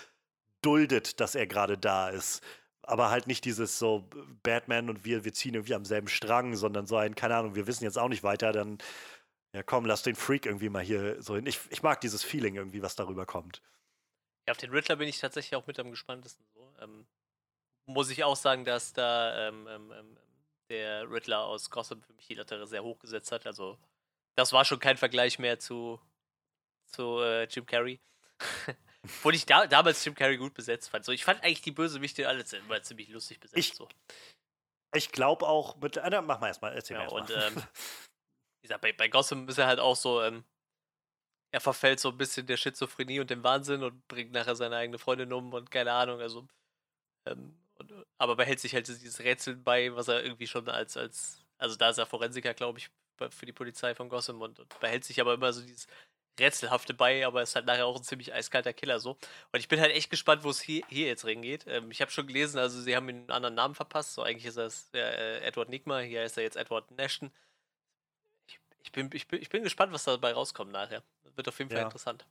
duldet, dass er gerade da ist. Aber halt nicht dieses so Batman und wir, wir ziehen irgendwie am selben Strang, sondern so ein, keine Ahnung, wir wissen jetzt auch nicht weiter, dann, ja komm, lass den Freak irgendwie mal hier so hin. Ich, ich mag dieses Feeling irgendwie, was darüber kommt. Ja, auf den Riddler bin ich tatsächlich auch mit am gespanntesten. So. Ähm, muss ich auch sagen, dass da ähm, ähm, ähm der Riddler aus Gotham für mich die Latte sehr hoch gesetzt hat. Also, das war schon kein Vergleich mehr zu, zu äh, Jim Carrey. Obwohl ich da, damals Jim Carrey gut besetzt fand. So, ich fand eigentlich die Bösewichte alle immer ziemlich lustig besetzt. Ich, so. Ich glaube auch mit. Äh, mach mal erstmal, erzähl ja, mir erstmal. Und ähm, wie gesagt, bei, bei Gotham ist er halt auch so, ähm, er verfällt so ein bisschen der Schizophrenie und dem Wahnsinn und bringt nachher seine eigene Freundin um und keine Ahnung, also. Ähm, und, aber behält sich halt dieses Rätsel bei, was er irgendwie schon als, als, also da ist er Forensiker, glaube ich, für die Polizei von Gotham und, und behält sich aber immer so dieses Rätselhafte bei, aber ist halt nachher auch ein ziemlich eiskalter Killer so. Und ich bin halt echt gespannt, wo es hier, hier jetzt hingeht. Ähm, ich habe schon gelesen, also sie haben ihm einen anderen Namen verpasst. So eigentlich ist das äh, Edward Nigma, hier ist er jetzt Edward Nashton. Ich, ich, bin, ich, bin, ich bin gespannt, was dabei rauskommt nachher. Das wird auf jeden Fall ja. interessant.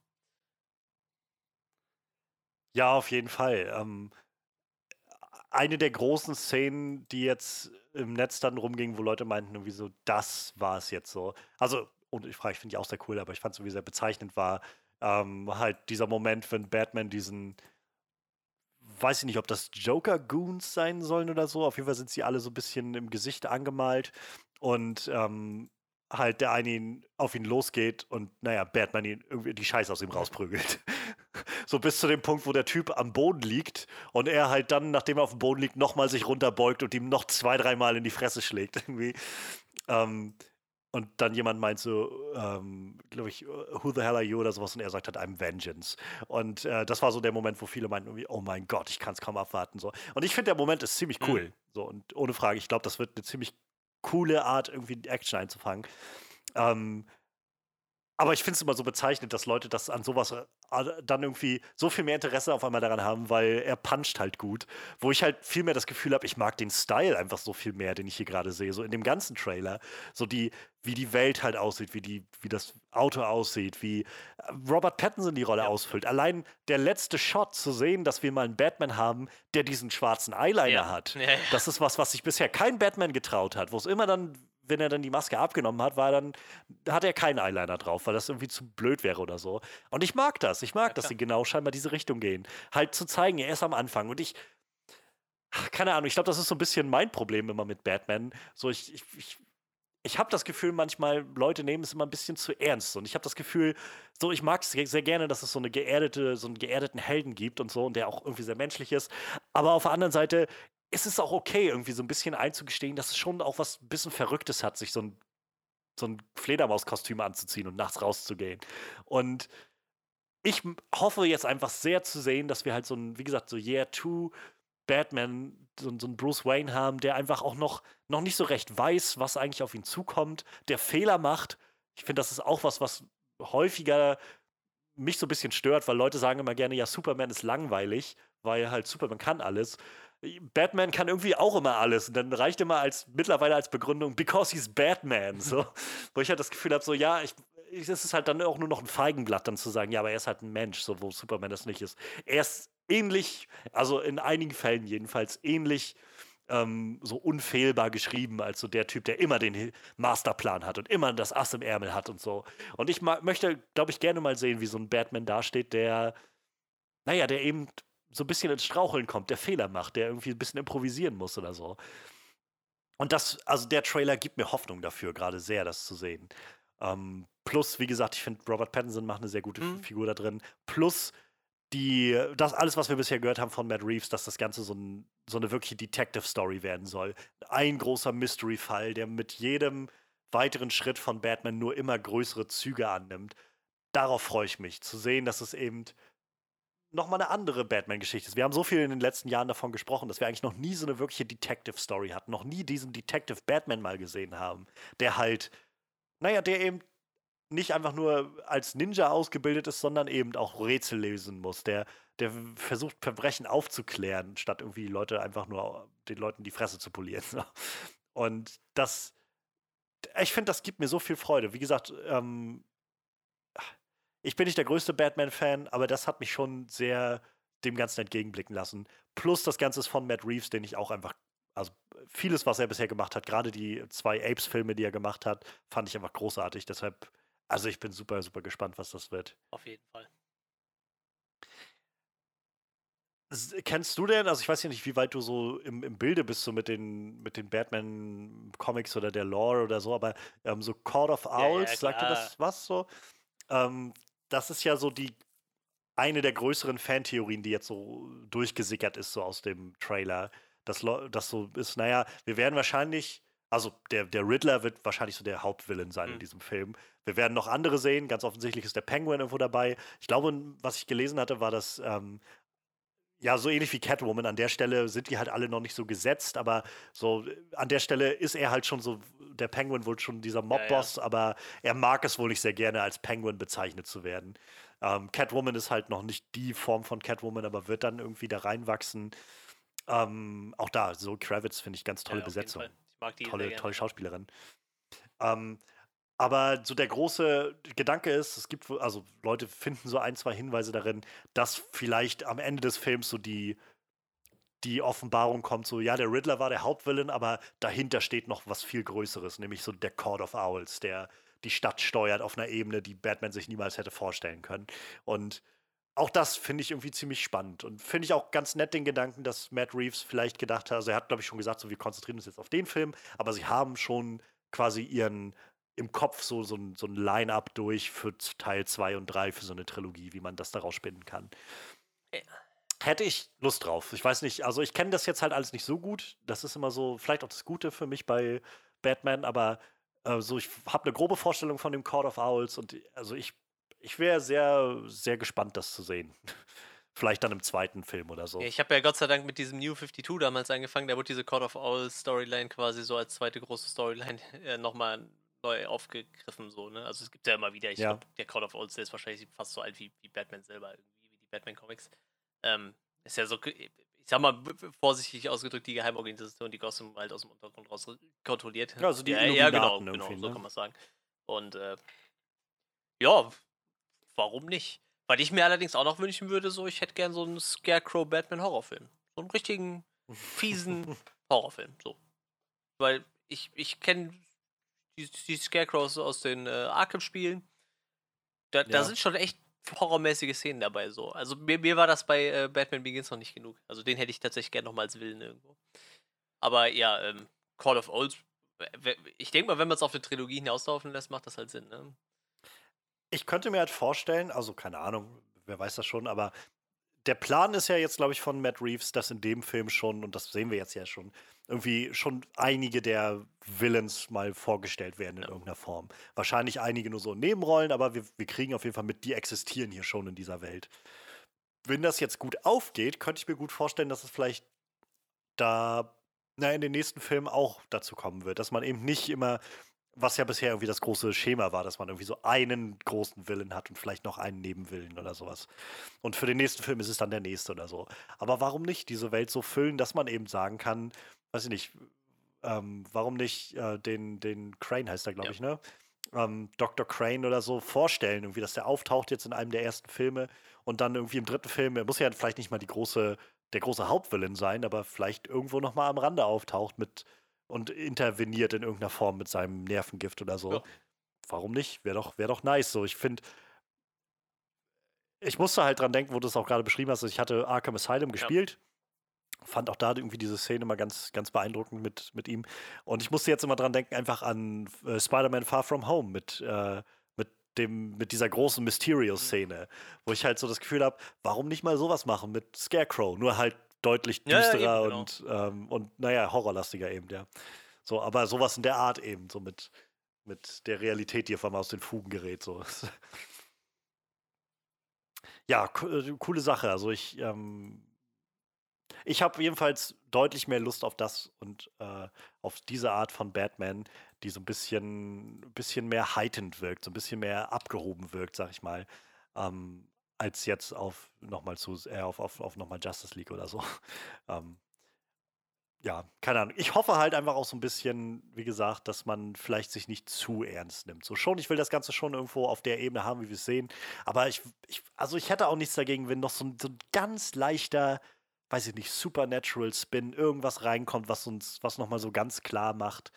Ja, auf jeden Fall. Ähm, eine der großen Szenen, die jetzt im Netz dann rumgingen, wo Leute meinten, irgendwie so, das war es jetzt so. Also und ich frage, ich finde die auch sehr cool, aber ich fand es irgendwie sehr bezeichnend war, ähm, halt dieser Moment, wenn Batman diesen, weiß ich nicht, ob das Joker-Goons sein sollen oder so, auf jeden Fall sind sie alle so ein bisschen im Gesicht angemalt und ähm, halt der eine ihn, auf ihn losgeht und naja, Batman ihn irgendwie die Scheiße aus ihm rausprügelt. so bis zu dem Punkt, wo der Typ am Boden liegt und er halt dann, nachdem er auf dem Boden liegt, nochmal sich runterbeugt und ihm noch zwei, dreimal in die Fresse schlägt. Irgendwie. Ähm, und dann jemand meint so, ähm, glaube ich, who the hell are you oder sowas und er sagt halt, I'm Vengeance. Und äh, das war so der Moment, wo viele meinten irgendwie, oh mein Gott, ich kann es kaum abwarten. So. Und ich finde, der Moment ist ziemlich cool. Mhm. So, und ohne Frage, ich glaube, das wird eine ziemlich coole Art, irgendwie Action einzufangen. Ähm, aber ich finde es immer so bezeichnend, dass Leute das an sowas äh, dann irgendwie so viel mehr Interesse auf einmal daran haben, weil er puncht halt gut. Wo ich halt viel mehr das Gefühl habe, ich mag den Style einfach so viel mehr, den ich hier gerade sehe. So in dem ganzen Trailer. So die, wie die Welt halt aussieht, wie, die, wie das Auto aussieht, wie äh, Robert Pattinson die Rolle ja. ausfüllt. Allein der letzte Shot zu sehen, dass wir mal einen Batman haben, der diesen schwarzen Eyeliner ja. hat. Ja, das ist was, was sich bisher kein Batman getraut hat, wo es immer dann wenn er dann die Maske abgenommen hat, war dann, hat er keinen Eyeliner drauf, weil das irgendwie zu blöd wäre oder so. Und ich mag das. Ich mag, ja, dass sie genau scheinbar diese Richtung gehen. Halt zu zeigen, er ist am Anfang. Und ich, keine Ahnung, ich glaube, das ist so ein bisschen mein Problem immer mit Batman. So, ich, ich, ich, ich habe das Gefühl, manchmal Leute nehmen es immer ein bisschen zu ernst. Und ich habe das Gefühl, so, ich mag es sehr gerne, dass es so eine geerdete, so einen geerdeten Helden gibt und so und der auch irgendwie sehr menschlich ist. Aber auf der anderen Seite ist es auch okay, irgendwie so ein bisschen einzugestehen, dass es schon auch was ein bisschen Verrücktes hat, sich so ein, so ein Fledermauskostüm anzuziehen und nachts rauszugehen. Und ich hoffe jetzt einfach sehr zu sehen, dass wir halt so ein, wie gesagt, so Year 2 Batman, so, so ein Bruce Wayne haben, der einfach auch noch, noch nicht so recht weiß, was eigentlich auf ihn zukommt, der Fehler macht. Ich finde, das ist auch was, was häufiger mich so ein bisschen stört, weil Leute sagen immer gerne, ja, Superman ist langweilig, weil halt Superman kann alles. Batman kann irgendwie auch immer alles. Und dann reicht immer als mittlerweile als Begründung, because he's Batman. So, wo ich halt das Gefühl habe, so, ja, ich, ich, es ist halt dann auch nur noch ein Feigenblatt, dann zu sagen, ja, aber er ist halt ein Mensch, so wo Superman das nicht ist. Er ist ähnlich, also in einigen Fällen jedenfalls ähnlich ähm, so unfehlbar geschrieben als so der Typ, der immer den Masterplan hat und immer das Ass im Ärmel hat und so. Und ich möchte, glaube ich, gerne mal sehen, wie so ein Batman dasteht, der, naja, der eben so ein bisschen ins Straucheln kommt, der Fehler macht, der irgendwie ein bisschen improvisieren muss oder so. Und das, also der Trailer gibt mir Hoffnung dafür, gerade sehr, das zu sehen. Ähm, plus, wie gesagt, ich finde, Robert Pattinson macht eine sehr gute mhm. Figur da drin. Plus, die, das alles, was wir bisher gehört haben von Matt Reeves, dass das Ganze so, ein, so eine wirkliche Detective-Story werden soll. Ein großer Mystery-Fall, der mit jedem weiteren Schritt von Batman nur immer größere Züge annimmt. Darauf freue ich mich, zu sehen, dass es eben nochmal eine andere Batman-Geschichte ist. Wir haben so viel in den letzten Jahren davon gesprochen, dass wir eigentlich noch nie so eine wirkliche Detective-Story hatten, noch nie diesen Detective Batman mal gesehen haben, der halt, naja, der eben nicht einfach nur als Ninja ausgebildet ist, sondern eben auch Rätsel lösen muss, der, der versucht, Verbrechen aufzuklären, statt irgendwie Leute einfach nur den Leuten die Fresse zu polieren. Und das, ich finde, das gibt mir so viel Freude. Wie gesagt, ähm, ich bin nicht der größte Batman-Fan, aber das hat mich schon sehr dem Ganzen entgegenblicken lassen. Plus das Ganze ist von Matt Reeves, den ich auch einfach, also vieles, was er bisher gemacht hat, gerade die zwei Apes-Filme, die er gemacht hat, fand ich einfach großartig. Deshalb, also ich bin super, super gespannt, was das wird. Auf jeden Fall. Kennst du denn, also ich weiß ja nicht, wie weit du so im, im Bilde bist, so mit den, mit den Batman-Comics oder der Lore oder so, aber ähm, so Court of Owls, ja, ja, sagt dir das was so? Ähm, das ist ja so die eine der größeren Fantheorien, die jetzt so durchgesickert ist, so aus dem Trailer, dass das so ist, naja, wir werden wahrscheinlich, also der, der Riddler wird wahrscheinlich so der Hauptvillain sein mhm. in diesem Film. Wir werden noch andere sehen, ganz offensichtlich ist der Penguin irgendwo dabei. Ich glaube, was ich gelesen hatte, war, dass ähm, ja, so ähnlich wie Catwoman. An der Stelle sind die halt alle noch nicht so gesetzt, aber so an der Stelle ist er halt schon so, der Penguin wohl schon dieser Mobboss, ja, ja. aber er mag es wohl nicht sehr gerne, als Penguin bezeichnet zu werden. Ähm, Catwoman ist halt noch nicht die Form von Catwoman, aber wird dann irgendwie da reinwachsen. Ähm, auch da, so Kravitz finde ich ganz tolle ja, Besetzung. Ich mag die tolle, tolle Schauspielerin. Ähm, aber so der große Gedanke ist, es gibt, also Leute finden so ein, zwei Hinweise darin, dass vielleicht am Ende des Films so die, die Offenbarung kommt, so, ja, der Riddler war der Hauptvillain, aber dahinter steht noch was viel Größeres, nämlich so der Court of Owls, der die Stadt steuert auf einer Ebene, die Batman sich niemals hätte vorstellen können. Und auch das finde ich irgendwie ziemlich spannend und finde ich auch ganz nett den Gedanken, dass Matt Reeves vielleicht gedacht hat, also er hat, glaube ich, schon gesagt, so, wir konzentrieren uns jetzt auf den Film, aber sie haben schon quasi ihren im Kopf so, so ein, so ein Line-up durch für Teil 2 und 3 für so eine Trilogie, wie man das daraus spinnen kann. Ja. Hätte ich Lust drauf. Ich weiß nicht, also ich kenne das jetzt halt alles nicht so gut. Das ist immer so, vielleicht auch das Gute für mich bei Batman, aber äh, so, ich habe eine grobe Vorstellung von dem Court of Owls und also ich, ich wäre sehr, sehr gespannt, das zu sehen. Vielleicht dann im zweiten Film oder so. ich habe ja Gott sei Dank mit diesem New 52 damals angefangen. Da wurde diese Court of Owls Storyline quasi so als zweite große Storyline äh, nochmal neu aufgegriffen, so, ne? Also es gibt ja immer wieder, ich ja. glaube, der Call of Old ist wahrscheinlich fast so alt wie, wie Batman selber, irgendwie, wie die Batman-Comics. Ähm, ist ja so, ich sag mal, vorsichtig ausgedrückt, die Geheimorganisation, die Gotham halt aus dem Untergrund raus kontrolliert. Ja, also die ja, ja genau, genau, so ne? kann man sagen. Und äh, ja, warum nicht? Was ich mir allerdings auch noch wünschen würde, so, ich hätte gern so einen Scarecrow-Batman-Horrorfilm. So einen richtigen, fiesen Horrorfilm, so. Weil ich, ich kenne die, die Scarecrows aus den äh, Arkham-Spielen. Da, ja. da, sind schon echt horrormäßige Szenen dabei so. Also mir, mir war das bei äh, Batman Begins noch nicht genug. Also den hätte ich tatsächlich gerne nochmal als Willen irgendwo. Aber ja, ähm, Call of Olds, ich denke mal, wenn man es auf eine Trilogie hinauslaufen lässt, macht das halt Sinn, ne? Ich könnte mir halt vorstellen, also keine Ahnung, wer weiß das schon, aber der Plan ist ja jetzt, glaube ich, von Matt Reeves, dass in dem Film schon, und das sehen wir jetzt ja schon, irgendwie schon einige der Villains mal vorgestellt werden in ja. irgendeiner Form. Wahrscheinlich einige nur so Nebenrollen, aber wir, wir kriegen auf jeden Fall mit, die existieren hier schon in dieser Welt. Wenn das jetzt gut aufgeht, könnte ich mir gut vorstellen, dass es vielleicht da na, in den nächsten Filmen auch dazu kommen wird, dass man eben nicht immer was ja bisher irgendwie das große Schema war, dass man irgendwie so einen großen Willen hat und vielleicht noch einen Nebenwillen oder sowas. Und für den nächsten Film ist es dann der nächste oder so. Aber warum nicht diese Welt so füllen, dass man eben sagen kann, weiß ich nicht, ähm, warum nicht äh, den, den Crane heißt er, glaube ja. ich, ne? Ähm, Dr. Crane oder so vorstellen, irgendwie, dass der auftaucht jetzt in einem der ersten Filme und dann irgendwie im dritten Film, er muss ja vielleicht nicht mal die große, der große Hauptvillain sein, aber vielleicht irgendwo nochmal am Rande auftaucht mit und interveniert in irgendeiner Form mit seinem Nervengift oder so. Ja. Warum nicht? Wäre doch, wär doch nice. So, ich finde, ich musste halt dran denken, wo du es auch gerade beschrieben hast. Ich hatte Arkham Asylum gespielt. Ja. Fand auch da irgendwie diese Szene mal ganz, ganz beeindruckend mit, mit ihm. Und ich musste jetzt immer dran denken, einfach an äh, Spider-Man Far From Home mit, äh, mit, dem, mit dieser großen Mysterio-Szene, wo ich halt so das Gefühl habe, warum nicht mal sowas machen mit Scarecrow? Nur halt deutlich düsterer ja, ja, eben, und, genau. ähm, und naja, horrorlastiger eben, ja. So, aber sowas in der Art eben, so mit, mit der Realität, die auf einmal aus den Fugen gerät. So. ja, äh, coole Sache. Also ich, ähm, ich habe jedenfalls deutlich mehr Lust auf das und äh, auf diese Art von Batman, die so ein bisschen, bisschen mehr heightened wirkt, so ein bisschen mehr abgehoben wirkt, sag ich mal. Ähm, als jetzt auf nochmal zu, äh, auf, auf, auf nochmal Justice League oder so. ähm, ja, keine Ahnung. Ich hoffe halt einfach auch so ein bisschen, wie gesagt, dass man vielleicht sich nicht zu ernst nimmt. So schon, ich will das Ganze schon irgendwo auf der Ebene haben, wie wir es sehen. Aber ich, ich, also ich hätte auch nichts dagegen, wenn noch so ein, so ein ganz leichter, weiß ich nicht, Supernatural Spin, irgendwas reinkommt, was uns, was nochmal so ganz klar macht.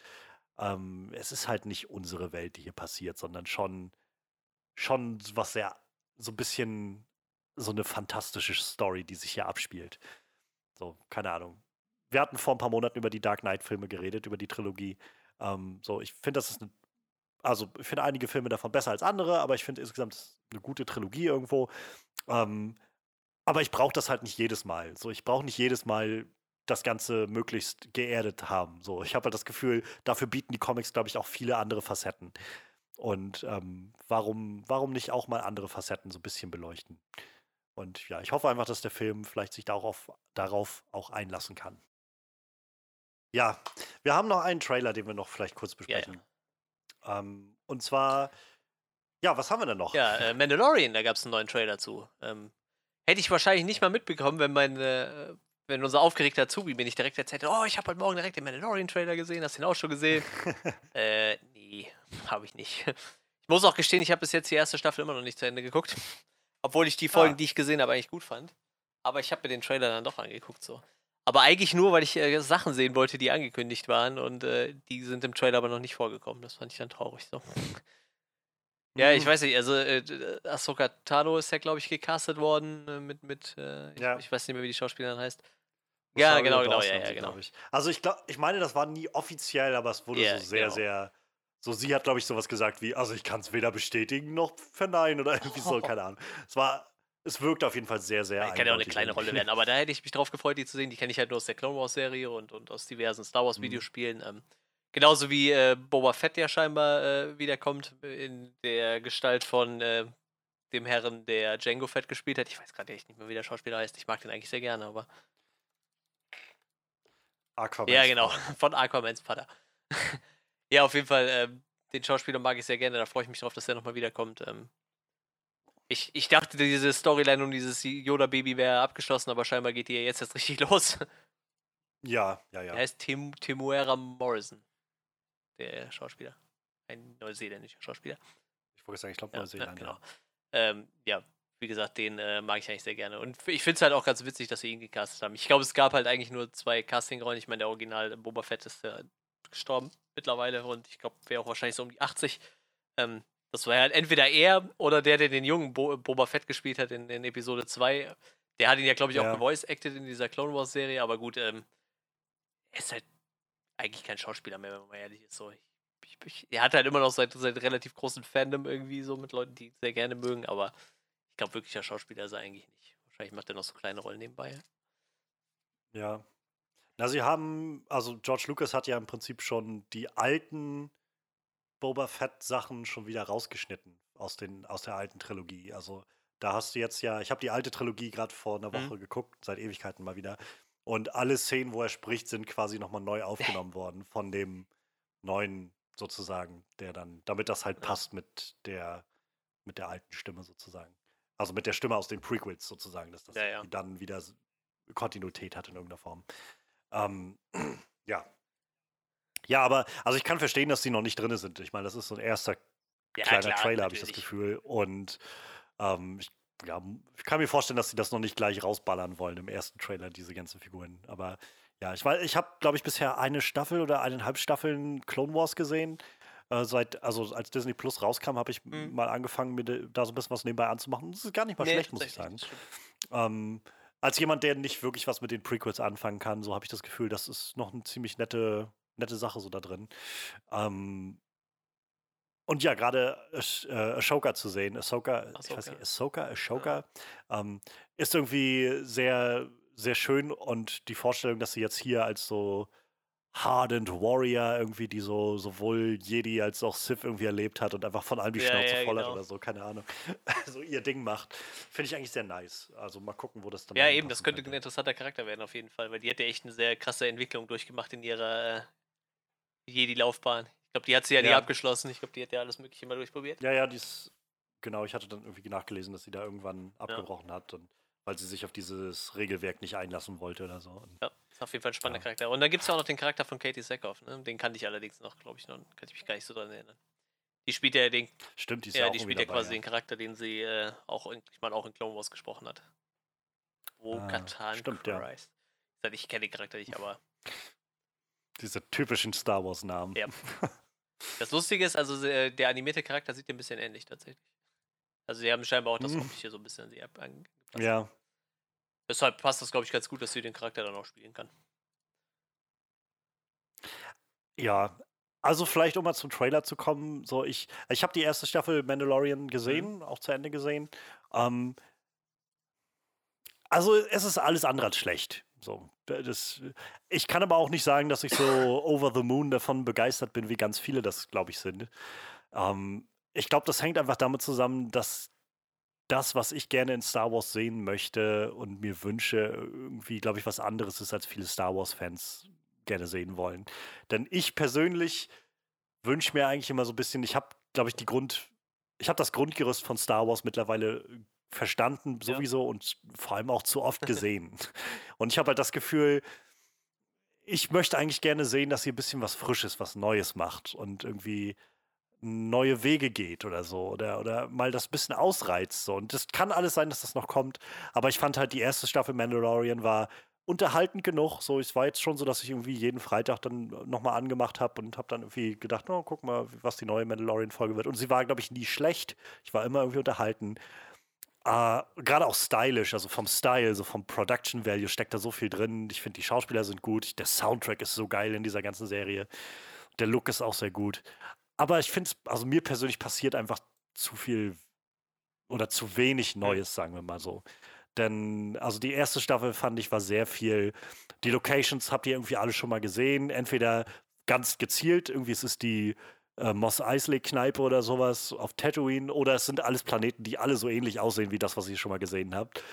Ähm, es ist halt nicht unsere Welt, die hier passiert, sondern schon, schon was sehr so ein bisschen so eine fantastische Story, die sich hier abspielt. So, keine Ahnung. Wir hatten vor ein paar Monaten über die Dark Knight-Filme geredet, über die Trilogie. Ähm, so, ich finde, das ist eine, also ich finde einige Filme davon besser als andere, aber ich finde insgesamt eine gute Trilogie irgendwo. Ähm, aber ich brauche das halt nicht jedes Mal. So, ich brauche nicht jedes Mal das Ganze möglichst geerdet haben. So, ich habe halt das Gefühl, dafür bieten die Comics, glaube ich, auch viele andere Facetten. Und ähm, warum, warum nicht auch mal andere Facetten so ein bisschen beleuchten? Und ja, ich hoffe einfach, dass der Film vielleicht sich darauf, darauf auch einlassen kann. Ja, wir haben noch einen Trailer, den wir noch vielleicht kurz besprechen. Ja, ja. Ähm, und zwar, ja, was haben wir denn noch? Ja, äh, Mandalorian, da gab es einen neuen Trailer zu. Ähm, hätte ich wahrscheinlich nicht mal mitbekommen, wenn mein, äh, wenn unser aufgeregter Azubi mir nicht direkt erzählt oh, ich habe heute Morgen direkt den Mandalorian-Trailer gesehen, hast du den auch schon gesehen? äh, nee, habe ich nicht. Ich muss auch gestehen, ich habe bis jetzt die erste Staffel immer noch nicht zu Ende geguckt. Obwohl ich die Folgen, ah. die ich gesehen habe, eigentlich gut fand. Aber ich habe mir den Trailer dann doch angeguckt so. Aber eigentlich nur, weil ich äh, Sachen sehen wollte, die angekündigt waren und äh, die sind im Trailer aber noch nicht vorgekommen. Das fand ich dann traurig so. ja, ich mhm. weiß nicht, also äh, Ahsoka Tano ist ja, glaube ich, gecastet worden äh, mit, mit äh, ich, ja. ich, weiß nicht mehr, wie die Schauspielerin heißt. Ja, genau, genau, ja, ja, genau. Ich. Also ich glaube, ich meine, das war nie offiziell, aber es wurde yeah, so sehr, genau. sehr. So, sie hat, glaube ich, sowas gesagt wie, also ich kann es weder bestätigen noch verneinen oder irgendwie so, keine Ahnung. Es war es wirkt auf jeden Fall sehr, sehr. Ja, kann ja auch eine kleine Rolle werden, aber da hätte ich mich drauf gefreut, die zu sehen. Die kenne ich halt nur aus der Clone Wars Serie und, und aus diversen Star Wars mhm. Videospielen. Mhm. Ähm, genauso wie äh, Boba Fett ja scheinbar äh, wiederkommt in der Gestalt von äh, dem Herren, der Django Fett gespielt hat. Ich weiß gerade echt nicht mehr, wie der Schauspieler heißt. Ich mag den eigentlich sehr gerne, aber. Aquamans ja, genau, von Aquamans Vater. ja, auf jeden Fall, ähm, den Schauspieler mag ich sehr gerne. Da freue ich mich drauf, dass er nochmal wiederkommt. Ähm, ich, ich dachte, diese Storyline um dieses Yoda-Baby wäre abgeschlossen, aber scheinbar geht die ja jetzt erst richtig los. Ja, ja, ja. Er heißt Tim, Timuera Morrison, der Schauspieler. Ein neuseeländischer Schauspieler. Ich wollte sagen, ich glaube Neuseeland. Ja, genau. Ähm, ja, wie gesagt, den äh, mag ich eigentlich sehr gerne. Und ich finde es halt auch ganz witzig, dass wir ihn gecastet haben. Ich glaube, es gab halt eigentlich nur zwei Castingrollen. Ich meine, der Original Boba Fett ist ja gestorben mittlerweile und ich glaube, wäre auch wahrscheinlich so um die 80. Ähm, das war halt entweder er oder der, der den jungen Bo Boba Fett gespielt hat in, in Episode 2. Der hat ihn ja, glaube ich, auch ja. gevoice-acted in dieser Clone Wars-Serie, aber gut, ähm, er ist halt eigentlich kein Schauspieler mehr, wenn man mal ehrlich ist. So, ich, ich, ich, er hat halt immer noch seit, seit relativ großen Fandom irgendwie so mit Leuten, die ihn sehr gerne mögen, aber ich glaube, wirklicher Schauspieler ist er eigentlich nicht. Wahrscheinlich macht er noch so kleine Rollen nebenbei. Ja. Na, sie haben, also George Lucas hat ja im Prinzip schon die alten Boba Fett-Sachen schon wieder rausgeschnitten aus, den, aus der alten Trilogie. Also da hast du jetzt ja, ich habe die alte Trilogie gerade vor einer Woche mhm. geguckt, seit Ewigkeiten mal wieder. Und alle Szenen, wo er spricht, sind quasi nochmal neu aufgenommen worden von dem neuen sozusagen, der dann, damit das halt passt mit der, mit der alten Stimme sozusagen. Also mit der Stimme aus den Prequels sozusagen, dass das ja, ja. dann wieder Kontinuität hat in irgendeiner Form. Ähm, ja, ja, aber also ich kann verstehen, dass die noch nicht drin sind. Ich meine, das ist so ein erster ja, kleiner klar, Trailer, habe ich das Gefühl. Und ähm, ich, ja, ich kann mir vorstellen, dass sie das noch nicht gleich rausballern wollen im ersten Trailer, diese ganzen Figuren. Aber ja, ich, ich habe, glaube ich, bisher eine Staffel oder eineinhalb Staffeln Clone Wars gesehen. Äh, seit, also als Disney Plus rauskam, habe ich mhm. mal angefangen, mir da so ein bisschen was nebenbei anzumachen. Das ist gar nicht mal nee, schlecht, muss ich sagen. Ähm, als jemand, der nicht wirklich was mit den Prequels anfangen kann, so habe ich das Gefühl, das ist noch eine ziemlich nette nette Sache so da drin. Ähm, und ja, gerade äh, Ashoka zu sehen, Ahsoka, Ahsoka. ich weiß nicht, Ahsoka, Ashoka, ja. ähm, ist irgendwie sehr, sehr schön und die Vorstellung, dass sie jetzt hier als so Hardened Warrior irgendwie, die so sowohl Jedi als auch Sith irgendwie erlebt hat und einfach von allem die ja, Schnauze ja, voll genau. hat oder so, keine Ahnung, so ihr Ding macht. Finde ich eigentlich sehr nice. Also mal gucken, wo das dann Ja, eben, das könnte ein interessanter Charakter werden auf jeden Fall, weil die hat ja echt eine sehr krasse Entwicklung durchgemacht in ihrer äh, Jedi-Laufbahn. Ich glaube, die hat sie ja, ja. nie abgeschlossen. Ich glaube, die hat ja alles Mögliche mal durchprobiert. Ja, ja, die ist, genau, ich hatte dann irgendwie nachgelesen, dass sie da irgendwann abgebrochen hat und weil sie sich auf dieses Regelwerk nicht einlassen wollte oder so. Und, ja, ist auf jeden Fall ein spannender ja. Charakter. Und dann gibt es ja auch noch den Charakter von Katie Sackhoff, ne? Den kannte ich allerdings noch, glaube ich, noch, kann ich mich gar nicht so dran erinnern. Die spielt ja den. Stimmt, die ist ja, ja die spielt ja quasi ja. den Charakter, den sie äh, auch, in, ich meine, auch in Clone Wars gesprochen hat. Wo ah, Katan stimmt, Christ. Ja. Ich kenne den Charakter nicht, aber diese typischen Star Wars-Namen. Ja. Das Lustige ist, also äh, der animierte Charakter sieht dir ein bisschen ähnlich tatsächlich. Also sie haben scheinbar auch das hm. hier so ein bisschen sie angepasst. Ja. Deshalb passt das, glaube ich, ganz gut, dass sie den Charakter dann auch spielen kann. Ja, also vielleicht, um mal zum Trailer zu kommen, so ich, ich habe die erste Staffel Mandalorian gesehen, mhm. auch zu Ende gesehen. Ähm, also es ist alles andere als schlecht So, das, ich kann aber auch nicht sagen, dass ich so over the moon davon begeistert bin, wie ganz viele das, glaube ich, sind. Ähm, ich glaube, das hängt einfach damit zusammen, dass das, was ich gerne in Star Wars sehen möchte und mir wünsche, irgendwie, glaube ich, was anderes ist, als viele Star Wars-Fans gerne sehen wollen. Denn ich persönlich wünsche mir eigentlich immer so ein bisschen, ich habe, glaube ich, die Grund, ich habe das Grundgerüst von Star Wars mittlerweile verstanden sowieso ja. und vor allem auch zu oft gesehen. und ich habe halt das Gefühl, ich möchte eigentlich gerne sehen, dass sie ein bisschen was Frisches, was Neues macht und irgendwie neue Wege geht oder so oder, oder mal das bisschen ausreizt. So. Und das kann alles sein, dass das noch kommt. Aber ich fand halt, die erste Staffel Mandalorian war unterhaltend genug. So, es war jetzt schon so, dass ich irgendwie jeden Freitag dann nochmal angemacht habe und habe dann irgendwie gedacht, oh, guck mal, was die neue Mandalorian-Folge wird. Und sie war, glaube ich, nie schlecht. Ich war immer irgendwie unterhalten. Uh, Gerade auch stylisch, also vom Style, so vom Production Value steckt da so viel drin. Ich finde, die Schauspieler sind gut. Der Soundtrack ist so geil in dieser ganzen Serie. Der Look ist auch sehr gut. Aber ich finde es, also mir persönlich passiert einfach zu viel oder zu wenig Neues, sagen wir mal so. Denn, also die erste Staffel fand ich war sehr viel. Die Locations habt ihr irgendwie alle schon mal gesehen. Entweder ganz gezielt, irgendwie ist es die äh, Moss Eisley Kneipe oder sowas auf Tatooine, oder es sind alles Planeten, die alle so ähnlich aussehen wie das, was ihr schon mal gesehen habt.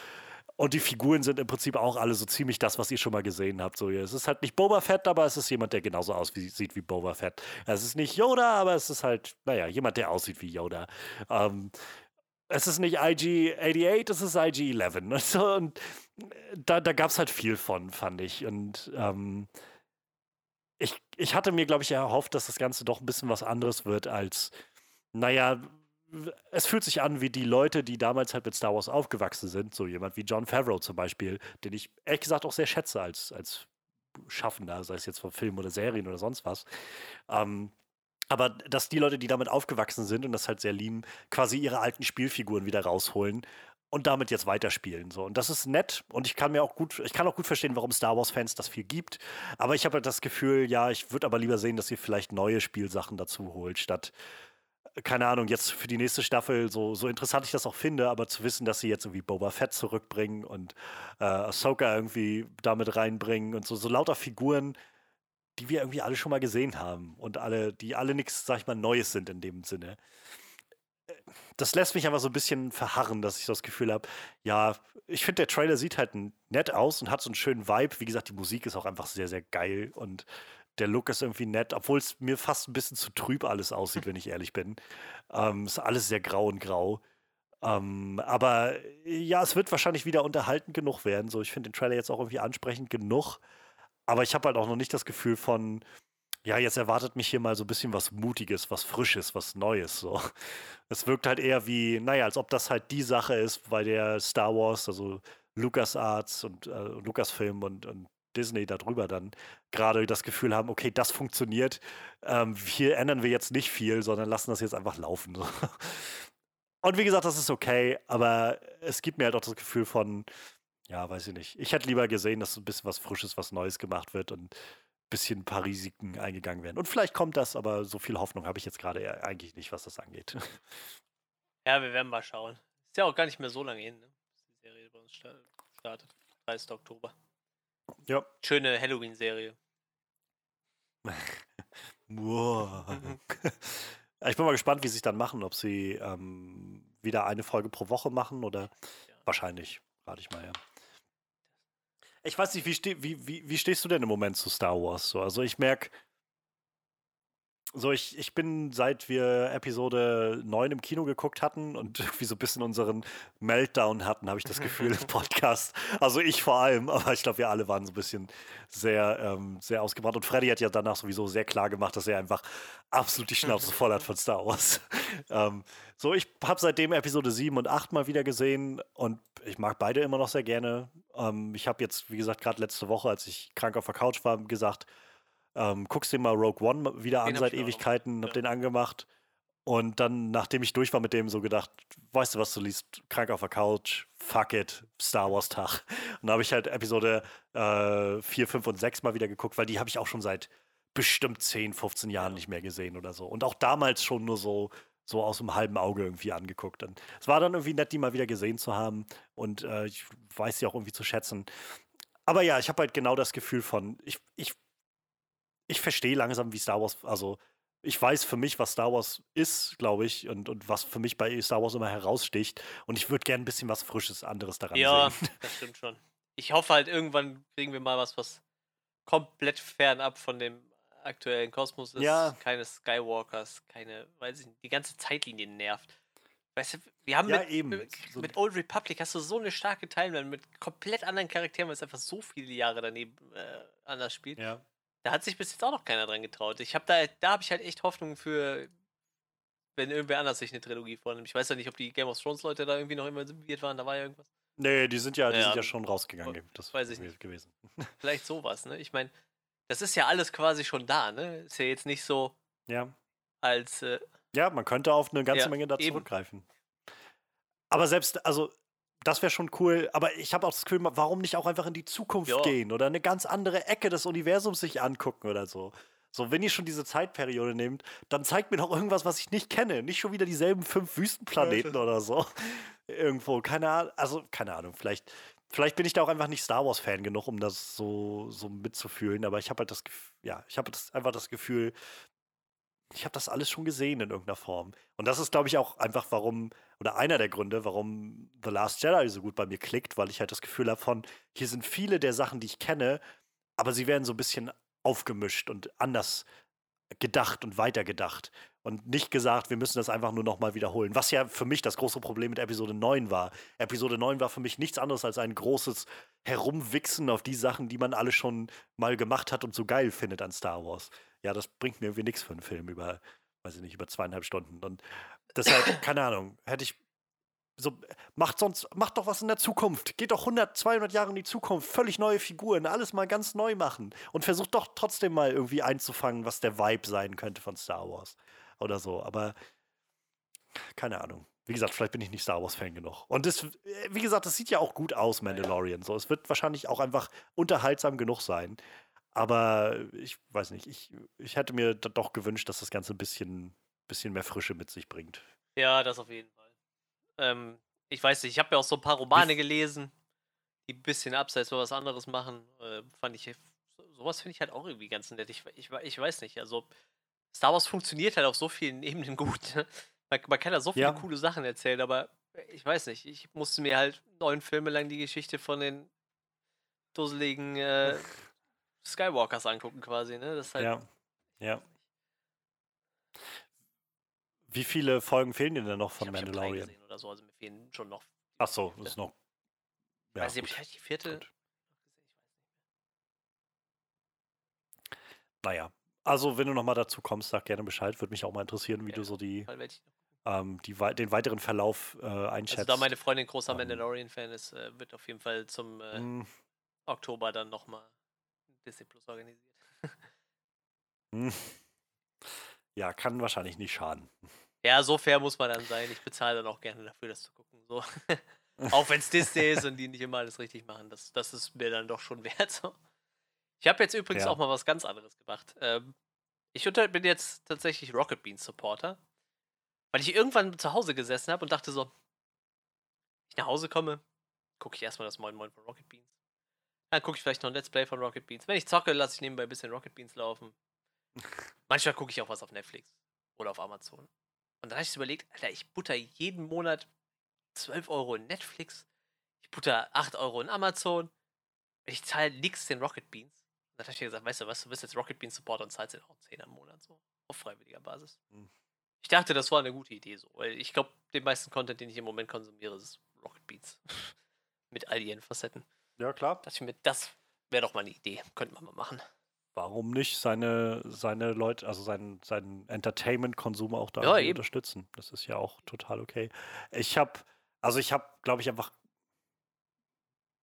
Und die Figuren sind im Prinzip auch alle so ziemlich das, was ihr schon mal gesehen habt. So, es ist halt nicht Boba Fett, aber es ist jemand, der genauso aussieht wie Boba Fett. Es ist nicht Yoda, aber es ist halt, naja, jemand, der aussieht wie Yoda. Ähm, es ist nicht IG-88, es ist IG-11. Und, so, und da, da gab es halt viel von, fand ich. Und ähm, ich, ich hatte mir, glaube ich, erhofft, dass das Ganze doch ein bisschen was anderes wird als, naja, es fühlt sich an wie die Leute, die damals halt mit Star Wars aufgewachsen sind. So jemand wie John Favreau zum Beispiel, den ich ehrlich gesagt auch sehr schätze als, als Schaffender, sei es jetzt von Filmen oder Serien oder sonst was. Ähm, aber dass die Leute, die damit aufgewachsen sind und das halt sehr lieben, quasi ihre alten Spielfiguren wieder rausholen und damit jetzt weiterspielen. So. Und das ist nett und ich kann mir auch gut, ich kann auch gut verstehen, warum Star Wars-Fans das viel gibt. Aber ich habe halt das Gefühl, ja, ich würde aber lieber sehen, dass ihr vielleicht neue Spielsachen dazu holt, statt, keine Ahnung, jetzt für die nächste Staffel, so, so interessant ich das auch finde, aber zu wissen, dass sie jetzt irgendwie Boba Fett zurückbringen und äh, Ahsoka irgendwie damit reinbringen und so, so lauter Figuren, die wir irgendwie alle schon mal gesehen haben und alle, die alle nichts, sag ich mal, Neues sind in dem Sinne. Das lässt mich aber so ein bisschen verharren, dass ich das Gefühl habe, ja, ich finde, der Trailer sieht halt nett aus und hat so einen schönen Vibe. Wie gesagt, die Musik ist auch einfach sehr, sehr geil und der Look ist irgendwie nett, obwohl es mir fast ein bisschen zu trüb alles aussieht, wenn ich ehrlich bin. Ähm, ist alles sehr grau und grau. Ähm, aber ja, es wird wahrscheinlich wieder unterhaltend genug werden. So, ich finde den Trailer jetzt auch irgendwie ansprechend genug. Aber ich habe halt auch noch nicht das Gefühl von, ja, jetzt erwartet mich hier mal so ein bisschen was Mutiges, was Frisches, was Neues. So. Es wirkt halt eher wie, naja, als ob das halt die Sache ist, weil der Star Wars, also LucasArts und äh, Lucasfilm und, und Disney darüber dann gerade das Gefühl haben, okay, das funktioniert. Ähm, hier ändern wir jetzt nicht viel, sondern lassen das jetzt einfach laufen. Und wie gesagt, das ist okay, aber es gibt mir halt auch das Gefühl von, ja, weiß ich nicht. Ich hätte lieber gesehen, dass so ein bisschen was Frisches, was Neues gemacht wird und ein bisschen ein paar Risiken eingegangen werden. Und vielleicht kommt das, aber so viel Hoffnung habe ich jetzt gerade eigentlich nicht, was das angeht. Ja, wir werden mal schauen. Ist ja auch gar nicht mehr so lange hin, ne? die Serie bei uns startet. 30. Oktober. Ja. Schöne Halloween-Serie. ich bin mal gespannt, wie sie es dann machen, ob sie ähm, wieder eine Folge pro Woche machen oder ja. wahrscheinlich, rate ich mal, ja. Ich weiß nicht, wie, ste wie, wie, wie stehst du denn im Moment zu Star Wars? So, also ich merke, so, ich, ich bin, seit wir Episode 9 im Kino geguckt hatten und irgendwie so ein bisschen unseren Meltdown hatten, habe ich das Gefühl im Podcast. Also ich vor allem, aber ich glaube, wir alle waren so ein bisschen sehr, ähm, sehr ausgebrannt. Und Freddy hat ja danach sowieso sehr klar gemacht, dass er einfach absolut die Schnauze voll hat von Star Wars. ähm, so, ich habe seitdem Episode 7 und 8 mal wieder gesehen und ich mag beide immer noch sehr gerne. Ähm, ich habe jetzt, wie gesagt, gerade letzte Woche, als ich krank auf der Couch war, gesagt, ähm, guckst dir mal Rogue One wieder den an seit Ewigkeiten, hab ja. den angemacht. Und dann, nachdem ich durch war mit dem, so gedacht, weißt du was, du liest krank auf der Couch, fuck it, Star Wars Tag. Und da habe ich halt Episode äh, 4, 5 und 6 mal wieder geguckt, weil die habe ich auch schon seit bestimmt 10, 15 Jahren nicht mehr gesehen oder so. Und auch damals schon nur so, so aus dem halben Auge irgendwie angeguckt. Und es war dann irgendwie nett, die mal wieder gesehen zu haben. Und äh, ich weiß sie auch irgendwie zu schätzen. aber ja, ich habe halt genau das Gefühl von, ich, ich, ich verstehe langsam, wie Star Wars, also ich weiß für mich, was Star Wars ist, glaube ich, und, und was für mich bei Star Wars immer heraussticht. Und ich würde gerne ein bisschen was Frisches, anderes daran ja, sehen. Ja, das stimmt schon. Ich hoffe halt, irgendwann kriegen wir mal was, was komplett fernab von dem aktuellen Kosmos ist. Ja. Keine Skywalkers, keine, weiß ich nicht, die ganze Zeitlinie nervt. Weißt du, wir haben Ja, mit, eben. mit, mit Old Republic hast du so eine starke Timeline mit komplett anderen Charakteren, weil es einfach so viele Jahre daneben äh, anders spielt. Ja. Da hat sich bis jetzt auch noch keiner dran getraut. Ich habe da, da habe ich halt echt Hoffnung für, wenn irgendwer anders sich eine Trilogie vornimmt. Ich weiß ja nicht, ob die Game of Thrones Leute da irgendwie noch involviert waren, da war ja irgendwas. Nee, die sind ja, die Ja, sind ja schon rausgegangen. Das weiß ich nicht. gewesen. Vielleicht sowas, ne? Ich meine, das ist ja alles quasi schon da, ne? Ist ja jetzt nicht so Ja. als äh, Ja, man könnte auf eine ganze Ja, Menge da zurückgreifen. Aber selbst, also, das wäre schon cool. Aber ich habe auch das Gefühl, warum nicht auch einfach in die Zukunft Ja. gehen oder eine ganz andere Ecke des Universums sich angucken oder so. So, wenn ihr schon diese Zeitperiode nehmt, dann zeigt mir doch irgendwas, was ich nicht kenne. Nicht schon wieder dieselben fünf Wüstenplaneten oder so. Irgendwo, keine Ahnung. Also, keine Ahnung. Vielleicht, vielleicht bin ich da auch einfach nicht Star Wars-Fan genug, um das so, so mitzufühlen. Aber ich habe halt das Gefühl, ja, ich habe einfach das Gefühl, ich habe das alles schon gesehen in irgendeiner Form. Und das ist, glaube ich, auch einfach, warum, oder einer der Gründe, warum The Last Jedi so gut bei mir klickt, weil ich halt das Gefühl habe von, hier sind viele der Sachen, die ich kenne, aber sie werden so ein bisschen aufgemischt und anders gedacht und weitergedacht. Und nicht gesagt, wir müssen das einfach nur nochmal wiederholen. Was ja für mich das große Problem mit Episode 9 war. Episode 9 war für mich nichts anderes als ein großes Herumwichsen auf die Sachen, die man alle schon mal gemacht hat und so geil findet an Star Wars. Ja, das bringt mir irgendwie nichts für einen Film über, weiß ich nicht, über zweieinhalb Stunden. Und deshalb, keine Ahnung, hätte ich so, macht sonst, macht doch was in der Zukunft. Geht doch 100, 200 Jahre in die Zukunft, völlig neue Figuren, alles mal ganz neu machen. Und versucht doch trotzdem mal irgendwie einzufangen, was der Vibe sein könnte von Star Wars. Oder so. Aber keine Ahnung. Wie gesagt, vielleicht bin ich nicht Star Wars-Fan genug. Und das, äh, wie gesagt, das sieht ja auch gut aus, Mandalorian. So, es wird wahrscheinlich auch einfach unterhaltsam genug sein. Aber ich weiß nicht, ich, ich hätte mir doch gewünscht, dass das Ganze ein bisschen, bisschen mehr Frische mit sich bringt. Ja, das auf jeden Fall. Ähm, ich weiß nicht, ich habe ja auch so ein paar Romane gelesen, die ein bisschen abseits was anderes machen. Äh, fand ich, so- sowas finde ich halt auch irgendwie ganz nett. Ich, ich, ich weiß nicht, also Star Wars funktioniert halt auf so vielen Ebenen gut. ne? Man, man kann da so viele Ja. coole Sachen erzählen, aber ich weiß nicht, ich musste mir halt neun Filme lang die Geschichte von den dusseligen äh, Skywalkers angucken quasi, ne? Das ist halt, Ja, ja. Wie viele Folgen fehlen dir denn noch ich von habe drei Mandalorian? gesehen oder so, also mir fehlen schon noch. Ach so, das ist noch. Ja, weiß nicht, ich vielleicht die vierte. gut. Naja. Also, wenn du nochmal dazu kommst, sag gerne Bescheid. Würde mich auch mal interessieren, wie Ja, du so die, ich ähm, die, den weiteren Verlauf äh, einschätzt. Also da meine Freundin großer Ähm. Mandalorian-Fan ist, äh, wird auf jeden Fall zum äh, Hm, Oktober dann nochmal Disney Plus organisiert. Ja, kann wahrscheinlich nicht schaden. Ja, so fair muss man dann sein. Ich bezahle dann auch gerne dafür, das zu gucken. So. auch wenn es Disney ist und die nicht immer alles richtig machen. Das, das ist mir dann doch schon wert. So. Ich habe jetzt übrigens Ja. auch mal was ganz anderes gemacht. Ähm, ich unter, bin jetzt tatsächlich Rocket Beans Supporter, weil ich irgendwann zu Hause gesessen habe und dachte so, wenn ich nach Hause komme, gucke ich erstmal das Moin Moin von Rocket Beans. Dann gucke ich vielleicht noch ein Let's Play von Rocket Beans. Wenn ich zocke, lasse ich nebenbei ein bisschen Rocket Beans laufen. Manchmal gucke ich auch was auf Netflix oder auf Amazon. Und dann habe ich überlegt, Alter, ich butter jeden Monat 12 Euro in Netflix, ich butter 8 Euro in Amazon, ich zahle nichts den Rocket Beans. Und dann habe ich mir gesagt, weißt du was, du bist jetzt Rocket Beans Supporter und zahlst den auch 10 am Monat so. Auf freiwilliger Basis. Hm. Ich dachte, das war eine gute Idee so, weil ich glaube, den meisten Content, den ich im Moment konsumiere, ist Rocket Beans. Mit all ihren Facetten. Ja, klar. Da dachte ich mir, das wäre doch mal eine Idee. Könnte man mal machen. Warum nicht seine, seine Leute, also seinen, seinen Entertainment-Konsum auch da Ja, unterstützen? Das ist ja auch total okay. Ich habe, also ich habe, glaube ich, einfach,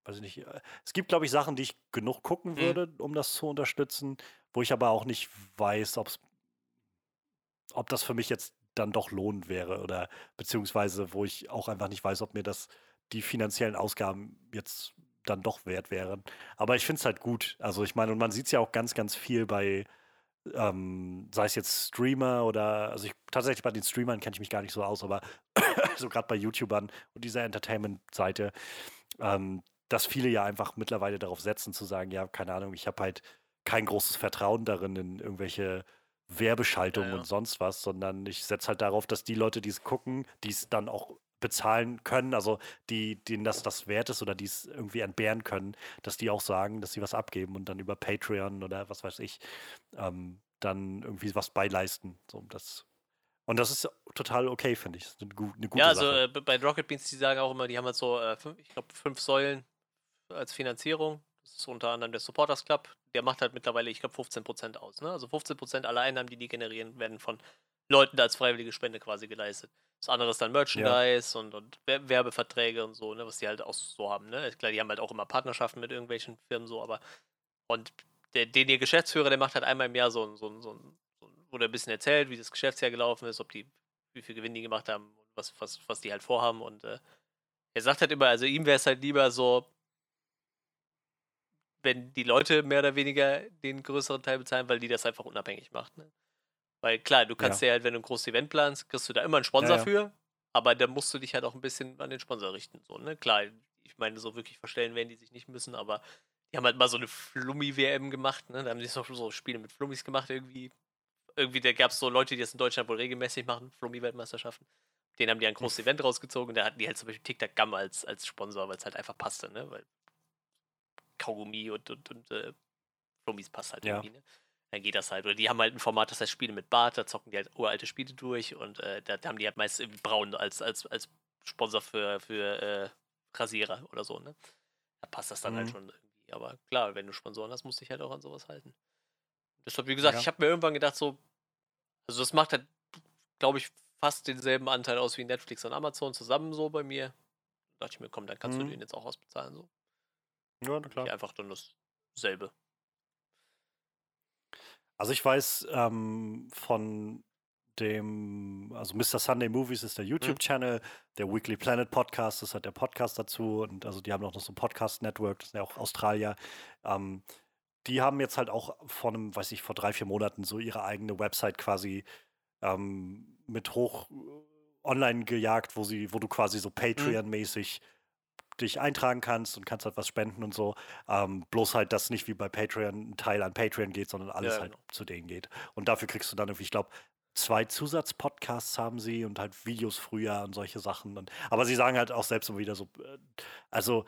weiß ich nicht, es gibt, glaube ich, Sachen, die ich genug gucken Mhm. würde, um das zu unterstützen, wo ich aber auch nicht weiß, ob's, ob das für mich jetzt dann doch lohnend wäre oder beziehungsweise wo ich auch einfach nicht weiß, ob mir das die finanziellen Ausgaben jetzt dann doch wert wären. Aber ich finde es halt gut. Also ich meine, und man sieht es ja auch ganz, ganz viel bei, ähm, sei es jetzt Streamer oder, also ich tatsächlich bei den Streamern kenne ich mich gar nicht so aus, aber so gerade bei YouTubern und dieser Entertainment-Seite, ähm, dass viele ja einfach mittlerweile darauf setzen, zu sagen, ja, keine Ahnung, ich habe halt kein großes Vertrauen darin in irgendwelche Werbeschaltungen ja, ja. und sonst was, sondern ich setze halt darauf, dass die Leute, die es gucken, die es dann auch bezahlen können, also die, denen das das wert ist oder die es irgendwie entbehren können, dass die auch sagen, dass sie was abgeben und dann über Patreon oder was weiß ich, ähm, dann irgendwie was beileisten. So, das und das ist total okay, finde ich. Das ist eine, eine gute ja, also. Äh, bei Rocket Beans, die sagen auch immer, die haben halt so, äh, fünf, ich glaube, fünf Säulen als Finanzierung. Das ist unter anderem der Supporters Club. Der macht halt mittlerweile, ich glaube, 15% aus. Ne? Also 15% aller Einnahmen, die die generieren, werden von Leuten als freiwillige Spende quasi geleistet. Das andere ist dann Merchandise ja. und, und, Werbeverträge und so, ne, was die halt auch so haben. Ne? Klar, die haben halt auch immer Partnerschaften mit irgendwelchen Firmen so, aber und der, den ihr Geschäftsführer, der macht halt einmal im Jahr so, so, so, so wo der ein bisschen erzählt, wie das Geschäftsjahr gelaufen ist, ob die, wie viel Gewinn die gemacht haben und was, was, was die halt vorhaben. Und äh, er sagt halt immer, also ihm wäre es halt lieber so, wenn die Leute mehr oder weniger den größeren Teil bezahlen, weil die das einfach unabhängig macht. Ne? Weil klar, du kannst ja. ja halt, wenn du ein großes Event planst, kriegst du da immer einen Sponsor ja, für, aber da musst du dich halt auch ein bisschen an den Sponsor richten. So, ne? Klar, ich meine, so wirklich verstellen werden die sich nicht müssen, aber die haben halt mal so eine Flummi-WM gemacht, ne? Da haben die so, so Spiele mit Flummis gemacht, irgendwie. Irgendwie, da gab es so Leute, die das in Deutschland wohl regelmäßig machen, Flummi-Weltmeisterschaften. Den haben die ein großes Event rausgezogen da hatten die halt zum Beispiel Tic Tac Gum als, als Sponsor, weil es halt einfach passte, ne? Weil Kaugummi und, und, und äh, Flummis passt halt ja. irgendwie, ne? Dann geht das halt. Oder die haben halt ein Format, das heißt Spiele mit Bart, da zocken die halt uralte Spiele durch und äh, da, da, haben die halt meist braun als, als, als Sponsor für, für äh, Rasierer oder so, ne? Da passt das dann halt mhm. halt schon irgendwie. Aber klar, wenn du Sponsoren hast, musst du dich halt auch an sowas halten. Deshalb, wie gesagt, ja. ich habe mir irgendwann gedacht, so, also das macht halt, glaube ich, fast denselben Anteil aus wie Netflix und Amazon zusammen so bei mir. Da dachte ich mir, komm, dann kannst mhm. du den jetzt auch ausbezahlen so. Ja, na klar. Einfach dann dasselbe. Also ich weiß ähm, von dem, also Mr. Sunday Movies ist der mhm. YouTube-Channel, der Weekly Planet Podcast ist halt der Podcast dazu und also die haben auch noch so ein Podcast-Network, das sind ja auch Australier. Ähm, die haben jetzt halt auch vor einem, weiß ich, vor drei, vier Monaten so ihre eigene Website quasi ähm, mit hoch online gejagt, wo sie, wo du quasi so mhm. Patreon-mäßig mhm dich eintragen kannst und kannst halt was spenden und so. Ähm, bloß halt, dass nicht wie bei Patreon ein Teil an Patreon geht, sondern alles ja, halt genau. zu denen geht. Und dafür kriegst du dann irgendwie, ich glaube, zwei Zusatzpodcasts haben sie und halt Videos früher und solche Sachen. Und, aber sie sagen halt auch selbst immer wieder so, äh, also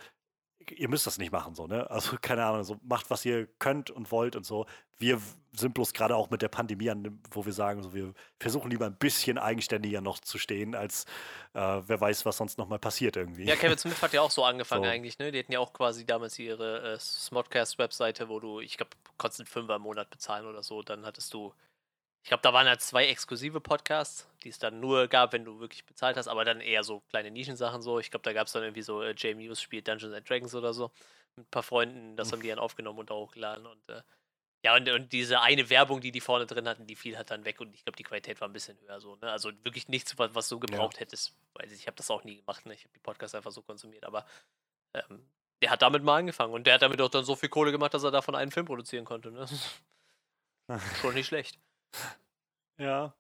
ihr müsst das nicht machen, so, ne? Also, keine Ahnung, so macht, was ihr könnt und wollt und so. Wir sind bloß gerade auch mit der Pandemie an, wo wir sagen, so, wir versuchen lieber ein bisschen eigenständiger noch zu stehen, als äh, wer weiß, was sonst noch mal passiert irgendwie. Ja, Kevin Smith hat ja auch so angefangen so. eigentlich, ne? Die hatten ja auch quasi damals ihre äh, Smodcast-Webseite, wo du, ich glaube, konntest einen Fünfer im Monat bezahlen oder so. Dann hattest du ich glaube, da waren halt zwei exklusive Podcasts, die es dann nur gab, wenn du wirklich bezahlt hast, aber dann eher so kleine Nischensachen so. Ich glaube, da gab es dann irgendwie so, äh, Jay Muse spielt Dungeons and Dragons oder so. Mit ein paar Freunden, das haben die dann aufgenommen und auch hochgeladen. Und äh, ja, und, und, diese eine Werbung, die die vorne drin hatten, die fiel halt dann weg und ich glaube, die Qualität war ein bisschen höher so. Ne? Also wirklich nichts, was, was du gebraucht ja. hättest. Ich, ich habe das auch nie gemacht, ne? Ich habe die Podcasts einfach so konsumiert, aber ähm, der hat damit mal angefangen und der hat damit auch dann so viel Kohle gemacht, dass er davon einen Film produzieren konnte. Ne? Schon nicht schlecht. Ja.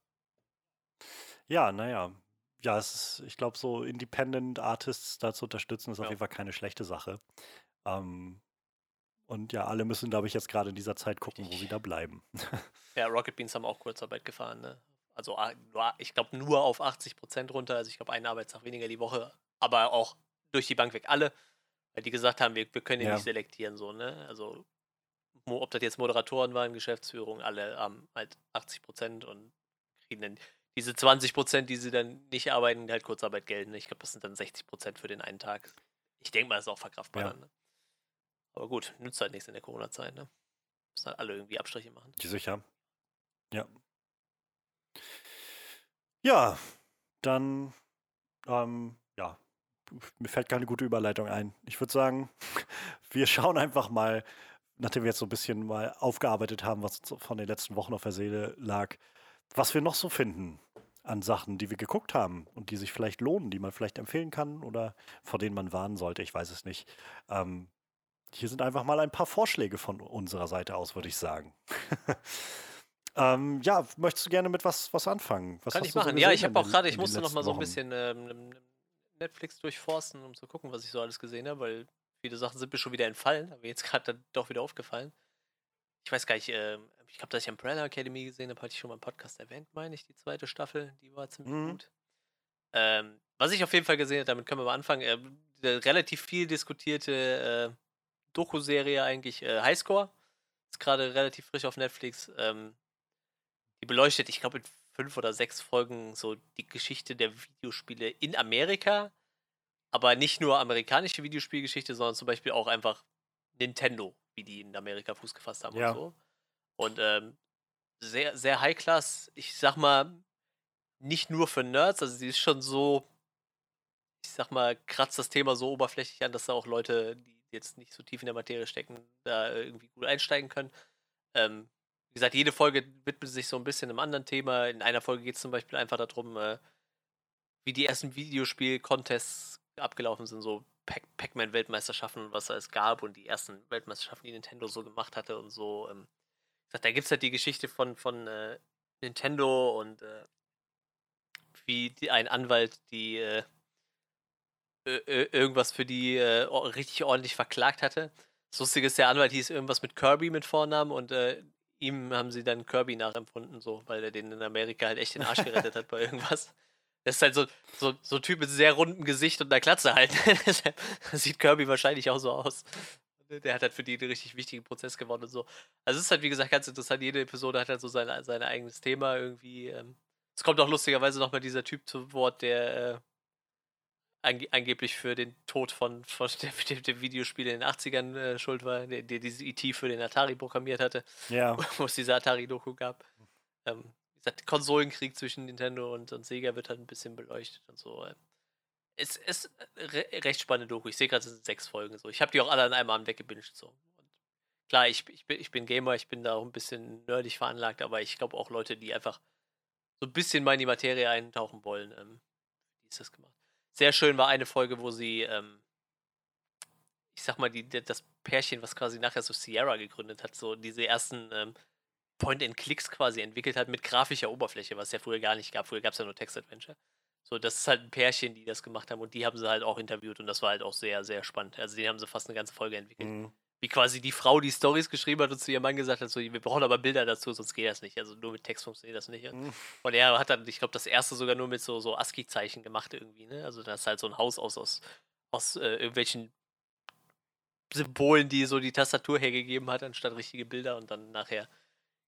Ja, naja. Ja, es ist, ich glaube, so Independent Artists da zu unterstützen, ist auf jeden Fall keine schlechte Sache. Ähm, und ja, alle müssen, glaube ich, jetzt gerade in dieser Zeit gucken, wo sie da bleiben. Ja, Rocket Beans haben auch Kurzarbeit gefahren, ne? Also ich glaube nur auf 80 Prozent runter, also ich glaube einen Arbeitstag weniger die Woche, aber auch durch die Bank weg alle, weil die gesagt haben, wir, wir können Ja. nicht selektieren, so, ne? Also ob das jetzt Moderatoren waren, Geschäftsführung, alle haben halt 80 Prozent und kriegen dann diese 20 Prozent, die sie dann nicht arbeiten, halt Kurzarbeit gelten. Ich glaube, das sind dann 60 Prozent für den einen Tag. Ich denke mal, das ist auch verkraftbar ja. dann. Ne? Aber gut, nützt halt nichts in der Corona-Zeit, ne? Müssen halt alle irgendwie Abstriche machen. Sicher. Ja. Ja, dann, ähm, ja, mir fällt keine gute Überleitung ein. Ich würde sagen, wir schauen einfach mal, nachdem wir jetzt so ein bisschen mal aufgearbeitet haben, was von den letzten Wochen auf der Seele lag, was wir noch so finden an Sachen, die wir geguckt haben und die sich vielleicht lohnen, die man vielleicht empfehlen kann oder vor denen man warnen sollte, ich weiß es nicht. Ähm, hier sind einfach mal ein paar Vorschläge von unserer Seite aus, würde ich sagen. ähm, ja, möchtest du gerne mit was, was anfangen? Was kann ich machen? So ja, ich habe auch gerade, ich musste noch mal so ein bisschen ähm, Netflix durchforsten, um zu gucken, was ich so alles gesehen habe, weil viele Sachen sind mir schon wieder entfallen, aber jetzt gerade dann doch wieder aufgefallen. Ich weiß gar nicht, äh, ich glaube, dass ich Umbrella Academy gesehen habe, hatte ich schon mal im Podcast erwähnt, meine ich, die zweite Staffel, die war ziemlich mhm. gut. Ähm, was ich auf jeden Fall gesehen habe, damit können wir mal anfangen, äh, relativ viel diskutierte äh, Doku-Serie eigentlich, äh, Highscore, ist gerade relativ frisch auf Netflix. Ähm, die beleuchtet, ich glaube, in fünf oder sechs Folgen so die Geschichte der Videospiele in Amerika, aber nicht nur amerikanische Videospielgeschichte, sondern zum Beispiel auch einfach Nintendo, wie die in Amerika Fuß gefasst haben ja. und so. Und ähm, sehr, sehr high-class. Ich sag mal, nicht nur für Nerds, also sie ist schon so, ich sag mal, kratzt das Thema so oberflächlich an, dass da auch Leute, die jetzt nicht so tief in der Materie stecken, da irgendwie gut einsteigen können. Ähm, wie gesagt, jede Folge widmet sich so ein bisschen einem anderen Thema. In einer Folge geht es zum Beispiel einfach darum, äh, wie die ersten Videospiel-Contests abgelaufen sind, so Pac-Man-Weltmeisterschaften und was es gab und die ersten Weltmeisterschaften, die Nintendo so gemacht hatte und so. Ähm, da gibt es halt die Geschichte von, von äh, Nintendo und äh, wie die, ein Anwalt die äh, irgendwas für die äh, richtig ordentlich verklagt hatte. Das Lustige ist, der Anwalt hieß irgendwas mit Kirby mit Vornamen und äh, ihm haben sie dann Kirby nachempfunden, so, weil er den in Amerika halt echt den Arsch gerettet hat bei irgendwas. Das ist halt so, so, so ein Typ mit sehr rundem Gesicht und einer Klatze halt. sieht Kirby wahrscheinlich auch so aus. Der hat halt für die einen richtig wichtigen Prozess gewonnen und so. Also es ist halt, wie gesagt, ganz interessant. Jede Episode hat halt so sein, sein eigenes Thema irgendwie. Ähm. Es kommt auch lustigerweise nochmal dieser Typ zu Wort, der äh, ange angeblich für den Tod von, von dem, dem Videospiel in den 80ern äh, schuld war, der, der diese IT e für den Atari programmiert hatte. Ja. Wo es diese Atari-Doku gab. Ähm, Konsolenkrieg zwischen Nintendo und, und Sega wird halt ein bisschen beleuchtet und so. Äh. Es ist re recht spannende Doku. Ich sehe gerade, es sind sechs Folgen so. Ich habe die auch alle an einem Abend weggebinged so. Und klar, ich, ich, bin, ich bin Gamer, ich bin da auch ein bisschen nerdig veranlagt, aber ich glaube auch Leute, die einfach so ein bisschen mal in die Materie eintauchen wollen, ähm, wie ist das gemacht? Sehr schön war eine Folge, wo sie, ähm, ich sag mal, die, das Pärchen, was quasi nachher so Sierra gegründet hat, so diese ersten ähm, Point-and-Clicks quasi entwickelt hat mit grafischer Oberfläche, was es ja früher gar nicht gab. Früher gab es ja nur Text-Adventure. So, das ist halt ein Pärchen, die das gemacht haben und die haben sie halt auch interviewt und das war halt auch sehr, sehr spannend. Also, die haben sie fast eine ganze Folge entwickelt. Mhm. Wie quasi die Frau die Stories geschrieben hat und zu ihrem Mann gesagt hat, so, wir brauchen aber Bilder dazu, sonst geht das nicht. Also nur mit Text funktioniert das nicht. Mhm. Und er hat dann, ich glaube, das erste sogar nur mit so, so ASCII-Zeichen gemacht irgendwie, ne? Also das ist halt so ein Haus aus, aus, aus äh, irgendwelchen Symbolen, die so die Tastatur hergegeben hat, anstatt richtige Bilder und dann nachher,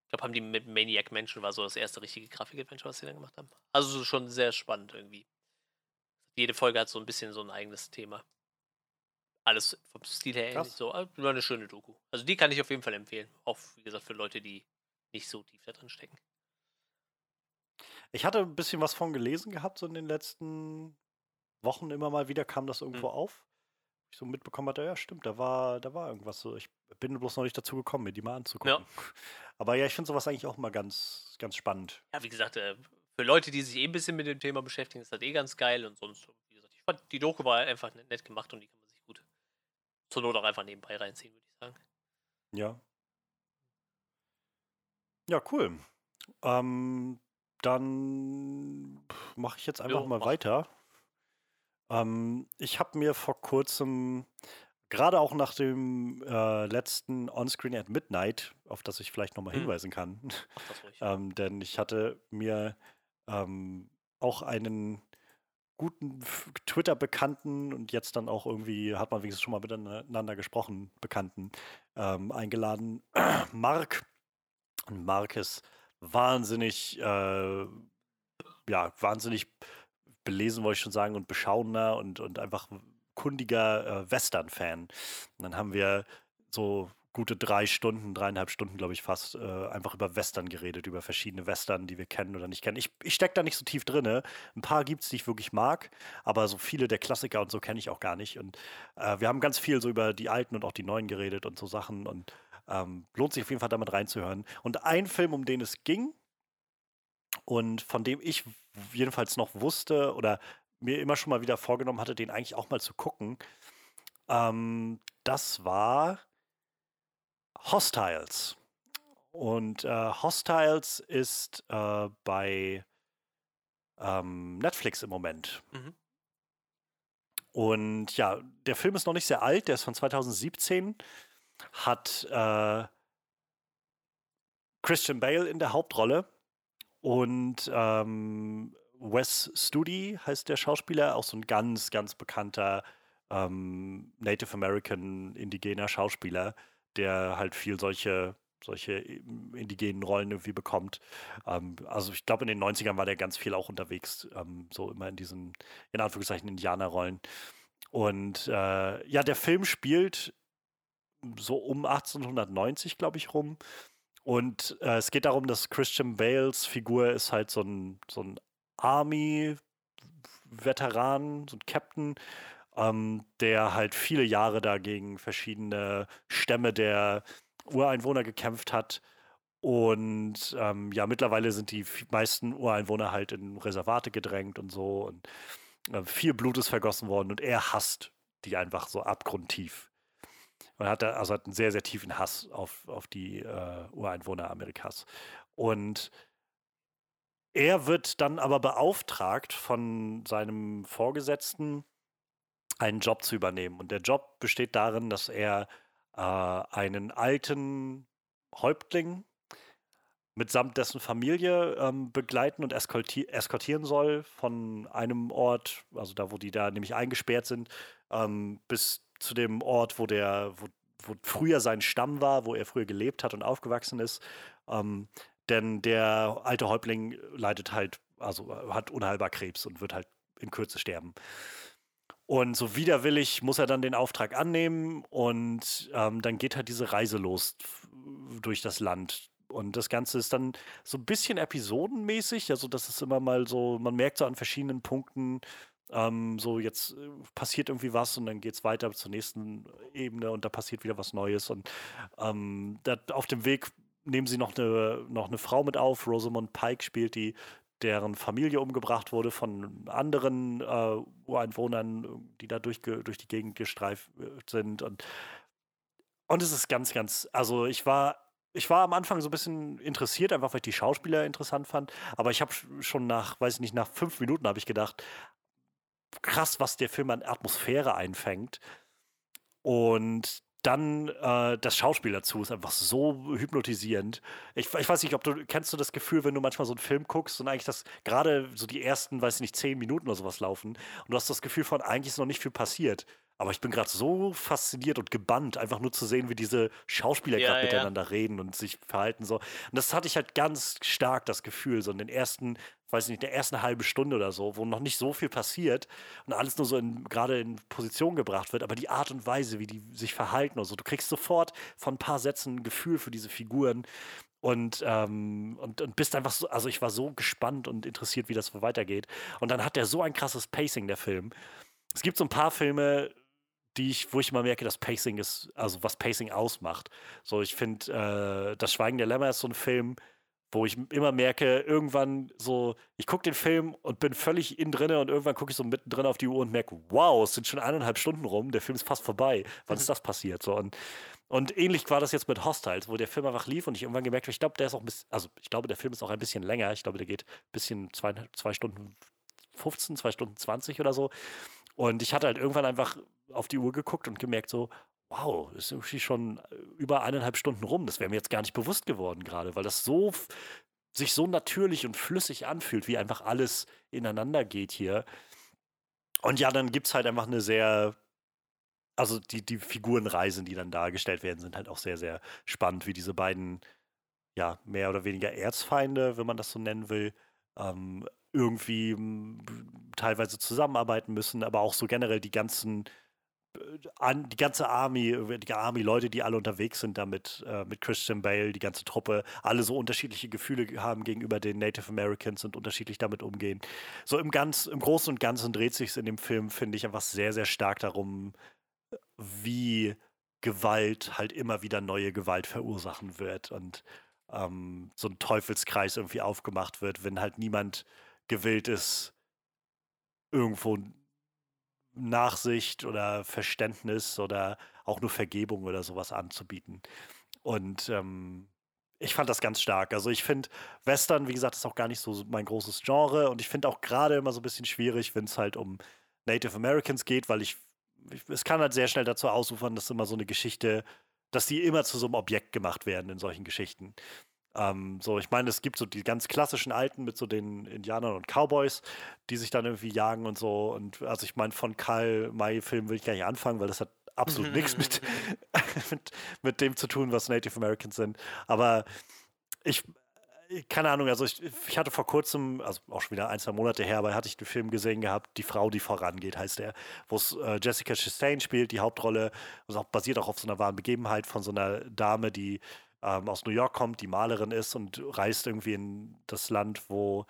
ich glaube, haben die mit Maniac Mansion war so das erste richtige Grafik-Adventure, was sie dann gemacht haben. Also schon sehr spannend irgendwie. Jede Folge hat so ein bisschen so ein eigenes Thema alles vom Stil her ähnlich. So, war eine schöne Doku. Also die kann ich auf jeden Fall empfehlen. Auch, wie gesagt, für Leute, die nicht so tief da drin stecken. Ich hatte ein bisschen was von gelesen gehabt, so in den letzten Wochen immer mal wieder kam das irgendwo mhm. auf. Ich so mitbekommen hatte, ja, stimmt, da war, da war irgendwas so. Ich bin bloß noch nicht dazu gekommen, mir die mal anzugucken. Ja. Aber ja, ich finde sowas eigentlich auch mal ganz, ganz spannend. Ja, wie gesagt, äh, für Leute, die sich eh ein bisschen mit dem Thema beschäftigen, ist das eh ganz geil. Und sonst, wie gesagt, ich fand die Doku war einfach nett gemacht und die kann man zur Not auch einfach nebenbei reinziehen, würde ich sagen. Ja. Ja, cool. Ähm, dann mache ich jetzt einfach jo, mal mach. weiter. Ähm, ich habe mir vor kurzem, gerade auch nach dem äh, letzten Onscreen at Midnight, auf das ich vielleicht nochmal hm. hinweisen kann, ähm, denn ich hatte mir ähm, auch einen guten Twitter-Bekannten und jetzt dann auch irgendwie, hat man wenigstens schon mal miteinander gesprochen, Bekannten, ähm, eingeladen. Mark. Und Mark ist wahnsinnig, äh, ja, wahnsinnig belesen, wollte ich schon sagen, und beschauender und, und einfach kundiger äh, Western-Fan. Und dann haben wir so gute drei Stunden, dreieinhalb Stunden, glaube ich, fast, äh, einfach über Western geredet, über verschiedene Western, die wir kennen oder nicht kennen. Ich, ich stecke da nicht so tief drin. Ein paar gibt es, die ich wirklich mag, aber so viele der Klassiker und so kenne ich auch gar nicht. Und äh, wir haben ganz viel so über die alten und auch die neuen geredet und so Sachen und ähm, lohnt sich auf jeden Fall damit reinzuhören. Und ein Film, um den es ging und von dem ich jedenfalls noch wusste oder mir immer schon mal wieder vorgenommen hatte, den eigentlich auch mal zu gucken, ähm, das war Hostiles. Und äh, Hostiles ist äh, bei ähm, Netflix im Moment. Mhm. Und ja, der Film ist noch nicht sehr alt, der ist von 2017, hat äh, Christian Bale in der Hauptrolle und ähm, Wes Studi heißt der Schauspieler, auch so ein ganz, ganz bekannter ähm, Native American indigener Schauspieler, der halt viel solche solche indigenen Rollen irgendwie bekommt. Ähm, also ich glaube, in den 90ern war der ganz viel auch unterwegs, ähm, so immer in diesen, in Anführungszeichen, Indianerrollen. Und äh, ja, der Film spielt so um 1890, glaube ich, rum. Und äh, es geht darum, dass Christian Bales Figur ist halt so ein, so ein Army-Veteran, so ein Captain, ähm, der halt viele Jahre da gegen verschiedene Stämme der Ureinwohner gekämpft hat. Und ähm, ja, mittlerweile sind die meisten Ureinwohner halt in Reservate gedrängt und so. Und äh, viel Blut ist vergossen worden und er hasst die einfach so abgrundtief. Und hat da, also hat einen sehr, sehr tiefen Hass auf, auf die äh, Ureinwohner Amerikas. Und er wird dann aber beauftragt von seinem Vorgesetzten, einen Job zu übernehmen. Und der Job besteht darin, dass er äh, einen alten Häuptling mitsamt dessen Familie ähm, begleiten und eskortieren soll von einem Ort, also da, wo die da nämlich eingesperrt sind, ähm, bis zu dem Ort, wo der, wo, wo, früher sein Stamm war, wo er früher gelebt hat und aufgewachsen ist. Ähm, denn der alte Häuptling leidet halt, also hat unheilbar Krebs und wird halt in Kürze sterben. Und so widerwillig muss er dann den Auftrag annehmen und ähm, dann geht halt diese Reise los durch das Land. Und das Ganze ist dann so ein bisschen episodenmäßig, also das ist immer mal so, man merkt so an verschiedenen Punkten, ähm, so jetzt äh, passiert irgendwie was und dann geht es weiter zur nächsten Ebene und da passiert wieder was Neues. Und ähm, auf dem Weg nehmen sie noch eine, noch eine Frau mit auf, Rosamund Pike spielt die, deren Familie umgebracht wurde von anderen äh, Ureinwohnern, die da durch, durch die Gegend gestreift äh, sind. Und, und es ist ganz, ganz, also ich war, ich war am Anfang so ein bisschen interessiert, einfach weil ich die Schauspieler interessant fand. Aber ich habe schon nach, weiß ich nicht, nach fünf Minuten habe ich gedacht, krass, was der Film an Atmosphäre einfängt. Und dann äh, das Schauspiel dazu ist einfach so hypnotisierend. Ich, ich, weiß nicht, ob du kennst du das Gefühl, wenn du manchmal so einen Film guckst und eigentlich das gerade so die ersten, weiß ich nicht, zehn Minuten oder sowas laufen und du hast das Gefühl von eigentlich ist noch nicht viel passiert. Aber ich bin gerade so fasziniert und gebannt, einfach nur zu sehen, wie diese Schauspieler gerade ja, miteinander reden und sich verhalten so. Und das hatte ich halt ganz stark das Gefühl, so in den ersten, weiß ich nicht, der ersten halben Stunde oder so, wo noch nicht so viel passiert und alles nur so gerade in Position gebracht wird, aber die Art und Weise, wie die sich verhalten und so, du kriegst sofort von ein paar Sätzen ein Gefühl für diese Figuren und, ähm, und, und bist einfach so, also ich war so gespannt und interessiert, wie das weitergeht. Und dann hat der so ein krasses Pacing, der Film. Es gibt so ein paar Filme, die ich, wo ich immer merke, dass Pacing ist, also was Pacing ausmacht. So, ich finde, äh, Das Schweigen der Lämmer ist so ein Film, wo ich immer merke, irgendwann so, ich gucke den Film und bin völlig innen drinne und irgendwann gucke ich so mittendrin auf die Uhr und merke, wow, es sind schon eineinhalb Stunden rum, der Film ist fast vorbei. Wann mhm. ist das passiert? So, und, und ähnlich war das jetzt mit Hostiles, wo der Film einfach lief und ich irgendwann gemerkt habe, ich glaube, der ist auch ein bisschen, also ich glaube, der Film ist auch ein bisschen länger. Ich glaube, der geht ein bisschen zwei, zwei Stunden 15, zwei Stunden 20 oder so. Und ich hatte halt irgendwann einfach auf die Uhr geguckt und gemerkt so, wow, ist irgendwie schon äh, über eineinhalb Stunden rum. Das wäre mir jetzt gar nicht bewusst geworden gerade, weil das so sich so natürlich und flüssig anfühlt, wie einfach alles ineinander geht hier. Und ja, dann gibt es halt einfach eine sehr, also die, die Figurenreisen, die dann dargestellt werden, sind halt auch sehr, sehr spannend, wie diese beiden, ja, mehr oder weniger Erzfeinde, wenn man das so nennen will, ähm, irgendwie teilweise zusammenarbeiten müssen, aber auch so generell die ganzen äh, die ganze Army, die Army-Leute, die alle unterwegs sind damit, äh, mit Christian Bale, die ganze Truppe, alle so unterschiedliche Gefühle haben gegenüber den Native Americans und unterschiedlich damit umgehen. So im ganz, im Großen und Ganzen dreht sich in dem Film, finde ich, einfach sehr, sehr stark darum, wie Gewalt halt immer wieder neue Gewalt verursachen wird und ähm, so ein Teufelskreis irgendwie aufgemacht wird, wenn halt niemand gewillt ist, irgendwo Nachsicht oder Verständnis oder auch nur Vergebung oder sowas anzubieten. Und ähm, ich fand das ganz stark. Also ich finde, Western, wie gesagt, ist auch gar nicht so mein großes Genre und ich finde auch gerade immer so ein bisschen schwierig, wenn es halt um Native Americans geht, weil ich, ich es kann halt sehr schnell dazu ausufern, dass immer so eine Geschichte, dass die immer zu so einem Objekt gemacht werden in solchen Geschichten. Ähm, so, ich meine, es gibt so die ganz klassischen Alten mit so den Indianern und Cowboys, die sich dann irgendwie jagen und so. Und also ich meine, von Karl May-Filmen will ich gar nicht anfangen, weil das hat absolut nichts mit, mit, mit dem zu tun, was Native Americans sind. Aber ich, keine Ahnung, also ich, ich, hatte vor kurzem, also auch schon wieder ein, zwei Monate her, aber hatte ich den Film gesehen gehabt, Die Frau, die vorangeht, heißt der, wo es äh, Jessica Chastain spielt, die Hauptrolle, was auch basiert auch auf so einer wahren Begebenheit von so einer Dame, die ähm, aus New York kommt, die Malerin ist und reist irgendwie in das Land, wo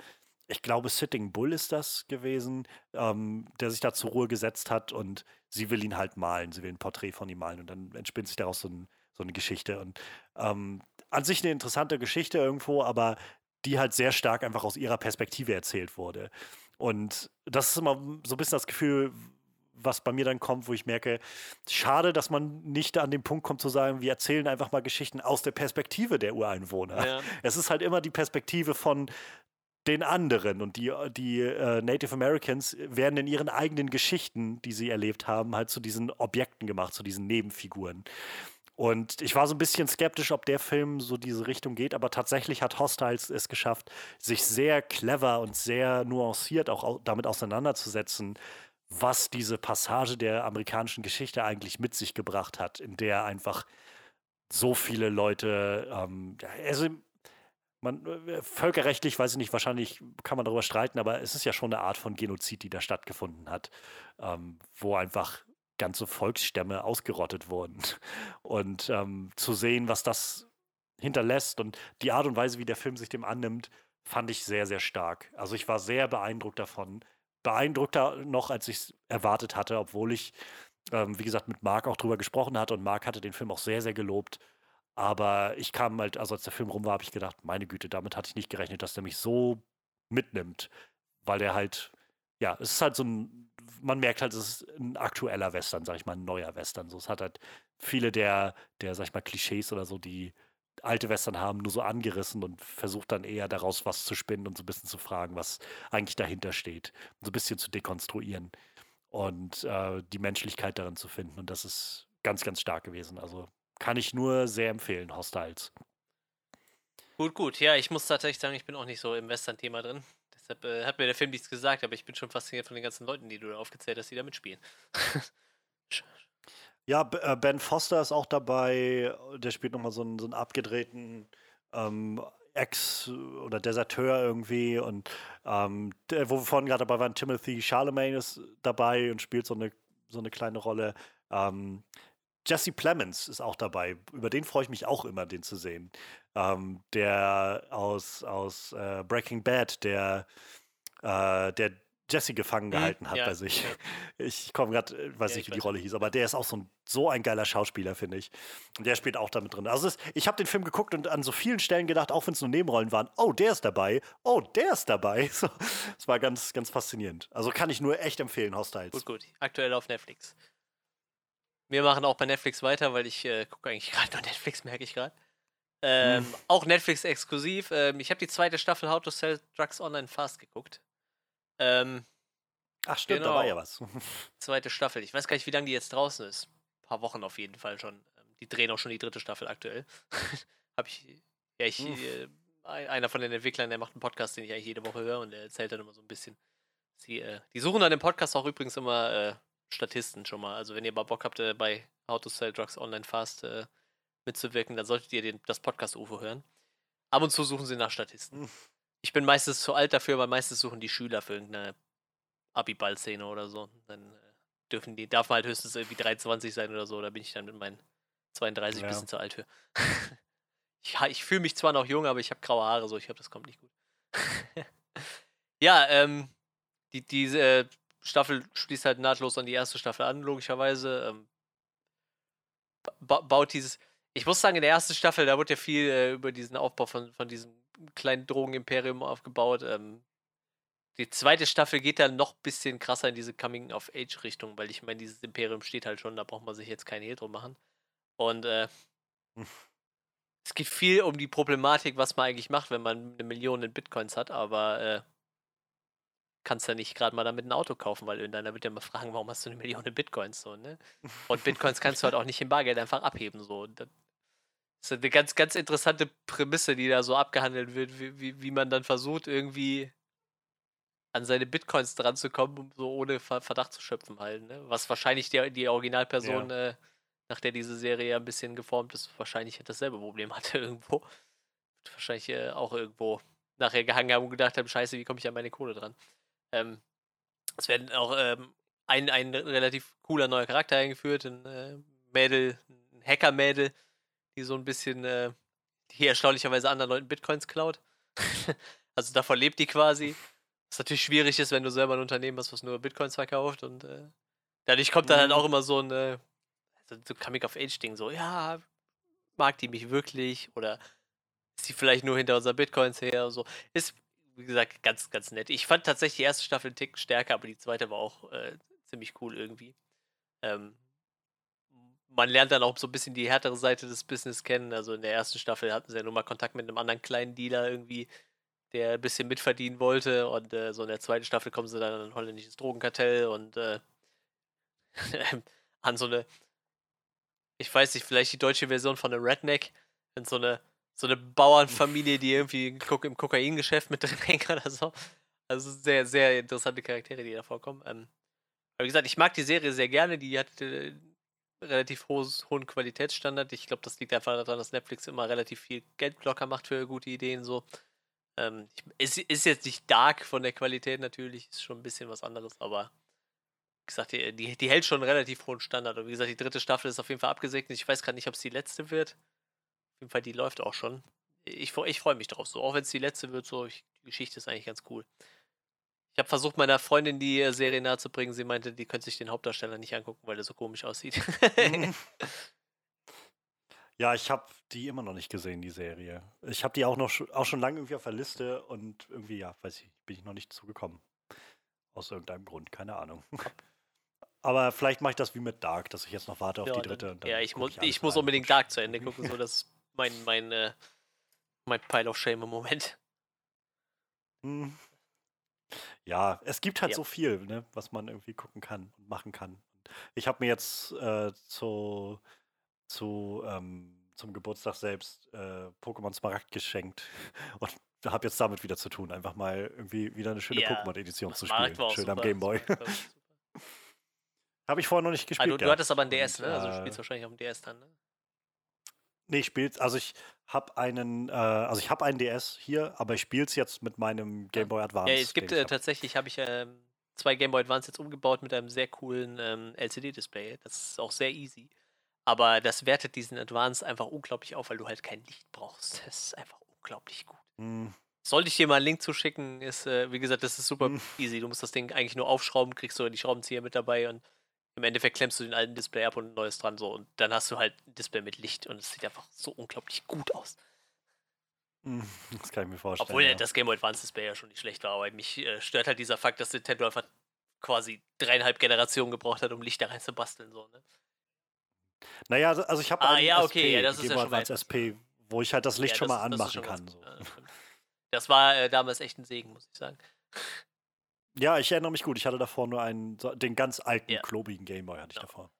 ich glaube, Sitting Bull ist das gewesen, ähm, der sich da zur Ruhe gesetzt hat und sie will ihn halt malen, sie will ein Porträt von ihm malen und dann entspinnt sich daraus so, ein, so eine Geschichte. Und ähm, an sich eine interessante Geschichte irgendwo, aber die halt sehr stark einfach aus ihrer Perspektive erzählt wurde. Und das ist immer so ein bisschen das Gefühl, was bei mir dann kommt, wo ich merke, schade, dass man nicht an den Punkt kommt zu sagen, wir erzählen einfach mal Geschichten aus der Perspektive der Ureinwohner. Ja. Es ist halt immer die Perspektive von den anderen und die, die äh, Native Americans werden in ihren eigenen Geschichten, die sie erlebt haben, halt zu diesen Objekten gemacht, zu diesen Nebenfiguren. Und ich war so ein bisschen skeptisch, ob der Film so diese Richtung geht, aber tatsächlich hat Hostiles es geschafft, sich sehr clever und sehr nuanciert auch damit auseinanderzusetzen, was diese Passage der amerikanischen Geschichte eigentlich mit sich gebracht hat, in der einfach so viele Leute, ähm, also man, äh, völkerrechtlich, weiß ich nicht, wahrscheinlich kann man darüber streiten, aber es ist ja schon eine Art von Genozid, die da stattgefunden hat, ähm, wo einfach ganze Volksstämme ausgerottet wurden. Und ähm, zu sehen, was das hinterlässt und die Art und Weise, wie der Film sich dem annimmt, fand ich sehr, sehr stark. Also ich war sehr beeindruckt davon, beeindruckter noch, als ich es erwartet hatte, obwohl ich, ähm, wie gesagt, mit Marc auch drüber gesprochen hatte und Marc hatte den Film auch sehr, sehr gelobt. Aber ich kam halt, also als der Film rum war, habe ich gedacht, meine Güte, damit hatte ich nicht gerechnet, dass der mich so mitnimmt, weil der halt, ja, es ist halt so ein, man merkt halt, es ist ein aktueller Western, sag ich mal, ein neuer Western. So, es hat halt viele der, der, sag ich mal, Klischees oder so, die alte Western haben, nur so angerissen und versucht dann eher daraus was zu spinnen und so ein bisschen zu fragen, was eigentlich dahinter steht. So ein bisschen zu dekonstruieren und äh, die Menschlichkeit darin zu finden. Und das ist ganz, ganz stark gewesen. Also kann ich nur sehr empfehlen, Hostiles. Gut, gut. Ja, ich muss tatsächlich sagen, ich bin auch nicht so im Western-Thema drin. Deshalb äh, hat mir der Film nichts gesagt, aber ich bin schon fasziniert von den ganzen Leuten, die du da aufgezählt hast, die da mitspielen. Ja, äh, Ben Foster ist auch dabei. Der spielt nochmal so einen, so einen abgedrehten ähm, Ex- oder Deserteur irgendwie. Und ähm, der, wo wir vorhin gerade dabei waren, Timothy Charlemagne ist dabei und spielt so eine, so eine kleine Rolle. Ähm, Jesse Plemons ist auch dabei. Über den freue ich mich auch immer, den zu sehen. Ähm, der aus, aus äh, Breaking Bad, der, äh, der Jesse gefangen mhm, gehalten hm, hat ja. bei sich. Ich komme gerade, äh, weiß ja, nicht, wie die Rolle hieß, aber der ist auch so ein, so ein geiler Schauspieler, finde ich. Und der spielt auch damit drin. Also es, ich habe den Film geguckt und an so vielen Stellen gedacht, auch wenn es nur Nebenrollen waren, oh, der ist dabei, oh, der ist dabei. So, das war ganz, ganz faszinierend. Also kann ich nur echt empfehlen, Hostiles. Gut, gut. Aktuell auf Netflix. Wir machen auch bei Netflix weiter, weil ich äh, gucke eigentlich gerade nur Netflix, merke ich gerade. Ähm, hm. Auch Netflix exklusiv. Ähm, ich habe die zweite Staffel How to Sell Drugs Online Fast geguckt. Ähm, Ach stimmt, genau. da war ja was. Zweite Staffel. Ich weiß gar nicht, wie lange die jetzt draußen ist. Ein paar Wochen auf jeden Fall schon. Ähm, die drehen auch schon die dritte Staffel aktuell. Hab ich. Ja, ich. Äh, einer von den Entwicklern, der macht einen Podcast, den ich eigentlich jede Woche höre und der erzählt dann immer so ein bisschen. Sie, äh, die suchen an dem Podcast auch übrigens immer äh, Statisten schon mal. Also wenn ihr mal Bock habt, äh, bei How to Sell Drugs Online Fast äh, mitzuwirken, dann solltet ihr den, das Podcast-UFO hören. Ab und zu suchen sie nach Statisten. Ich bin meistens zu alt dafür, weil meistens suchen die Schüler für irgendeine Abiball-Szene oder so. Dann äh, dürfen die, darf man halt höchstens irgendwie 23 sein oder so. Da bin ich dann mit meinen 32 ein bisschen zu alt für. ich, ich fühle mich zwar noch jung, aber ich habe graue Haare, so ich glaube, das kommt nicht gut. ja, ähm, die, diese äh, Staffel schließt halt nahtlos an die erste Staffel an, logischerweise. Ähm, ba baut dieses. Ich muss sagen, in der ersten Staffel, da wurde ja viel äh, über diesen Aufbau von, von diesem kleinen Drogenimperium aufgebaut. Ähm, die zweite Staffel geht dann noch ein bisschen krasser in diese Coming-of-Age-Richtung, weil ich meine, dieses Imperium steht halt schon, da braucht man sich jetzt kein Hehl drum machen. Und äh, es geht viel um die Problematik, was man eigentlich macht, wenn man eine Million in Bitcoins hat, aber äh, kannst ja nicht gerade mal damit ein Auto kaufen, weil irgendeiner wird ja mal fragen, warum hast du eine Million Bitcoins so, ne? Und Bitcoins kannst du halt auch nicht im Bargeld einfach abheben, so. Das ist eine ganz, ganz interessante Prämisse, die da so abgehandelt wird, wie, wie, wie man dann versucht, irgendwie an seine Bitcoins dran zu kommen, um so ohne Verdacht zu schöpfen halt, ne? Was wahrscheinlich die, die Originalperson, ja. äh, nach der diese Serie ja ein bisschen geformt ist, wahrscheinlich dasselbe Problem hatte irgendwo. Wahrscheinlich äh, auch irgendwo nachher gehangen haben und gedacht haben, scheiße, wie komme ich an meine Kohle dran? Ähm, es werden auch ähm, ein, ein relativ cooler neuer Charakter eingeführt, ein äh, Mädel, ein Hacker-Mädel, die so ein bisschen, äh, die erstaunlicherweise anderen Leuten Bitcoins klaut. also davon lebt die quasi. Was natürlich schwierig ist, wenn du selber ein Unternehmen hast, was nur Bitcoins verkauft und äh, dadurch kommt dann halt auch mhm. immer so ein äh, so Coming-of-Age-Ding, so, ja, mag die mich wirklich oder ist sie vielleicht nur hinter unserer Bitcoins her so. Ist, wie gesagt, ganz, ganz nett. Ich fand tatsächlich die erste Staffel einen Tick stärker, aber die zweite war auch äh, ziemlich cool irgendwie. Ähm, man lernt dann auch so ein bisschen die härtere Seite des Business kennen. Also in der ersten Staffel hatten sie ja nur mal Kontakt mit einem anderen kleinen Dealer irgendwie, der ein bisschen mitverdienen wollte. Und äh, so in der zweiten Staffel kommen sie dann an ein holländisches Drogenkartell und äh, an so eine, ich weiß nicht, vielleicht die deutsche Version von der Redneck, in so eine so eine Bauernfamilie, die irgendwie im Kokaingeschäft mit drin hängt oder so. Also sehr, sehr interessante Charaktere, die da vorkommen. Ähm, aber wie gesagt, ich mag die Serie sehr gerne. Die hat äh, relativ hohes, hohen Qualitätsstandard. Ich glaube, das liegt einfach daran, dass Netflix immer relativ viel Geld locker macht für gute Ideen. So. Ähm, es ist jetzt nicht dark von der Qualität natürlich, ist schon ein bisschen was anderes, aber wie gesagt, die, die, die hält schon einen relativ hohen Standard. Und wie gesagt, die dritte Staffel ist auf jeden Fall abgesegnet. Ich weiß gerade nicht, ob es die letzte wird jeden Fall, die läuft auch schon. Ich, ich freue mich drauf. So, auch wenn es die letzte wird, so, ich, die Geschichte ist eigentlich ganz cool. Ich habe versucht, meiner Freundin die äh, Serie nahezubringen. Sie meinte, die könnte sich den Hauptdarsteller nicht angucken, weil der so komisch aussieht. ja, ich habe die immer noch nicht gesehen, die Serie. Ich habe die auch noch auch schon lange irgendwie auf der Liste und irgendwie, ja, weiß ich, bin ich noch nicht zugekommen. Aus irgendeinem Grund, keine Ahnung. Aber vielleicht mache ich das wie mit Dark, dass ich jetzt noch warte auf ja, die dritte. Dann, ja, ich, mu ich, ich muss unbedingt Dark zu Ende gucken, so das mein, mein, äh, mein Pile of Shame im Moment. Hm. Ja, es gibt halt ja. so viel, ne, was man irgendwie gucken kann und machen kann. Ich habe mir jetzt äh, zu, zu, ähm, zum Geburtstag selbst äh, Pokémon Smaragd geschenkt und habe jetzt damit wieder zu tun, einfach mal irgendwie wieder eine schöne ja. Pokémon-Edition zu spielen. Schön super, am Gameboy. Habe ich vorher noch nicht ah, gespielt. Ah, du, du, hattest aber ein DS, und, ne? Also du spielst wahrscheinlich auf dem DS dann, ne? Nee, ich spiel's, also ich habe einen, äh, also ich habe einen DS hier, aber ich spiele es jetzt mit meinem Game Boy Advance. Ja, es gibt äh, tatsächlich, habe ich äh, zwei Game Boy Advance jetzt umgebaut mit einem sehr coolen ähm, LCD-Display. Das ist auch sehr easy. Aber das wertet diesen Advance einfach unglaublich auf, weil du halt kein Licht brauchst. Das ist einfach unglaublich gut. Hm. Sollte ich dir mal einen Link zuschicken, ist, äh, wie gesagt, das ist super hm. easy. Du musst das Ding eigentlich nur aufschrauben, kriegst du die Schraubenzieher mit dabei und im Endeffekt klemmst du den alten Display ab und ein neues dran so und dann hast du halt ein Display mit Licht und es sieht einfach so unglaublich gut aus. Hm, das kann ich mir vorstellen. Obwohl ja. das Game Boy Advance Display ja schon nicht schlecht war, aber mich äh, stört halt dieser Fakt, dass Nintendo einfach quasi dreieinhalb Generationen gebraucht hat, um Licht da rein zu basteln. So, ne? Naja, also ich habe ah, ja, okay, SP, ja, das ist ja schon als SP, wo ich halt das Licht ja, schon mal anmachen kann. So. Das war äh, damals echt ein Segen, muss ich sagen. Ja, ich erinnere mich gut. Ich hatte davor nur einen, den ganz alten, ja. klobigen Gameboy hatte ich ja. davor.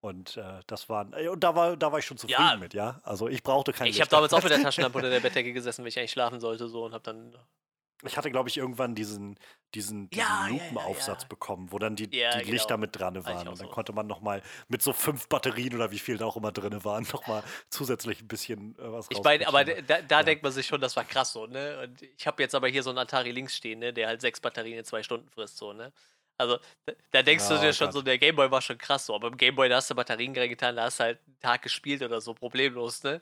Und äh, das war, äh, und da war, da war ich schon zufrieden ja. mit, ja. Also ich brauchte keine. Ich habe damals auch mit der Taschenlampe unter der Bettdecke gesessen, wenn ich eigentlich schlafen sollte, so und habe dann ich hatte, glaube ich, irgendwann diesen, diesen, diesen ja, Lupenaufsatz ja, ja, bekommen, wo dann die, die genau. Lichter mit dran waren. Und dann so. konnte man nochmal mit so fünf Batterien oder wie viel da auch immer drin waren, nochmal zusätzlich ein bisschen äh, was Ich meine, aber da, da denkt man sich schon, das war krass so, ne? Und ich habe jetzt aber hier so einen Atari links stehen, ne, der halt sechs Batterien in zwei Stunden frisst, so, ne? Also, da, da denkst du dir schon Gott. so, der Gameboy war schon krass so, aber im Gameboy, da hast du Batterien reingetan, da hast du halt einen Tag gespielt oder so, problemlos, ne?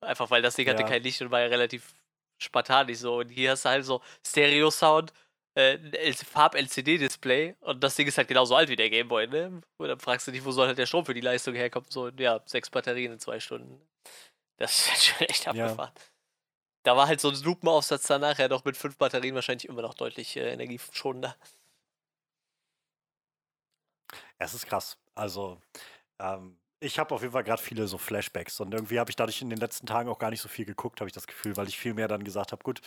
Einfach weil das Ding hatte kein Licht und war ja relativ spartanisch so. Und hier hast du halt so Stereo-Sound, äh, Farb-LCD-Display und das Ding ist halt genauso alt wie der Gameboy, ne? Und dann fragst du dich, wo soll halt der Strom für die Leistung herkommen? So, ja, sechs Batterien in zwei Stunden. Das ist halt schon echt abgefahren. Ja. Da war halt so ein Lupenaufsatz dann nachher doch mit fünf Batterien wahrscheinlich immer noch deutlich äh, energieschonender. Es ist krass. Also, ähm, ich habe auf jeden Fall gerade viele so Flashbacks und irgendwie habe ich dadurch in den letzten Tagen auch gar nicht so viel geguckt, habe ich das Gefühl, weil ich viel mehr dann gesagt habe, gut,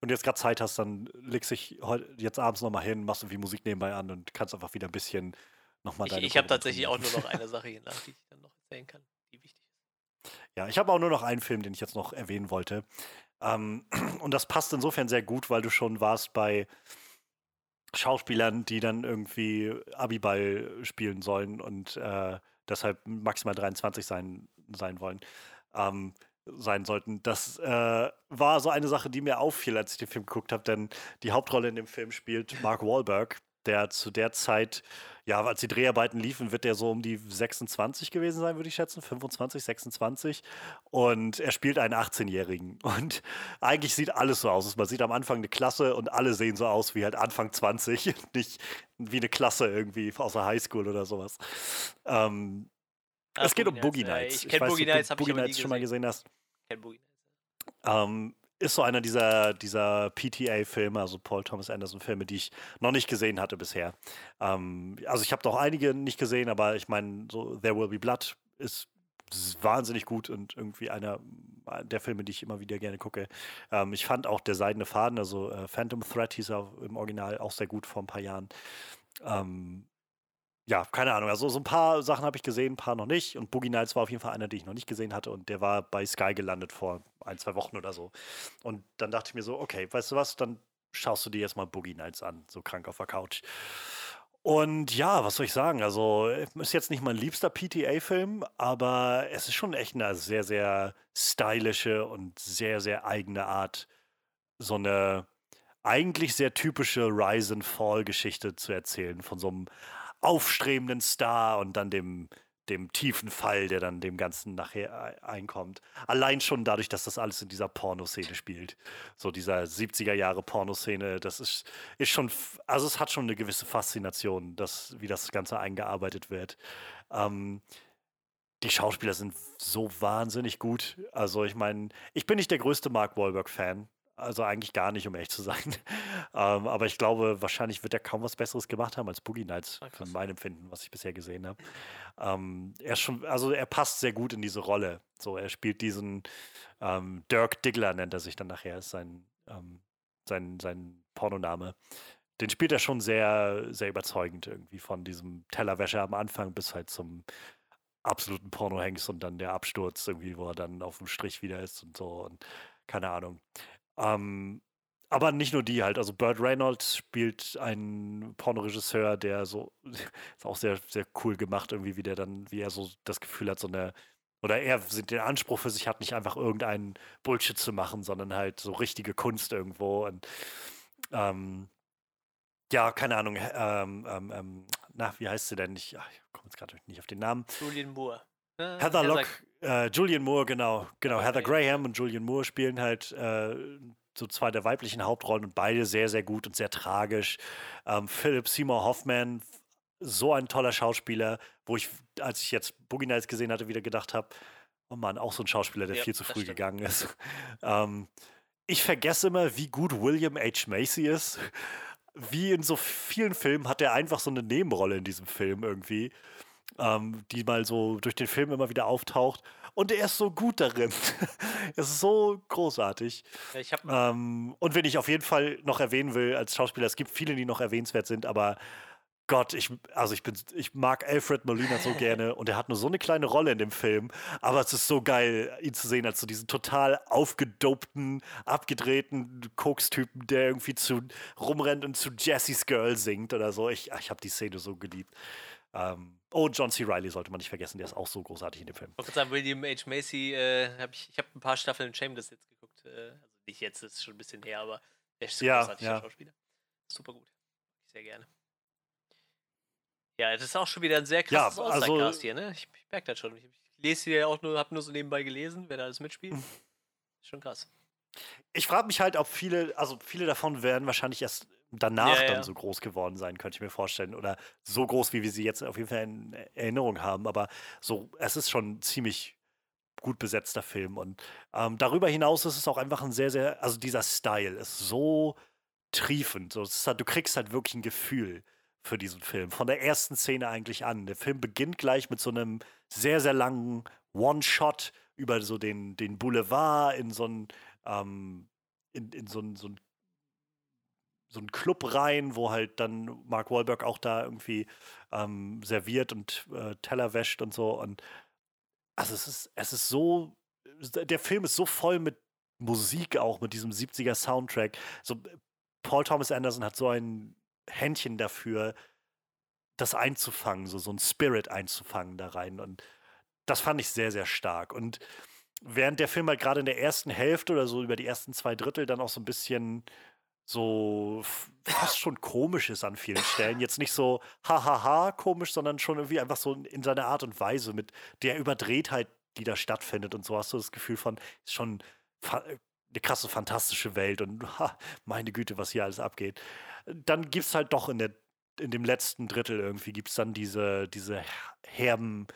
wenn du jetzt gerade Zeit hast, dann legst dich jetzt abends nochmal hin, machst irgendwie Musik nebenbei an und kannst einfach wieder ein bisschen nochmal deine. Ich, ich habe tatsächlich auch nur noch eine Sache hier nach, die ich dann noch erzählen kann, die wichtig ist. Ja, ich habe auch nur noch einen Film, den ich jetzt noch erwähnen wollte. Ähm, und das passt insofern sehr gut, weil du schon warst bei Schauspielern, die dann irgendwie Abiball spielen sollen und äh, deshalb maximal 23 sein, sein wollen. Ähm, sein sollten. Das äh, war so eine Sache, die mir auffiel, als ich den Film geguckt habe, denn die Hauptrolle in dem Film spielt Mark Wahlberg, der zu der Zeit, ja, als die Dreharbeiten liefen, wird er so um die 26 gewesen sein, würde ich schätzen, 25, 26. Und er spielt einen 18-Jährigen. Und eigentlich sieht alles so aus. Man sieht am Anfang eine Klasse und alle sehen so aus wie halt Anfang 20, nicht wie eine Klasse irgendwie aus der Highschool oder sowas. Ähm, Ah, es geht Boogie um Boogie Nights. Ja, ich kenne Boogie Nights, habe ich Boogie Nights schon mal gesehen hast. Ich kenne Boogie Nights. Ähm, ist so einer dieser, dieser PTA-Filme, also Paul Thomas Anderson-Filme, die ich noch nicht gesehen hatte bisher. Ähm, also ich habe doch einige nicht gesehen, aber ich meine, so There Will Be Blood ist wahnsinnig gut und irgendwie einer der Filme, die ich immer wieder gerne gucke. Ähm, ich fand auch Der Seidene Faden, also äh, Phantom Threat hieß er im Original auch sehr gut vor ein paar Jahren. Ähm, ja, keine Ahnung. Also so ein paar Sachen habe ich gesehen, ein paar noch nicht. Und Boogie Nights war auf jeden Fall einer, den ich noch nicht gesehen hatte. Und der war bei Sky gelandet vor ein, zwei Wochen oder so. Und dann dachte ich mir so, okay, weißt du was, dann schaust du dir jetzt mal Boogie Nights an, so krank auf der Couch. Und ja, was soll ich sagen? Also, ist jetzt nicht mein liebster PTA-Film, aber es ist schon echt eine sehr, sehr stylische und sehr, sehr eigene Art, so eine eigentlich sehr typische Rise and Fall-Geschichte zu erzählen, von so einem aufstrebenden Star und dann dem, dem tiefen Fall, der dann dem Ganzen nachher einkommt. Allein schon dadurch, dass das alles in dieser Pornoszene spielt. So dieser 70er Jahre Pornoszene, das ist, ist schon, also es hat schon eine gewisse Faszination, das, wie das Ganze eingearbeitet wird. Ähm, die Schauspieler sind so wahnsinnig gut. Also ich meine, ich bin nicht der größte Mark Wahlberg-Fan. Also eigentlich gar nicht, um ehrlich zu sein. ähm, aber ich glaube, wahrscheinlich wird er kaum was Besseres gemacht haben als Boogie Nights, ah, von meinem Empfinden, was ich bisher gesehen habe. Ähm, er schon, also er passt sehr gut in diese Rolle. So, er spielt diesen ähm, Dirk Diggler, nennt er sich dann nachher, ist sein, ähm, sein, sein Pornoname. Den spielt er schon sehr, sehr überzeugend irgendwie von diesem Tellerwäscher am Anfang bis halt zum absoluten Pornohengst und dann der Absturz irgendwie, wo er dann auf dem Strich wieder ist und so und keine Ahnung. Ähm, aber nicht nur die halt. Also Burt Reynolds spielt einen Pornoregisseur, der so ist auch sehr, sehr cool gemacht, irgendwie, wie der dann, wie er so das Gefühl hat, so eine, oder er den Anspruch für sich hat, nicht einfach irgendeinen Bullshit zu machen, sondern halt so richtige Kunst irgendwo. Und ähm, ja, keine Ahnung, ähm, ähm, ähm na, wie heißt sie denn? Ich, ich komme jetzt gerade nicht auf den Namen. Julian Moore. Äh, Heather Locke, äh, Julian Moore, genau, genau. Okay. Heather Graham und Julian Moore spielen halt äh, so zwei der weiblichen Hauptrollen und beide sehr, sehr gut und sehr tragisch. Ähm, Philip Seymour Hoffman, so ein toller Schauspieler, wo ich, als ich jetzt Boogie Nights gesehen hatte, wieder gedacht habe, oh Mann, auch so ein Schauspieler, der ja, viel zu früh gegangen ist. ähm, ich vergesse immer, wie gut William H. Macy ist. Wie in so vielen Filmen hat er einfach so eine Nebenrolle in diesem Film irgendwie ähm, die mal so durch den Film immer wieder auftaucht. Und er ist so gut darin. er ist so großartig. Ja, ähm, und wenn ich auf jeden Fall noch erwähnen will als Schauspieler, es gibt viele, die noch erwähnenswert sind, aber Gott, ich, also ich bin, ich mag Alfred Molina so gerne und er hat nur so eine kleine Rolle in dem Film, aber es ist so geil, ihn zu sehen als so diesen total aufgedopten, abgedrehten Koks-Typen, der irgendwie zu rumrennt und zu Jessie's Girl singt oder so. Ich, ich habe die Szene so geliebt. Ähm, oh, John C. Riley sollte man nicht vergessen, der ist auch so großartig in dem Film. Ich wollte sagen, William H. Macy, äh, hab ich, ich habe ein paar Staffeln Shameless jetzt geguckt. Äh, also nicht jetzt, das ist schon ein bisschen her, aber der ist ja, großartig, ja. Schauspieler. Super gut. Sehr gerne. Ja, das ist auch schon wieder ein sehr krasses ja, also, All-Star-Cast hier, ne? Ich, ich merke das schon. Ich, ich lese hier auch nur, habe nur so nebenbei gelesen, wer da alles mitspielt. schon krass. Ich frage mich halt, ob viele, also viele davon werden wahrscheinlich erst danach ja, dann so groß geworden sein, könnte ich mir vorstellen. Oder so groß, wie wir sie jetzt auf jeden Fall in Erinnerung haben. Aber so, es ist schon ein ziemlich gut besetzter Film. Und ähm, darüber hinaus ist es auch einfach ein sehr, sehr, also dieser Style ist so triefend. So, halt, du kriegst halt wirklich ein Gefühl für diesen Film. Von der ersten Szene eigentlich an. Der Film beginnt gleich mit so einem sehr, sehr langen One-Shot über so den, den Boulevard in so ein, ähm, in, in so ein, so ein so einen Club rein, wo halt dann Mark Wahlberg auch da irgendwie ähm, serviert und äh, Teller wäscht und so. Und also es ist, es ist so, der Film ist so voll mit Musik auch, mit diesem 70er Soundtrack. So, Paul Thomas Anderson hat so ein Händchen dafür, das einzufangen, so, so ein Spirit einzufangen da rein. Und das fand ich sehr, sehr stark. Und während der Film halt gerade in der ersten Hälfte oder so über die ersten zwei Drittel dann auch so ein bisschen so fast schon komisch ist an vielen Stellen. Jetzt nicht so hahaha komisch, sondern schon irgendwie einfach so in seiner Art und Weise mit der Überdrehtheit, die da stattfindet und so hast du das Gefühl von, ist schon eine krasse, fantastische Welt und ha, meine Güte, was hier alles abgeht. Dann gibt es halt doch in, der, in dem letzten Drittel irgendwie, gibt es dann diese, diese herben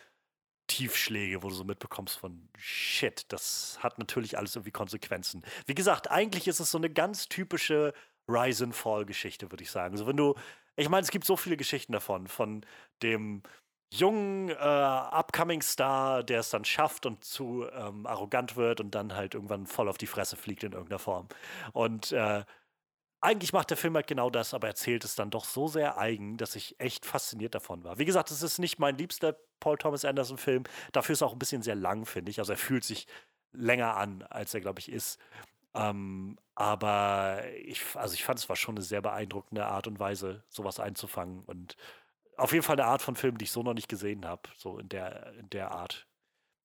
Tiefschläge, wo du so mitbekommst von Shit, das hat natürlich alles irgendwie Konsequenzen. Wie gesagt, eigentlich ist es so eine ganz typische Rise and Fall Geschichte, würde ich sagen. Also wenn du, ich meine, es gibt so viele Geschichten davon, von dem jungen äh, upcoming Star, der es dann schafft und zu ähm, arrogant wird und dann halt irgendwann voll auf die Fresse fliegt in irgendeiner Form. Und äh, eigentlich macht der Film halt genau das, aber erzählt es dann doch so sehr eigen, dass ich echt fasziniert davon war. Wie gesagt, es ist nicht mein liebster Paul Thomas Anderson-Film. Dafür ist er auch ein bisschen sehr lang, finde ich. Also er fühlt sich länger an, als er, glaube ich, ist. Ähm, aber ich, also ich fand es war schon eine sehr beeindruckende Art und Weise, sowas einzufangen. Und auf jeden Fall eine Art von Film, die ich so noch nicht gesehen habe, so in der, in der Art.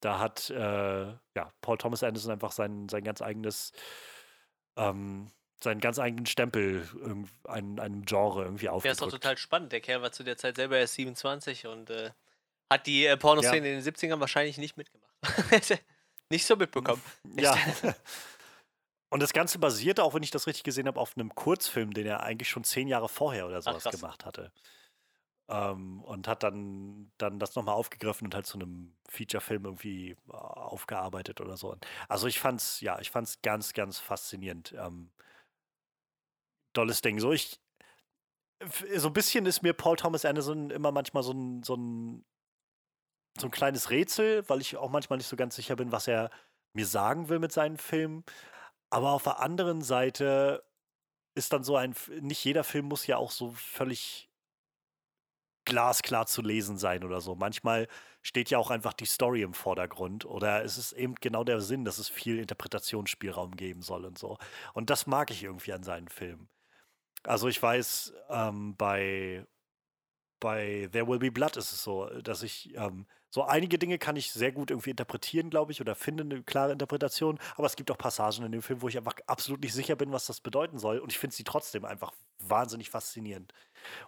Da hat äh, ja, Paul Thomas Anderson einfach sein, sein ganz eigenes ähm, seinen ganz eigenen Stempel einem, einem Genre irgendwie aufgedrückt. Ja, ist doch total spannend. Der Kerl war zu der Zeit selber erst 27 und äh, hat die äh, Pornoszene ja. in den 70ern wahrscheinlich nicht mitgemacht. nicht so mitbekommen. Ja. und das Ganze basierte, auch wenn ich das richtig gesehen habe, auf einem Kurzfilm, den er eigentlich schon zehn Jahre vorher oder sowas Ach, gemacht hatte. Ähm, und hat dann, dann das nochmal aufgegriffen und halt zu einem Feature-Film irgendwie äh, aufgearbeitet oder so. Also ich fand's, ja, ich fand's ganz, ganz faszinierend. Ähm, tolles Ding. So, ich, so ein bisschen ist mir Paul Thomas Anderson immer manchmal so ein, so ein, so ein kleines Rätsel, weil ich auch manchmal nicht so ganz sicher bin, was er mir sagen will mit seinen Filmen. Aber auf der anderen Seite ist dann so ein, nicht jeder Film muss ja auch so völlig glasklar zu lesen sein oder so. Manchmal steht ja auch einfach die Story im Vordergrund oder es ist eben genau der Sinn, dass es viel Interpretationsspielraum geben soll und so. Und das mag ich irgendwie an seinen Filmen. Also ich weiß, ähm, bei, bei There Will Be Blood ist es so, dass ich ähm, so einige Dinge kann ich sehr gut irgendwie interpretieren, glaube ich, oder finde eine klare Interpretation, aber es gibt auch Passagen in dem Film, wo ich einfach absolut nicht sicher bin, was das bedeuten soll und ich finde sie trotzdem einfach wahnsinnig faszinierend.